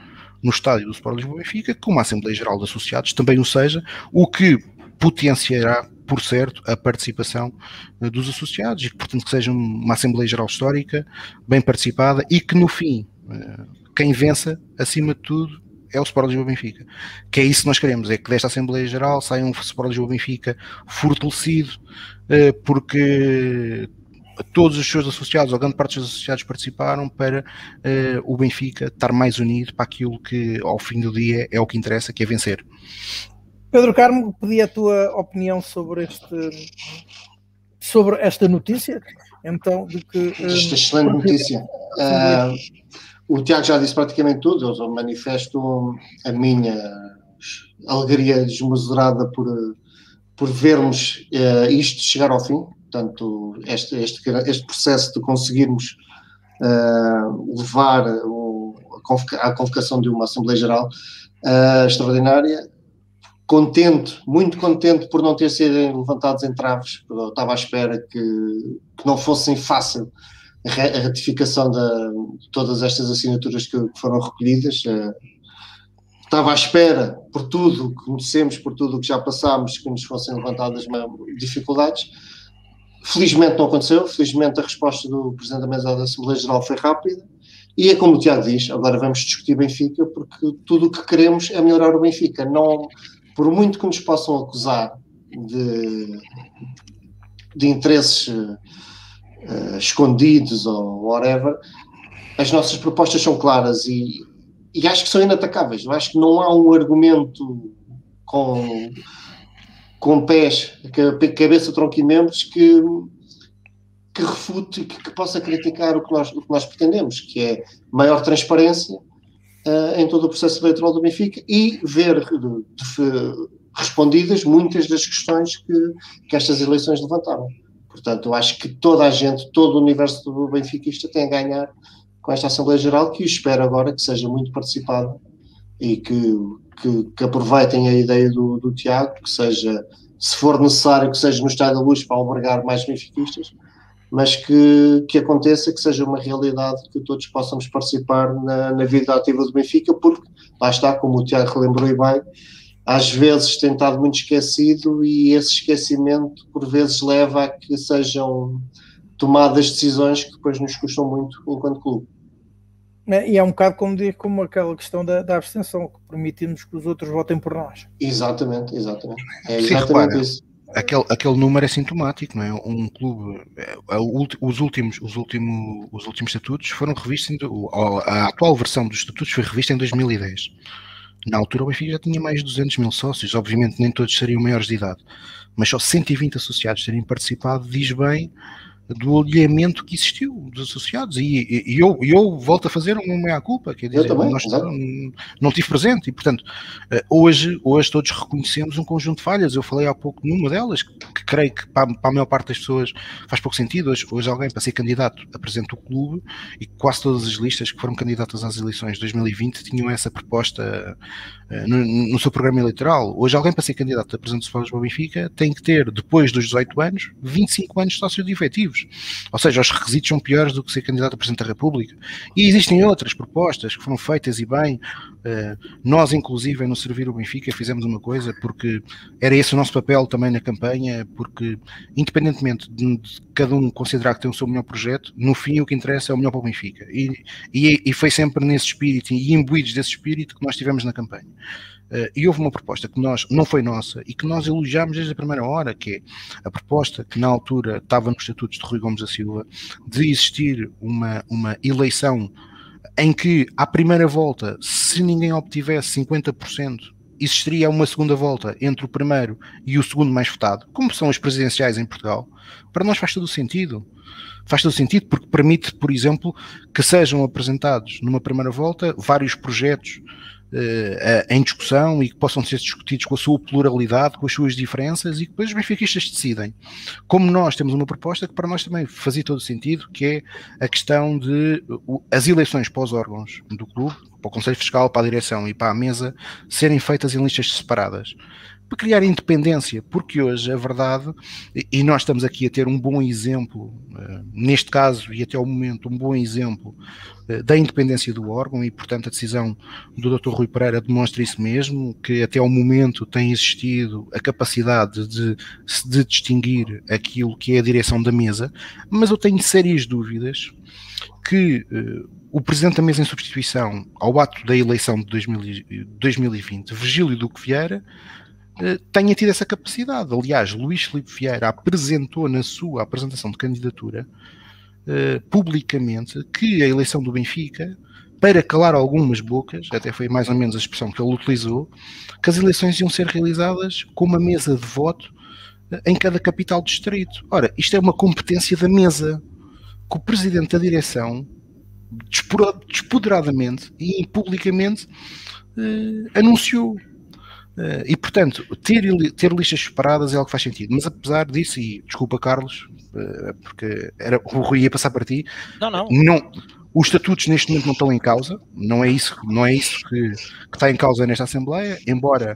no estádio do Sport Lisboa Benfica, que uma Assembleia Geral de Associados também o seja, o que potenciará, por certo, a participação eh, dos associados e que, portanto, que seja uma Assembleia Geral histórica, bem participada e que, no fim, eh, quem vença, acima de tudo, é o Sport Lisboa Benfica. Que é isso que nós queremos, é que desta Assembleia Geral saia um Sport Lisboa Benfica fortalecido, eh, porque todos os seus associados, ou grande parte dos associados participaram para uh, o Benfica estar mais unido para aquilo que ao fim do dia é o que interessa, que é vencer. Pedro Carmo, pedi a tua opinião sobre este sobre esta notícia, então de que esta excelente notícia. Uh, o Tiago já disse praticamente tudo, eu manifesto a minha alegria desmesurada por, por vermos uh, isto chegar ao fim, portanto, este, este, este processo de conseguirmos uh, levar o, a, convocação de uma Assembleia Geral uh, extraordinária. Contente, muito contente por não ter sido levantados entraves, eu estava à espera que, que não fossem fácil a ratificação de todas estas assinaturas que, foram recolhidas. Uh, estava à espera, por tudo que conhecemos, por tudo que já passámos, que nos fossem levantadas dificuldades. Felizmente não aconteceu, felizmente a resposta do Presidente da Mesa da Assembleia Geral foi rápida e é como o Tiago diz, agora vamos discutir Benfica porque tudo o que queremos é melhorar o Benfica, não, por muito que nos possam acusar de, de interesses uh, escondidos ou whatever, as nossas propostas são claras e, e acho que são inatacáveis, eu acho que não há um argumento com com pés, cabeça, tronco e membros que, que refute, que, que possa criticar o que, nós, o que nós pretendemos, que é maior transparência uh, em todo o processo eleitoral do Benfica e ver de, de, respondidas muitas das questões que, que estas eleições levantaram. Portanto, eu acho que toda a gente, todo o universo do benfiquista tem a ganhar com esta Assembleia Geral, que espero agora que seja muito participada e que que, que aproveitem a ideia do, do Tiago, que seja, se for necessário, que seja no Estádio da Luz para albergar mais benfiquistas, mas que, que aconteça, que seja uma realidade, que todos possamos participar na, na vida ativa do Benfica, porque lá está, como o Tiago relembrou e bem, às vezes tem estado muito esquecido e esse esquecimento por vezes leva a que sejam tomadas decisões que depois nos custam muito enquanto clube. Né? E é um bocado como, como aquela questão da, da abstenção, que permitimos que os outros votem por nós. Exatamente, exatamente. É exatamente Sim, repara, isso. Aquele, aquele número é sintomático, não é? Um clube, é, os últimos, os últimos, os últimos estatutos foram revistos, a atual versão dos estatutos foi revista em 2010. Na altura o Benfica já tinha mais de 200 mil sócios, obviamente nem todos seriam maiores de idade, mas só 120 associados terem participado diz bem do alinhamento que existiu dos associados. E, e, eu, eu volto a fazer uma meia-culpa, quer dizer, também, nós, não, não tive presente. E portanto eh, hoje, hoje todos reconhecemos um conjunto de falhas, eu falei há pouco numa delas, que, creio que para, para, a maior parte das pessoas faz pouco sentido, hoje, hoje alguém para ser candidato apresenta o clube e quase todas as listas que foram candidatas às eleições de 2020 tinham essa proposta uh, no, no, seu programa eleitoral, hoje alguém para ser candidato apresenta o Sport Benfica tem que ter, depois dos 18 anos, 25 anos de sócio de efetivo objetivos. Ou seja, os requisitos são piores do que ser candidato a Presidente da República. E existem outras propostas que foram feitas e bem. Uh, nós, inclusive, no Servir o Benfica, fizemos uma coisa porque era esse o nosso papel também na campanha, porque, independentemente de, de cada um considerar que tem o seu melhor projeto, no fim o que interessa é o melhor para o Benfica. E, e, e foi sempre nesse espírito e imbuídos desse espírito que nós tivemos na campanha. Uh, e houve uma proposta que nós, não foi nossa, e que nós elogiámos desde a primeira hora, que é a proposta que na altura estava nos estatutos de Rui Gomes da Silva, de existir uma, uma eleição em que, à primeira volta, se ninguém obtivesse 50%, existiria uma segunda volta entre o primeiro e o segundo mais votado, como são as presidenciais em Portugal, para nós faz todo o sentido. Faz todo o sentido porque permite, por exemplo, que sejam apresentados numa primeira volta vários projetos em discussão e que possam ser discutidos com a sua pluralidade, com as suas diferenças e que depois os benfiquistas decidem. Como nós temos uma proposta que para nós também fazia todo sentido, que é a questão de as eleições para os órgãos do clube, para o Conselho Fiscal, para a direção e para a mesa, serem feitas em listas separadas para criar independência, porque hoje a verdade, e nós estamos aqui a ter um bom exemplo, uh, neste caso e até o momento, um bom exemplo uh, da independência do órgão e, portanto, a decisão do Dr. Rui Pereira demonstra isso mesmo, que até ao momento tem existido a capacidade de, de distinguir aquilo que é a direção da mesa, mas eu tenho sérias dúvidas que uh, o Presidente da Mesa em substituição ao ato da eleição de 2000, 2020, Virgílio Duque Vieira, eh, tenha tido essa capacidade. Aliás, Luís Filipe Vieira apresentou na sua apresentação de candidatura uh, publicamente que a eleição do Benfica, para calar algumas bocas, até foi mais ou menos a expressão que ele utilizou, que as eleições iam ser realizadas com uma mesa de voto uh, em cada capital distrito. Ora, isto é uma competência da mesa que o presidente da direção despoderadamente e publicamente anunciou. Uh, e portanto, ter, ter listas separadas é algo que faz sentido. Mas apesar disso, e desculpa, Carlos, uh, porque era, o Rui ia passar para ti, não, não. não os estatutos neste momento não estão em causa, não é isso, não é isso que, que está em causa nesta Assembleia, embora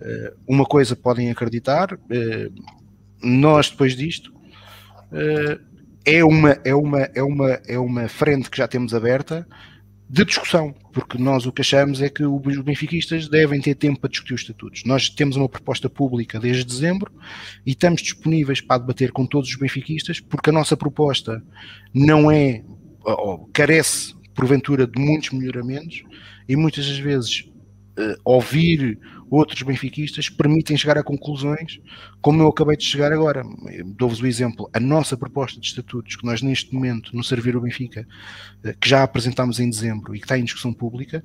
uh, uma coisa podem acreditar, nós depois disto é, uma, é, uma, é, uma, é uma frente que já temos aberta de discussão, porque nós o que achamos é que os benfiquistas devem ter tempo para discutir os estatutos. Nós temos uma proposta pública desde dezembro e estamos disponíveis para debater com todos os benfiquistas, porque a nossa proposta não é, ou carece, porventura, de muitos melhoramentos e muitas das vezes uh, ouvir outros benfiquistas permitem chegar a conclusões como eu acabei de chegar agora. Dou-vos o exemplo, a nossa proposta de estatutos que nós neste momento no Servir o Benfica, uh, que já apresentámos em dezembro e que está em discussão pública,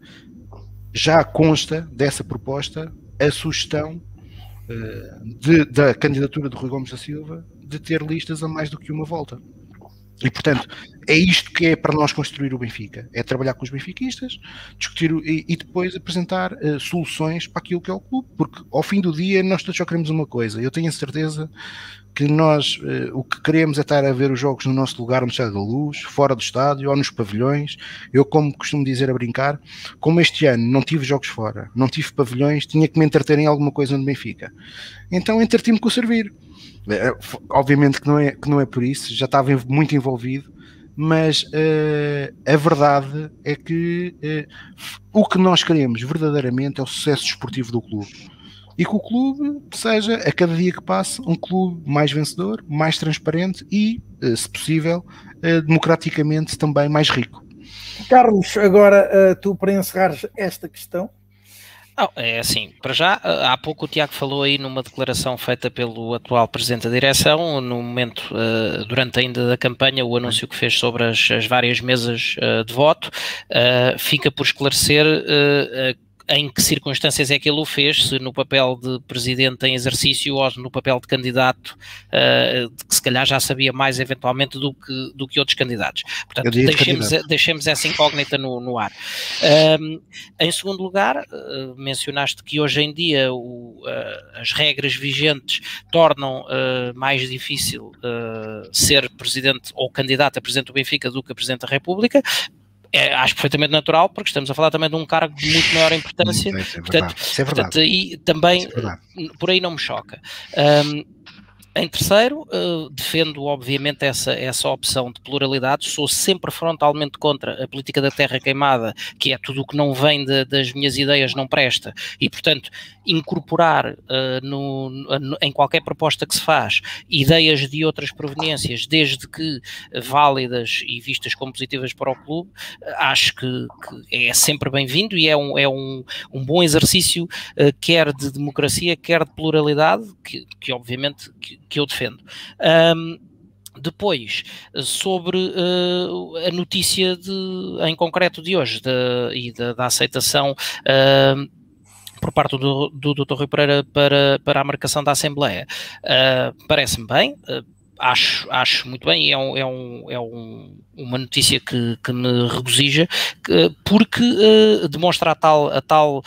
já consta dessa proposta a sugestão uh, de, da candidatura de Rui Gomes da Silva de ter listas a mais do que uma volta. E, portanto, é isto que é para nós construir o Benfica: é trabalhar com os benfiquistas, discutir e, e depois apresentar uh, soluções para aquilo que é o clube, porque ao fim do dia nós todos só queremos uma coisa. Eu tenho a certeza que nós uh, o que queremos é estar a ver os jogos no nosso lugar, no Estádio da Luz, fora do estádio ou nos pavilhões. Eu, como costumo dizer a brincar, como este ano não tive jogos fora, não tive pavilhões, tinha que me entreter em alguma coisa no Benfica. Então entretive-me com o servir obviamente que não, é, que não é por isso, já estava muito envolvido, mas uh, a verdade é que uh, o que nós queremos verdadeiramente é o sucesso desportivo do clube. E que o clube seja, a cada dia que passa, um clube mais vencedor, mais transparente e, uh, se possível, democraticamente também mais rico. Carlos, agora tu para encerrar esta questão, não, é assim, para já, há pouco o Tiago falou aí numa declaração feita pelo atual Presidente da Direção, no momento, uh, durante ainda da campanha, o anúncio que fez sobre as, as várias mesas uh, de voto, fica por esclarecer em que circunstâncias é que ele o fez, se no papel de presidente em exercício ou no papel de candidato, uh, que se calhar já sabia mais eventualmente do que, do que outros candidatos. Portanto, deixemos, deixemos essa incógnita no, no ar. Um, em segundo lugar, uh, mencionaste que hoje em dia o, uh, as regras vigentes tornam mais difícil ser presidente ou candidato a presidente do Benfica do que a presidente da República é, acho perfeitamente natural, porque estamos a falar também de um cargo de muito maior importância. Isso é portanto, isso é portanto, e também é por aí não me choca. Um, em terceiro, uh, defendo obviamente essa, essa opção de pluralidade, sou sempre frontalmente contra a política da terra queimada, que é tudo o que não vem de, das minhas ideias não presta, e portanto incorporar uh, no, no, em qualquer proposta que se faz ideias de outras proveniências, desde que válidas e vistas como positivas para o clube, acho que, que é sempre bem-vindo e é um, é um, um bom exercício, uh, quer de democracia, quer de pluralidade, que, que obviamente que, que eu defendo. Um, depois, sobre uh, a notícia de, em concreto de hoje de, e da, da aceitação uh, por parte do, do Dr. Rui Pereira para, para a marcação da Assembleia, uh, parece-me bem. Acho, acho muito bem é, um, é, um, é um, uma notícia que, que me regozija, que, porque demonstra a tal, a tal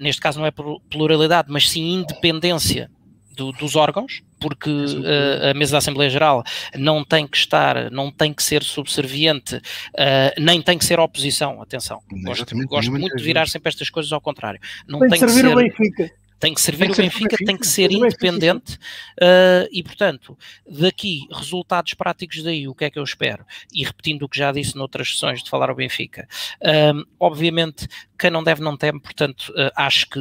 neste caso não é pluralidade, mas sim independência do, dos órgãos, porque uh, a mesa da Assembleia Geral não tem que estar, não tem que ser subserviente, uh, nem tem que ser oposição, atenção. Gosto, gosto muito de virar sempre estas coisas ao contrário. Não tem, tem que, que ser o Benfica tem que servir tem que o Benfica, Benfica, tem que ser independente uh, e, portanto, daqui, resultados práticos daí, o que é que eu espero? E repetindo o que já disse noutras sessões de falar ao Benfica, uh, obviamente quem não deve não teme, portanto, uh, acho que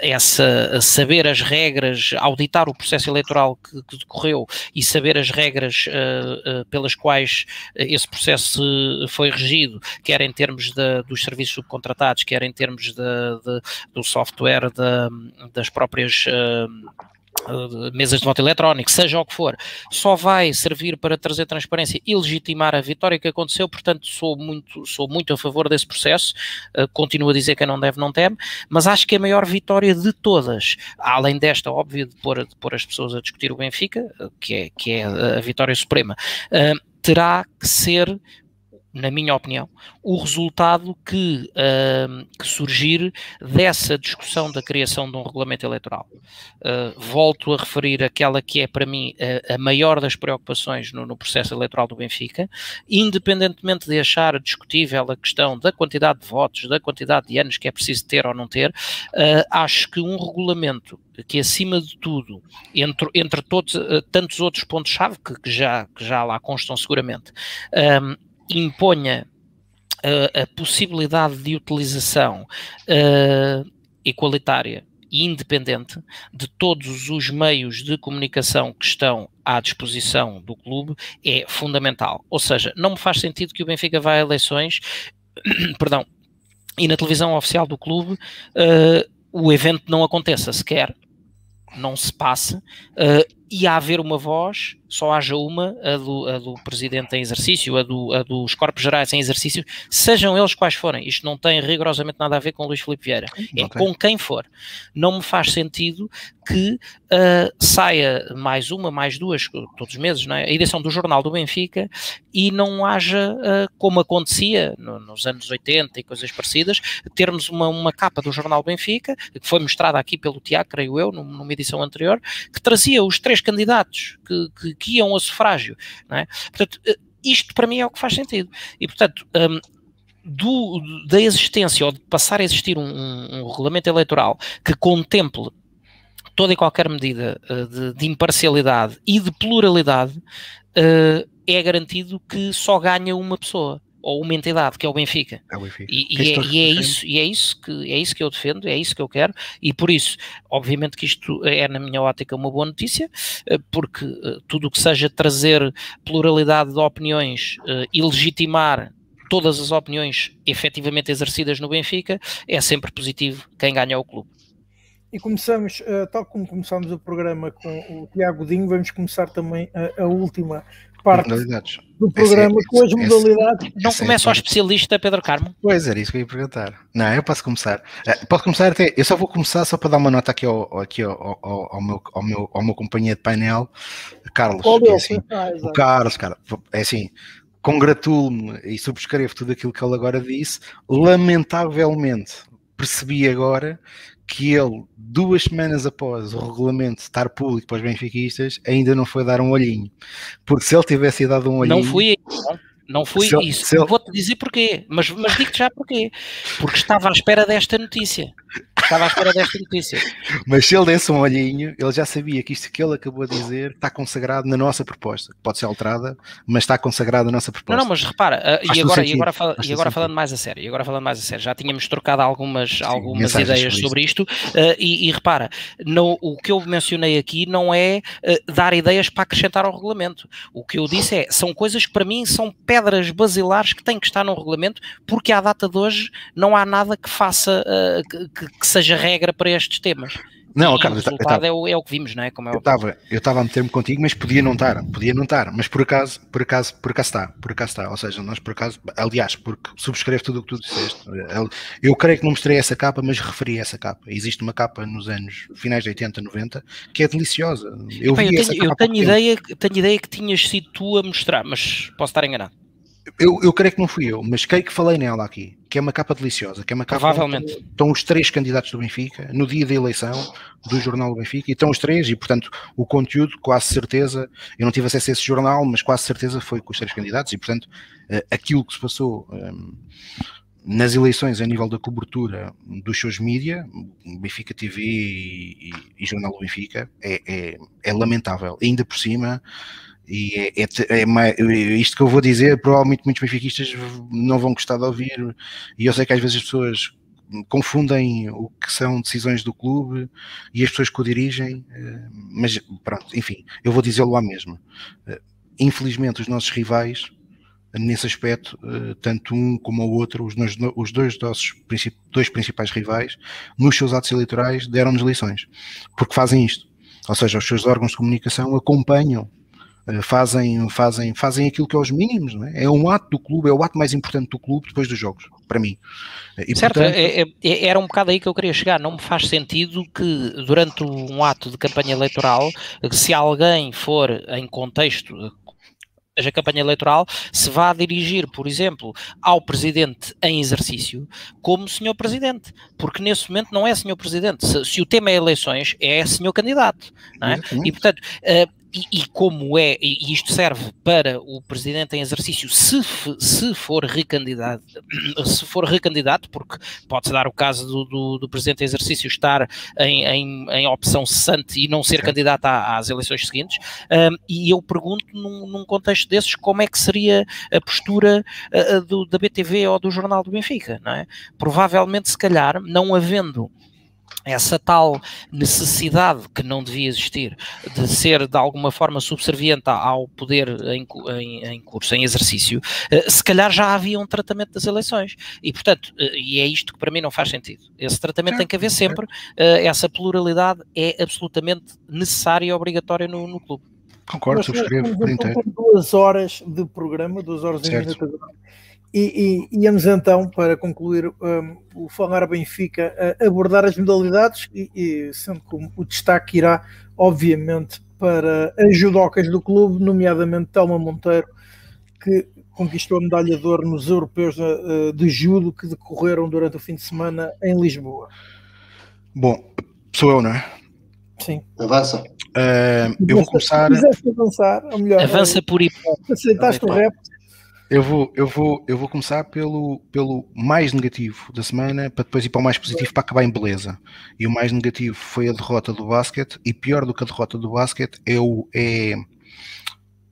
essa, saber as regras, auditar o processo eleitoral que, que decorreu e saber as regras pelas quais esse processo foi regido, quer em termos de, dos serviços subcontratados, quer em termos de, de, do software da das próprias mesas de voto eletrónico, seja o que for, só vai servir para trazer transparência e legitimar a vitória que aconteceu, portanto sou muito, sou muito a favor desse processo, uh, continuo a dizer que não deve, não teme, mas acho que a maior vitória de todas, além desta, óbvio, de pôr, de pôr as pessoas a discutir o Benfica, que é, que é a vitória suprema, uh, terá que ser na minha opinião, o resultado que, uh, que, surgir dessa discussão da criação de um regulamento eleitoral. Uh, volto a referir aquela que é, para mim, a, a maior das preocupações no, no, processo eleitoral do Benfica, independentemente de achar discutível a questão da quantidade de votos, da quantidade de anos que é preciso ter ou não ter, uh, acho que um regulamento que, acima de tudo, entre, entre todos, tantos outros pontos-chave que, que, já, que já lá constam seguramente, imponha uh, a possibilidade de utilização uh, e independente de todos os meios de comunicação que estão à disposição do clube é fundamental. Ou seja, não me faz sentido que o Benfica vá a eleições, perdão, e na televisão oficial do clube uh, o evento não aconteça sequer, não se passe, uh, e a haver uma voz só haja uma, a do, a do presidente em exercício, a, do, a dos corpos gerais em exercício, sejam eles quais forem. Isto não tem rigorosamente nada a ver com Luís Filipe Vieira. É com quem for. Não me faz sentido que uh, saia mais uma, mais duas, todos os meses, é? a edição do Jornal do Benfica e não haja, uh, como acontecia no, nos anos 80 e coisas parecidas, termos uma, uma capa do Jornal Benfica, que foi mostrada aqui pelo Tiago, creio eu, numa edição anterior, que trazia os três candidatos que, que que iam a sufrágio. É? Portanto, eh, isto para mim é o que faz sentido. E, portanto, um, do, da existência ou de passar a existir um, um, um regulamento eleitoral que contemple toda e qualquer medida uh, de, de, imparcialidade e de pluralidade, uh, é garantido que só ganha uma pessoa ou uma entidade, que é o Benfica. É o Benfica. E, e, é, e, é, isso, e é, isso que, é isso que eu defendo, é isso que eu quero, e por isso, obviamente que isto é, na minha ótica, uma boa notícia, eh, porque eh, tudo o que seja trazer pluralidade de opiniões e legitimar todas as opiniões efetivamente exercidas no Benfica, é sempre positivo quem ganha o clube. E começamos, uh, tal como começámos o programa com o Tiago Dinho, vamos começar também a, a última parte do programa esse, com as modalidades. Esse, não começa ao especialista Pedro Carmo? Pois era isso que eu ia perguntar. Não, eu posso começar. Uh, posso começar até. Eu só vou começar só para dar uma nota aqui ao, aqui ao, ao, ao meu, ao, meu, ao meu companheiro de painel, Carlos. É assim, ah, o Carlos, cara, é assim. Congratulo-me e subscrevo tudo aquilo que ele agora disse. Lamentavelmente, percebi agora que ele, duas semanas após o regulamento estar público para os benfiquistas, ainda não foi dar um olhinho. Porque se ele tivesse dado um olhinho. Não fui Não fui, se, isso. Se Vou-te dizer porquê, mas, mas digo-te já porquê. Porque estava à espera desta notícia. Estava à espera desta notícia. Mas se ele desse um olhinho, ele já sabia que isto que ele acabou de dizer está consagrado na nossa proposta. Pode ser alterada, mas está consagrado na nossa proposta. Não, não, mas repara, uh, e agora, e agora, fala, e agora falando mais a sério, e agora falando mais a sério, já tínhamos trocado algumas, Sim, algumas ideias sobre isto, uh, e, e, repara, no, o que eu mencionei aqui não é uh, dar ideias para acrescentar ao regulamento. O que eu disse é, são coisas que para mim são pedras basilares que têm que estar no regulamento, porque à data de hoje não há nada que faça, que, que seja regra para estes temas. Não, e o resultado tava, é, o, é, o, que vimos, não é? Como é eu estava eu estava a meter-me contigo, mas podia não estar, podia não estar, mas por acaso, por acaso, por acaso está, por acaso está, ou seja, nós por acaso, aliás, porque subscrevo tudo o que tu disseste. Eu creio que não mostrei essa capa, mas referi essa capa. Existe uma capa nos anos finais de 80, 90 que é deliciosa. Eu, Epá, eu tenho, eu tenho ideia, tenho ideia que tinhas sido tu a mostrar, mas posso estar enganado. Eu, eu creio que não fui eu, mas creio que falei nela aqui, que é uma capa deliciosa, que é uma capa Provavelmente. Estão os três candidatos do Benfica, no dia da eleição do jornal do Benfica, e estão os três, e portanto o conteúdo, quase certeza, eu não tive acesso a esse jornal, mas quase certeza foi com os três candidatos, e portanto eh, aquilo que se passou um, ehm, nas eleições a nível da cobertura dos seus mídia, Benfica TV e, e, e Jornal do Benfica, é, é, é lamentável. ainda por cima, e é, é, é, isto que eu vou dizer, provavelmente muitos benfiquistas não vão gostar de ouvir, e eu sei que às vezes as pessoas confundem o que são decisões do clube e as pessoas que o dirigem, eh, mas pronto, enfim, eu vou dizê-lo à mesma. Eh, infelizmente, os nossos rivais, nesse aspecto, eh, tanto um como o outro, os, os dois nossos dois principais rivais, nos seus atos eleitorais, deram-nos lições, porque fazem isto. Ou seja, os seus órgãos de comunicação acompanham fazem, fazem, fazem aquilo que é os mínimos, é? é? um ato do clube, é o ato mais importante do clube depois dos jogos, para mim. E, certo, portanto... é, é, era um bocado aí que eu queria chegar. Não me faz sentido que durante um ato de campanha eleitoral, se alguém for em contexto a campanha eleitoral, se vá dirigir, por exemplo, ao presidente em exercício como senhor presidente, porque nesse momento não é senhor presidente. Se, se o tema é eleições, é senhor candidato. É? E, portanto, e, e, como é, e isto serve para o presidente em exercício, se, se for recandidato, se for recandidato, porque pode-se dar o caso do, do, do, presidente em exercício estar em, em, em opção cessante e não ser Sim. candidato à, às eleições seguintes, um, e eu pergunto num, num, contexto desses como é que seria a postura uh, do, da BTV ou do Jornal do Benfica, não é? Provavelmente, se calhar, não havendo essa tal necessidade que não devia existir de ser de alguma forma subserviente ao poder em, em, em, curso, em exercício, eh, se calhar já havia um tratamento das eleições. E, portanto, eh, e é isto que para mim não faz sentido. Esse tratamento tem que haver sempre, eh, essa pluralidade é absolutamente necessária e obrigatória no, no clube. Concordo, subscrevo. Duas horas de programa, duas horas e meia e, e íamos então, para concluir um, o Falar Benfica, a abordar as modalidades, e, e sendo que o destaque irá, obviamente, para as judocas do clube, nomeadamente Telma Monteiro, que conquistou a medalha de ouro nos europeus de, eh, de judo que decorreram durante o fim de semana em Lisboa. Bom, sou eu, não é? Sim. Avança. Uh, eu vou começar. Se avançar, ou melhor, Avança por hipótese. Aceitaste o rap, eu vou, eu vou, eu vou começar pelo, pelo mais negativo da semana para depois ir para o mais positivo para acabar em beleza. E o mais negativo foi a derrota do basquete, e pior do que a derrota do basquete é, o, é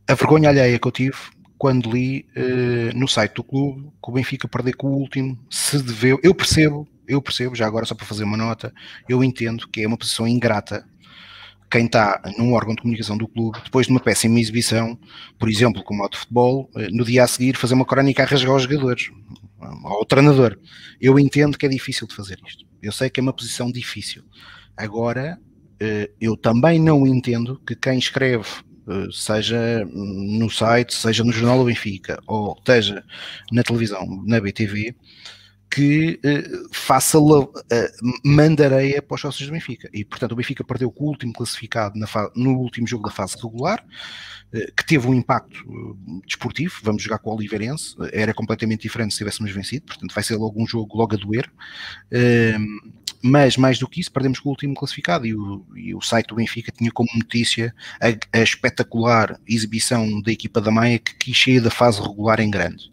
a vergonha alheia que eu tive quando li uh, no site do clube que o Benfica perder com o último se deveu. Eu percebo, eu percebo, já agora só para fazer uma nota, eu entendo que é uma posição ingrata quem está num órgão de comunicação do clube, depois de uma péssima exibição, por exemplo, como ao de futebol, eh, no dia a seguir fazer uma crónica a rasgar os jogadores, ao treinador. Eu entendo que é difícil de fazer isto. Eu sei que é uma posição difícil. Agora, eh, eu também não entendo que quem escreve eh, seja no site, seja no Jornal do Benfica, ou esteja na televisão, na BTV, que uh, faça uh, mandareia para os sócios do Benfica. E, portanto, o Benfica perdeu com o último classificado no último jogo da fase regular, uh, que teve um impacto desportivo. Vamos jogar com o Oliveirense, era completamente diferente se tivéssemos vencido, portanto, vai ser logo um jogo logo a doer. mas mais do que isso, perdemos com o último classificado e o, e o site do Benfica tinha como notícia a, a, espetacular exibição da equipa da Maia que quis sair da fase regular em grande.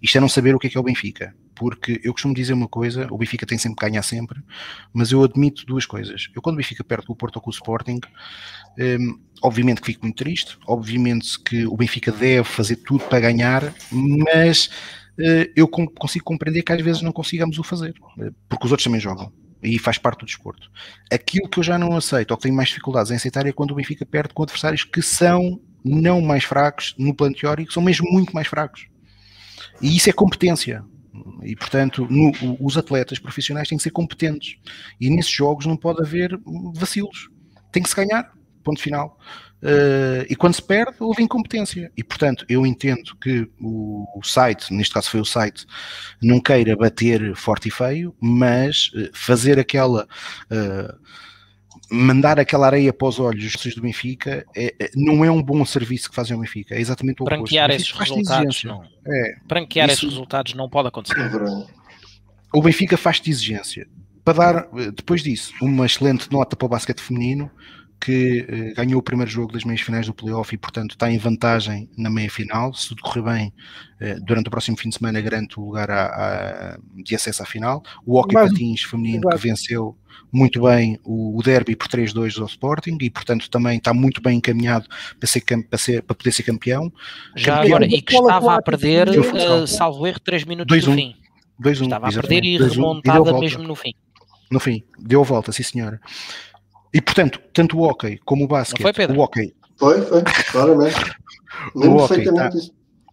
Isto é não saber o que é que é o Benfica, porque eu costumo dizer uma coisa, o Benfica tem sempre que ganhar sempre, mas eu admito duas coisas. Eu quando o Benfica perde com o Porto ou com o Sporting, um, obviamente que fico muito triste, obviamente que o Benfica deve fazer tudo para ganhar, mas uh, eu consigo compreender que às vezes não consigamos o fazer, porque os outros também jogam e faz parte do desporto. Aquilo que eu já não aceito, ou que tenho mais dificuldades em aceitar, é quando o Benfica perde com adversários que são não mais fracos no plano teórico, são mesmo muito mais fracos. E isso é competência. E, portanto, no, os atletas profissionais têm que ser competentes. E nesses jogos não pode haver vacilos. Tem que se ganhar, ponto final. Uh, e quando se perde, houve incompetência. E, portanto, eu entendo que o, o, site, neste caso foi o site, não queira bater forte e feio, mas uh, fazer aquela. Uh, mandar aquela areia para os olhos dos do Benfica é, é, não é um bom serviço que fazem ao Benfica, é exatamente o oposto. Branquear esses resultados não. É, Branquear isso, esses resultados não pode acontecer. É o Benfica faz de exigência. Para dar, depois disso, uma excelente nota para o basquete feminino, que eh, ganhou o primeiro jogo das meias finais do playoff e, portanto, está em vantagem na meia final. Se tudo correr bem, eh, durante o próximo fim de semana, garante o lugar a, a, de acesso à final. O Hockey Mas, Patins feminino que venceu muito bem o, o derby por 3-2 do Sporting e, portanto, também está muito bem encaminhado para, ser, para, ser, para poder ser campeão. Já campeão. agora, e que estava a perder, uh, salvo erro, 3 minutos do fim. 2-1. Estava a perder e remontada mesmo no fim. No fim, deu a volta, sim senhora. E portanto, tanto o hockey como o basquete, foi, Pedro? o hockey. Foi, foi, claramente. o hockey tá,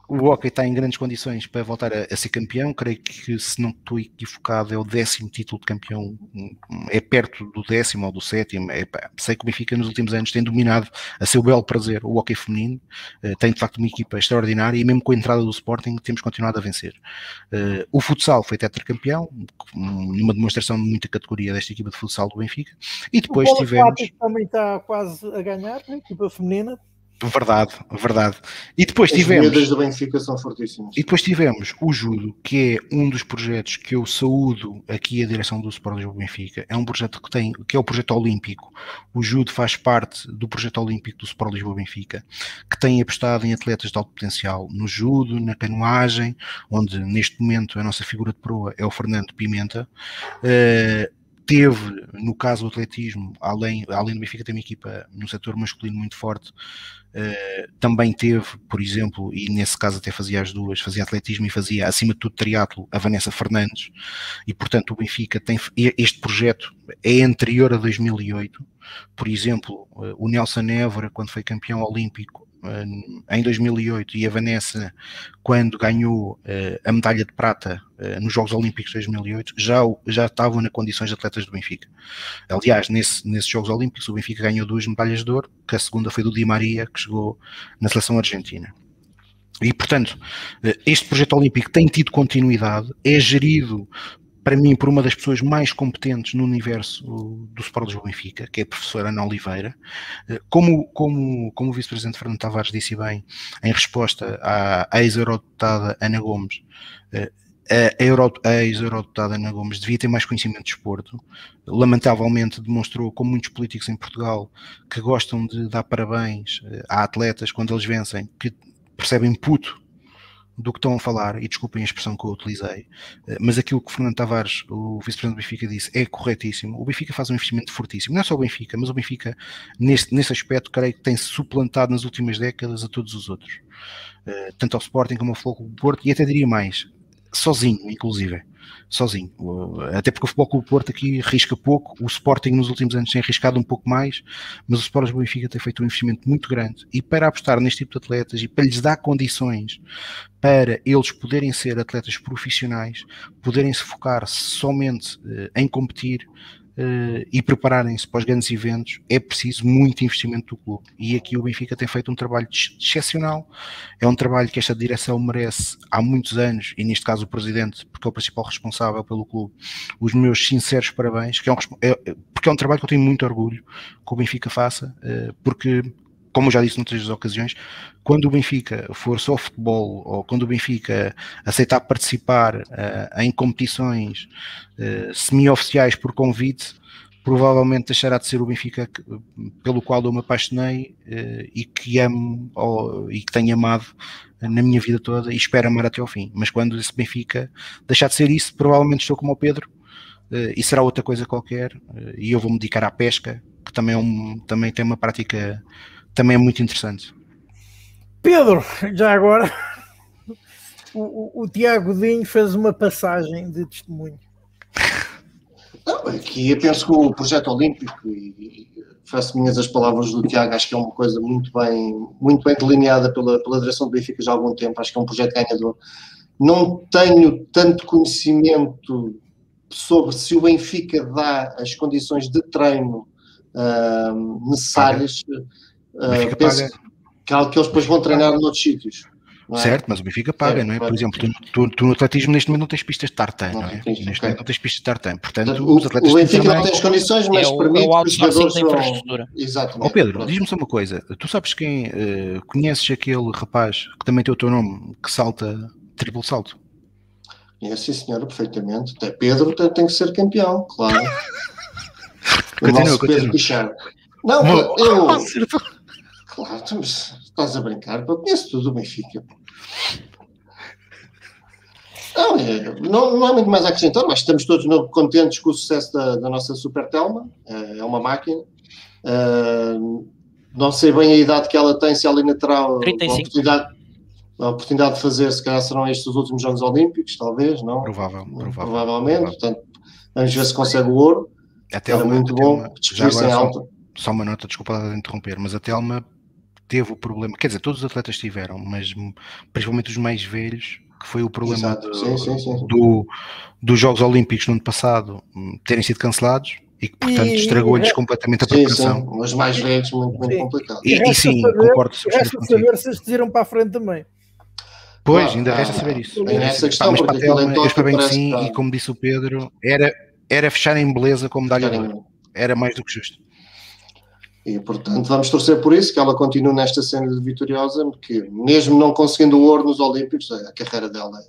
o Hockey está em grandes condições para voltar a, a, ser campeão. Creio que, se não estou equivocado, é o décimo título de campeão, é perto do décimo ou do sétimo. É, sei que o Benfica nos últimos anos tem dominado a seu belo prazer o Hockey feminino. Uh, tem de facto uma equipa extraordinária e, mesmo com a entrada do Sporting, temos continuado a vencer. Uh, o futsal foi tetracampeão, numa demonstração de muita categoria desta equipa de futsal do Benfica. E depois o tivemos. também está quase a ganhar, né? equipa feminina Verdade, verdade. E depois As tivemos. do Benfica são fortíssimas. E depois tivemos o Judo, que é um dos projetos que eu saúdo aqui a direção do Sport Lisboa Benfica. É um projeto que tem, que é o projeto olímpico. O Judo faz parte do projeto olímpico do Sport Lisboa Benfica, que tem apostado em atletas de alto potencial no judo, na canoagem, onde neste momento a nossa figura de proa é o Fernando Pimenta. Uh, teve, no caso do atletismo, além, além do Benfica ter uma equipa no setor masculino muito forte, uh, também teve, por exemplo, e nesse caso até fazia as duas, fazia atletismo e fazia, acima de tudo, triatlo, a Vanessa Fernandes, e portanto o Benfica tem, este projeto é anterior a 2008, por exemplo, uh, o Nelson Évora, quando foi campeão olímpico, em 2008 e a Vanessa, quando ganhou uh, a medalha de prata uh, nos Jogos Olímpicos de 2008, já, já estavam na condições de atletas do Benfica. Aliás, nesse, nesses Jogos Olímpicos, o Benfica ganhou duas medalhas de ouro, que a segunda foi do Di Maria, que chegou na seleção argentina. E, portanto, eh, este projeto olímpico tem tido continuidade, é gerido para mim, por uma das pessoas mais competentes no universo do Sport Lisboa Benfica, que é a professora Ana Oliveira. Eh, como, como, como o vice-presidente Fernando Tavares disse bem, em resposta à, ex-eurodeputada Ana Gomes, eh, a ex-eurodeputada Ana Gomes devia ter mais conhecimento de esporto. Lamentavelmente demonstrou, como muitos políticos em Portugal, que gostam de dar parabéns eh, a atletas quando eles vencem, que percebem puto do que estão a falar, e desculpem a expressão que eu utilizei, eh, mas aquilo que Fernando Tavares, o vice-presidente do Benfica, disse é corretíssimo. O Benfica faz um investimento fortíssimo, não é só o Benfica, mas o Benfica, nesse, nesse aspecto, creio que tem-se suplantado nas últimas décadas a todos os outros, eh, tanto ao Sporting como ao Floco Porto, e até diria mais, sozinho, inclusive sozinho. Até porque o Futebol Clube Porto aqui risca pouco, o Sporting nos últimos anos tem arriscado um pouco mais, mas o Sporting Benfica tem feito um investimento muito grande e para apostar neste tipo de atletas e para lhes dar condições para eles poderem ser atletas profissionais, poderem se focar somente uh, em competir, e prepararem-se para os grandes eventos, é preciso muito investimento do clube. E aqui o Benfica tem feito um trabalho excepcional. É um trabalho que esta direção merece há muitos anos, e neste caso o presidente, porque é o principal responsável pelo clube, os meus sinceros parabéns, que é um, é, porque é um trabalho que eu tenho muito orgulho que o Benfica faça, uh, porque como já disse noutras ocasiões, quando o Benfica for só futebol ou quando o Benfica aceitar participar uh, em competições uh, semi-oficiais por convite, provavelmente deixará de ser o Benfica pelo qual eu me apaixonei uh, e que amo ou, e que tenho amado na minha vida toda e espero amar até ao fim. Mas quando esse Benfica deixar de ser isso, provavelmente estou como o Pedro e será outra coisa qualquer e eu vou me dedicar à pesca, que também, é um, também tem uma prática também é muito interessante. Pedro, já agora, o, o, o Tiago Dinho fez uma passagem de testemunho. Não, aqui eu penso que o projeto olímpico, e, faço minhas as palavras do Tiago, acho que é uma coisa muito bem, muito bem delineada pela, pela direção do Benfica já há algum tempo, acho que é um projeto ganhador. Não tenho tanto conhecimento sobre se o Benfica dá as condições de treino uh, necessárias. Uh, penso, que é algo que eles depois vão treinar noutros sítios. É? Certo, mas o Benfica paga, não é? Por exemplo, tu, tu, tu, no atletismo neste momento não tens pistas de tartan, não, não é? Tens, neste okay. momento não tens pistas de tartan. Portanto, o, os atletas. O Benfica não tem as condições, mas é permite é que os jogadores são. Exatamente. Oh Pedro, diz-me só uma coisa. Tu sabes quem. Uh, conheces aquele rapaz que também tem o teu nome, que salta triplo salto? Conheço, sim, senhora, perfeitamente. Até Pedro tem, tem que ser campeão, claro. continua, continua. Pedro Não, eu. Claro, mas estás a brincar, eu conheço tudo o Benfica. Não, é, não, não há muito mais a acrescentar, mas estamos todos contentes com o sucesso da, da nossa Super Telma. É, é uma máquina. Uh, não sei bem a idade que ela tem, se ela ainda terá a oportunidade, a oportunidade de fazer, se calhar serão estes os últimos Jogos Olímpicos, talvez, não? Provável, provável, Provavelmente, provável. portanto, vamos ver se consegue o ouro. Até Era muito bom, já agora, só, só, uma nota, desculpa de interromper, mas a Telma teve o problema, quer dizer, todos os atletas tiveram, mas principalmente os mais velhos, que foi o problema do, sim, sim, sim. do, dos Jogos Olímpicos no ano passado hum, terem sido cancelados e que, portanto, estragou-lhes completamente a preparação. Sim, os mais velhos, muito, muito complicado. E, e, e sim, saber, concordo. Resta saber se eles para a frente também. Pois, ainda resta saber isso. Essa questão, mas para a Telma, eu espero bem que sim, e como disse o Pedro, era, era fechar em beleza como medalha Era mais do que justo. E, portanto, vamos torcer por isso, que ela continue nesta cena de vitoriosa, porque mesmo não conseguindo o ouro nos Olímpicos, a carreira dela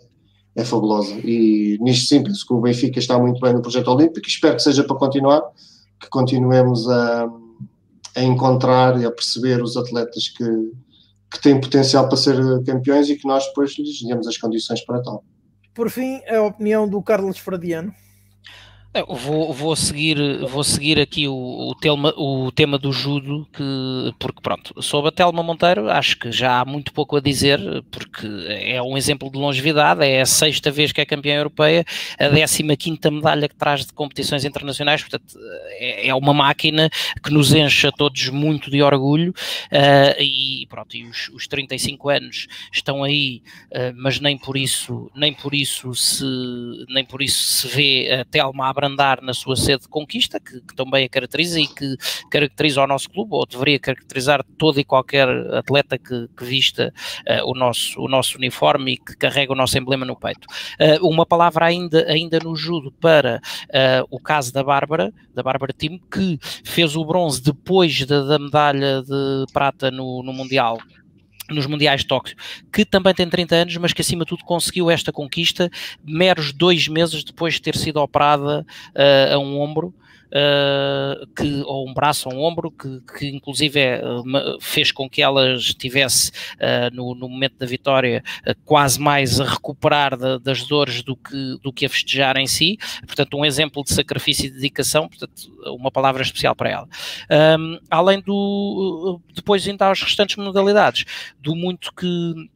é, é fabulosa. E nisto sim, penso que o Benfica está muito bem no projeto olímpico, espero que seja para continuar, que continuemos a, a encontrar e a perceber os atletas que, que têm potencial para ser campeões e que nós depois lhes demos as condições para tal. Por fim, a opinião do Carlos Fradiano. Vou, vou, seguir, vou seguir aqui o, o, telma, o tema do judo, que, porque pronto, sobre a Telma Monteiro acho que já há muito pouco a dizer, porque é um exemplo de longevidade, é a sexta vez que é campeã europeia, a décima quinta medalha que traz de competições internacionais, portanto é, é uma máquina que nos enche a todos muito de orgulho uh, e pronto, e os, os 35 anos estão aí, uh, mas nem por isso, nem por isso se, nem por isso se vê a Telma abrandar na sua sede de conquista, que, que também a caracteriza e que caracteriza o nosso clube, ou deveria caracterizar todo e qualquer atleta que, que vista uh, o, nosso, o nosso uniforme e que carrega o nosso emblema no peito. Uh, uma palavra ainda, ainda no judo para uh, o caso da Bárbara, da Bárbara Timo, que fez o bronze depois da, da medalha de prata no, no Mundial nos Mundiais de Tóquio, que também tem 30 anos, mas que acima de tudo conseguiu esta conquista meros dois meses depois de ter sido operada uh, a um ombro uh, que, ou um braço ou um ombro, que, que inclusive é, fez com que ela estivesse uh, no, no, momento da vitória uh, quase mais a recuperar de, das dores do que, do que a festejar em si. Portanto, um exemplo de sacrifício e dedicação, portanto, uma palavra especial para ela. Um, além do. Depois, ainda aos restantes modalidades, do muito que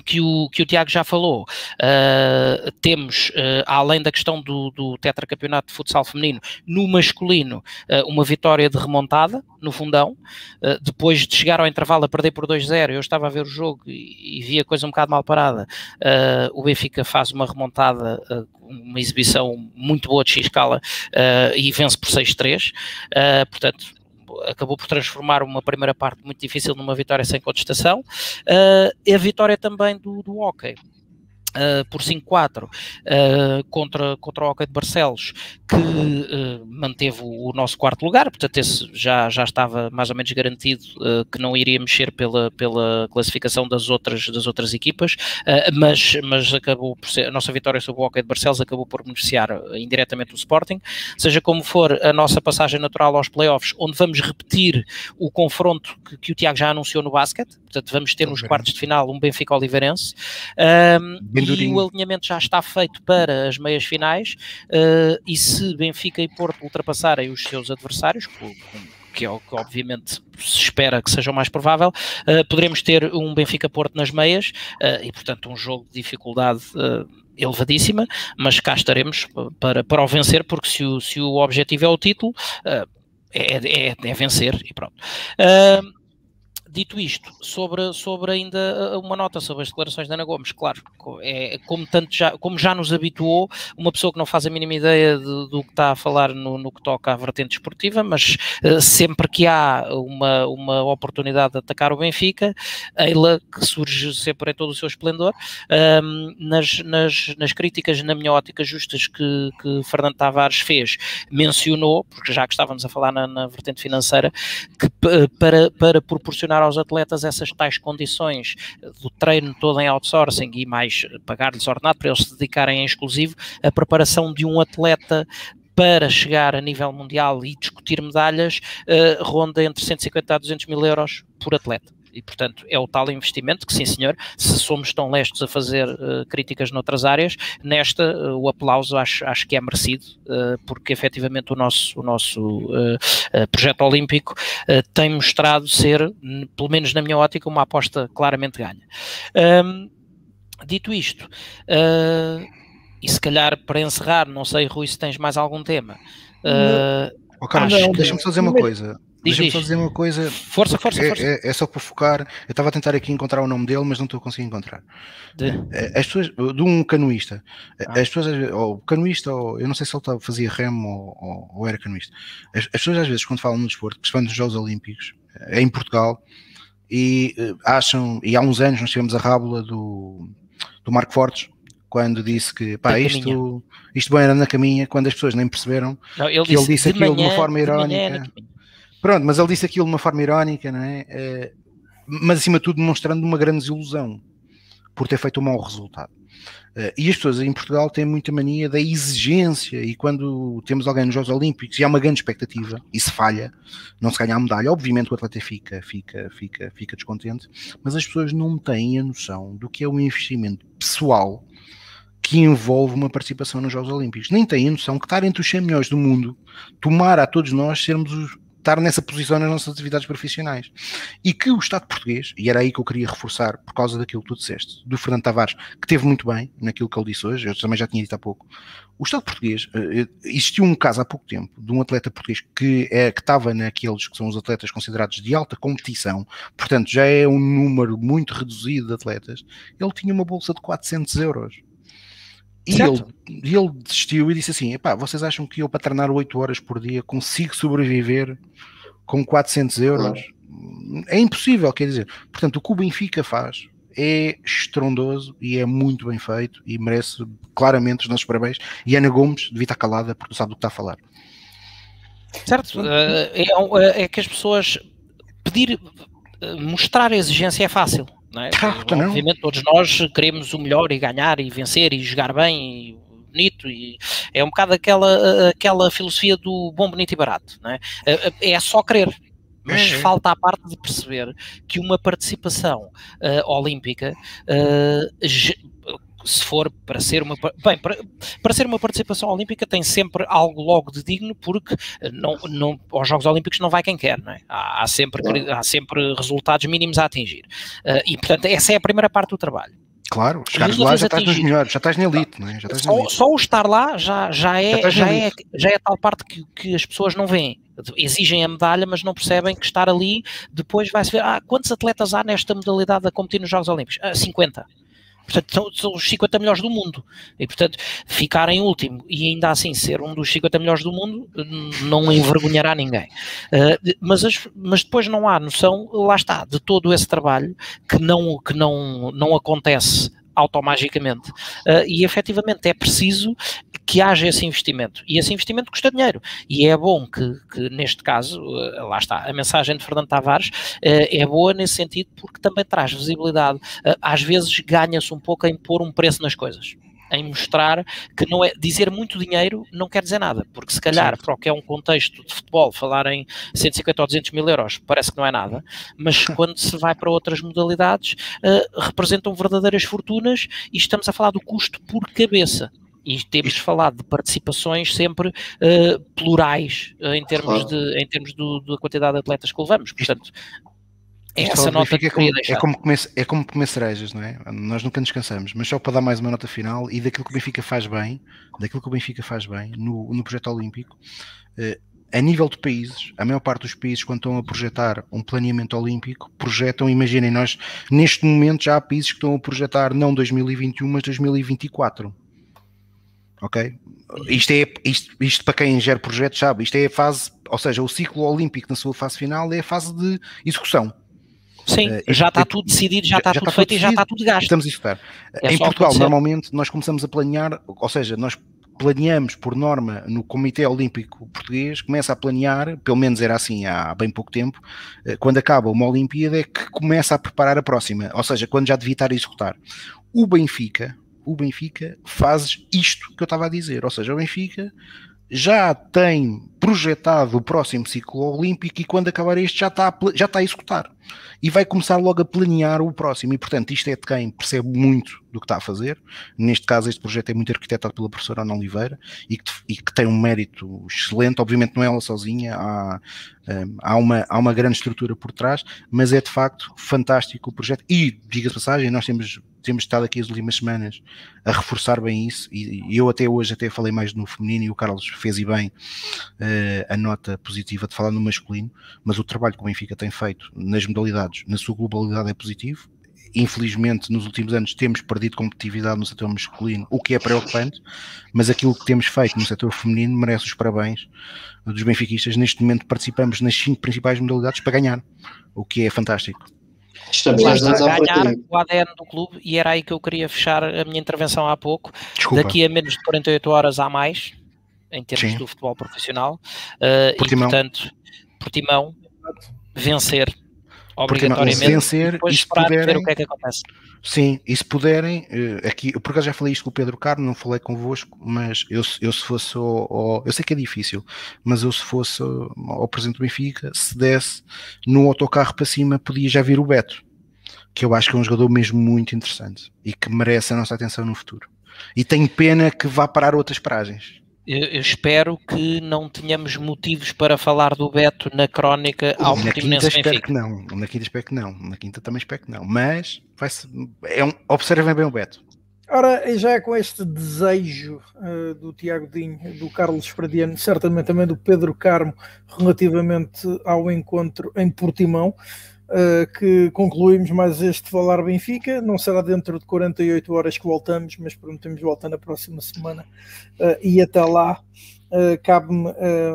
que o, que o Tiago já falou, uh, temos, uh, além da questão do, do tetracampeonato de futsal feminino, no masculino, uh, uma vitória de remontada no fundão, depois de chegar ao intervalo a perder por 2-0, eu estava a ver o jogo e, e vi a coisa um bocado mal parada, o Benfica faz uma remontada, uma exibição muito boa de X-escala e vence por 6-3, portanto, acabou por transformar uma primeira parte muito difícil numa vitória sem contestação. Uh, a vitória também do, do hockey. Uh, por 5-4 uh, contra, contra o Hockey de Barcelos, que uh, manteve o, o, nosso quarto lugar, portanto esse já, já estava mais ou menos garantido que não iria mexer pela, pela classificação das outras, das outras equipas, mas, mas acabou por ser, a nossa vitória sobre o Hockey de Barcelos acabou por beneficiar indiretamente o Sporting, seja como for a nossa passagem natural aos playoffs, onde vamos repetir o confronto que, que o Tiago já anunciou no basquete, portanto vamos ter nos quartos de final um Benfica Oliveirense, e o alinhamento já está feito para as meias finais, uh, e se Benfica e Porto ultrapassarem os seus adversários, que é o que obviamente se espera que seja o mais provável, uh, poderemos ter um Benfica-Porto nas meias, uh, e portanto um jogo de dificuldade elevadíssima, mas cá estaremos para, para o vencer, porque se o, se o objetivo é o título, é, é, é, vencer e pronto. Uh, Dito isto, sobre, sobre ainda uh, uma nota sobre as declarações da Ana Gomes, claro, é, como, tanto já, como já nos habituou, uma pessoa que não faz a mínima ideia de, do que está a falar no, no que toca à vertente esportiva, mas uh, sempre que há uma, uma oportunidade de atacar o Benfica, ela que surge sempre em todo o seu esplendor, um, nas, nas, nas críticas, na minha ótica, justas que, que Fernando Tavares fez, mencionou, porque já que estávamos a falar na, na vertente financeira, que para, para proporcionar aos atletas essas tais condições do treino todo em outsourcing e mais pagar-lhes ordenado para eles se dedicarem em exclusivo à preparação de um atleta para chegar a nível mundial e discutir medalhas, uh, ronda entre 150 a 200 mil euros por atleta e, portanto, é o tal investimento que, sim senhor, se somos tão lestos a fazer uh, críticas noutras áreas, nesta uh, o aplauso acho, acho que é merecido, uh, porque efetivamente o nosso, o nosso projeto olímpico tem mostrado ser, pelo menos na minha ótica, uma aposta claramente ganha. Um, dito isto, e se calhar para encerrar, não sei, Rui, se tens mais algum tema. Uh, oh, Carlos, deixa-me só dizer uma coisa. Deixa-me só dizer uma coisa. Força, força, é, força. É, é, só para focar. Eu estava a tentar aqui encontrar o nome dele, mas não estou a conseguir encontrar. De? É, as pessoas, de um canoísta. Ah. As pessoas, ou canoísta, ou eu não sei se ele fazia remo ou, ou, ou era canoísta. As, as, pessoas, às vezes, quando falam no desporto, principalmente nos Jogos Olímpicos, é em Portugal, e eh, acham, e há uns anos nós tivemos a rábula do, do Marco Fortes, quando disse que pá, isto, isto bem era na caminha, quando as pessoas nem perceberam não, ele que disse, ele disse aquilo de uma forma irónica. Pronto, mas ele disse aquilo de uma forma irónica, não é? Uh, mas acima de tudo demonstrando uma grande desilusão por ter feito um mau resultado. Uh, e as pessoas em Portugal têm muita mania da exigência, e quando temos alguém nos Jogos Olímpicos e há uma grande expectativa, e se falha, não se ganha a medalha, obviamente o atleta fica, fica, fica, fica descontente, mas as pessoas não têm a noção do que é o investimento pessoal que envolve uma participação nos Jogos Olímpicos. Nem têm a noção que estar entre os 100 milhões do mundo, tomar a todos nós sermos os, estar nessa posição nas nossas atividades profissionais. E que o Estado português, e era aí que eu queria reforçar por causa daquilo que tu disseste, do Fernando Tavares, que teve muito bem naquilo que ele disse hoje, eu também já tinha dito há pouco. O Estado português, eh, existiu um caso há pouco tempo de um atleta português que, é, que estava naqueles que são os atletas considerados de alta competição, portanto já é um número muito reduzido de atletas, ele tinha uma bolsa de 400 euros. E ele, ele, desistiu e disse assim: Epá, vocês acham que eu para treinar 8 horas por dia consigo sobreviver com 400 euros? É impossível, quer dizer. Portanto, o que o Benfica faz é estrondoso e é muito bem feito e merece claramente os nossos parabéns. E Ana Gomes devia estar calada porque sabe do que está a falar. Certo, eh, é, é, é que as pessoas pedir, eh, mostrar a exigência é fácil não é? Obviamente todos nós queremos o melhor e ganhar e vencer e jogar bem e bonito e é um bocado aquela, aquela filosofia do bom, bonito e barato, não é? É, é só querer, mas é. falta a parte de perceber que uma participação uh, olímpica uh, se for para ser uma bem, para, para, ser uma participação olímpica tem sempre algo logo de digno porque eh, não, não, aos Jogos Olímpicos não vai quem quer, não é? há, há sempre, há sempre resultados mínimos a atingir uh, e portanto essa é a primeira parte do trabalho. Claro, chegares lá já estás nos melhores, já estás na elite, não é? Estás só, elite. só o estar lá já, já, é, já, já é, já é a tal parte que, que as pessoas não veem. Exigem a medalha, mas não percebem que estar ali depois vai-se ver ah, quantos atletas há nesta modalidade a competir nos Jogos Olímpicos? Ah, 50. Portanto, são, são, os 50 melhores do mundo. E, portanto, ficar em último e ainda assim ser um dos 50 melhores do mundo não envergonhará ninguém. Uh, mas, as, mas depois não há noção, lá está, de todo esse trabalho que não, que não, não acontece automagicamente. Uh, e efetivamente é preciso que haja esse investimento. E esse investimento custa dinheiro. E é bom que, que neste caso, uh, lá está, a mensagem de Fernando Tavares uh, é boa nesse sentido porque também traz visibilidade. às vezes ganha-se um pouco em pôr um preço nas coisas em mostrar que não é dizer muito dinheiro não quer dizer nada, porque se calhar para o que é um contexto de futebol falar em 150 ou 200 mil euros parece que não é nada, mas quando se vai para outras modalidades uh, representam verdadeiras fortunas e estamos a falar do custo por cabeça. E temos falado de participações sempre uh, plurais uh, em termos, de, em termos do, da quantidade de atletas que levamos. Portanto, é essa nota que é como, é como, comer, é como comer cerejas, não é? Nós nunca nos cansamos, mas só para dar mais uma nota final e daquilo que o Benfica faz bem, daquilo que o Benfica faz bem no, no projeto olímpico, eh, a nível de países, a maior parte dos países, quando estão a projetar um planeamento olímpico, projetam, imaginem, nós neste momento já há países que estão a projetar não 2021, mas 2024. Ok? Isto é isto, isto para quem gera projetos sabe, isto é a fase, ou seja, o ciclo olímpico na sua fase final é a fase de execução. Sim, uh, já está tudo decidido, já, está tudo está feito tudo e já está tudo gasto. Estamos a executar. É em Portugal, acontecer. normalmente, nós começamos a planear, ou seja, nós planeamos por norma no Comitê Olímpico Português, começa a planear, pelo menos era assim há bem pouco tempo, eh, quando acaba uma Olimpíada é que começa a preparar a próxima, ou seja, quando já devia estar a executar. O Benfica, o Benfica faz isto que eu estava a dizer, ou seja, o Benfica já tem projetado o próximo ciclo olímpico e quando acabar este já está, já está a executar e vai começar logo a planear o próximo. E portanto, isto é de quem percebe muito do que está a fazer. Neste caso, este projeto é muito arquitetado pela professora Ana Oliveira e que, e que tem um mérito excelente. Obviamente, não é ela sozinha, há, um, há, uma, há uma grande estrutura por trás, mas é de facto fantástico o projeto. E, diga-se passagem, nós temos temos estado aqui as últimas semanas a reforçar bem isso e, eu até hoje até falei mais no feminino e o Carlos fez e bem uh, a nota positiva de falar no masculino, mas o trabalho que o Benfica tem feito nas modalidades, na sua globalidade é positivo. Infelizmente, nos últimos anos temos perdido competitividade no setor masculino, o que é preocupante, mas aquilo que temos feito no setor feminino merece os parabéns dos benfiquistas. Neste momento participamos nas cinco principais modalidades para ganhar, o que é fantástico. Estamos a ganhar o ADN do clube e era aí que eu queria fechar a minha intervenção há pouco. Desculpa. Daqui a menos de 48 horas há mais, em termos Sim. do futebol profissional. Uh, e portanto, Portimão, vencer obrigatoriamente vencer depois esperar puderem, ver o que é que acontece. Sim, e se puderem, eh, aqui, por acaso já falei isto com o Pedro Carmo, não falei convosco, mas eu, eu se fosse ao, eu sei que é difícil, mas eu se fosse ao Presidente do Benfica, se desse no autocarro para cima, podia já vir o Beto, que eu acho que é um jogador mesmo muito interessante e que merece a nossa atenção no futuro. E tenho pena que vá parar outras paragens eu, eu, espero que não tenhamos motivos para falar do Beto na crónica ao na Portimonense quinta espero que não, na quinta espero que não, na quinta também espero que não, mas vai é um, observem bem o Beto. Ora, já com este desejo uh, do Tiago Dinho, do Carlos Fradiano, certamente também do Pedro Carmo, relativamente ao encontro em Portimão, uh, que concluímos mais este Falar Benfica. Não será dentro de 48 horas que voltamos, mas prometemos voltar na próxima semana. Uh, e até lá, uh, cabe-me,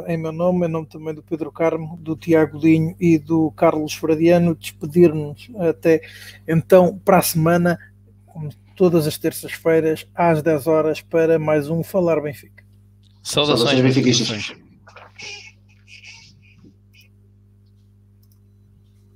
em meu nome, em nome também do Pedro Carmo, do Tiago Dinho e do Carlos Fradiano, despedir-nos até então para a semana, como todas as terças-feiras, às 10 horas, para mais um Falar Benfica. Saudações, Saudações benfiquistas.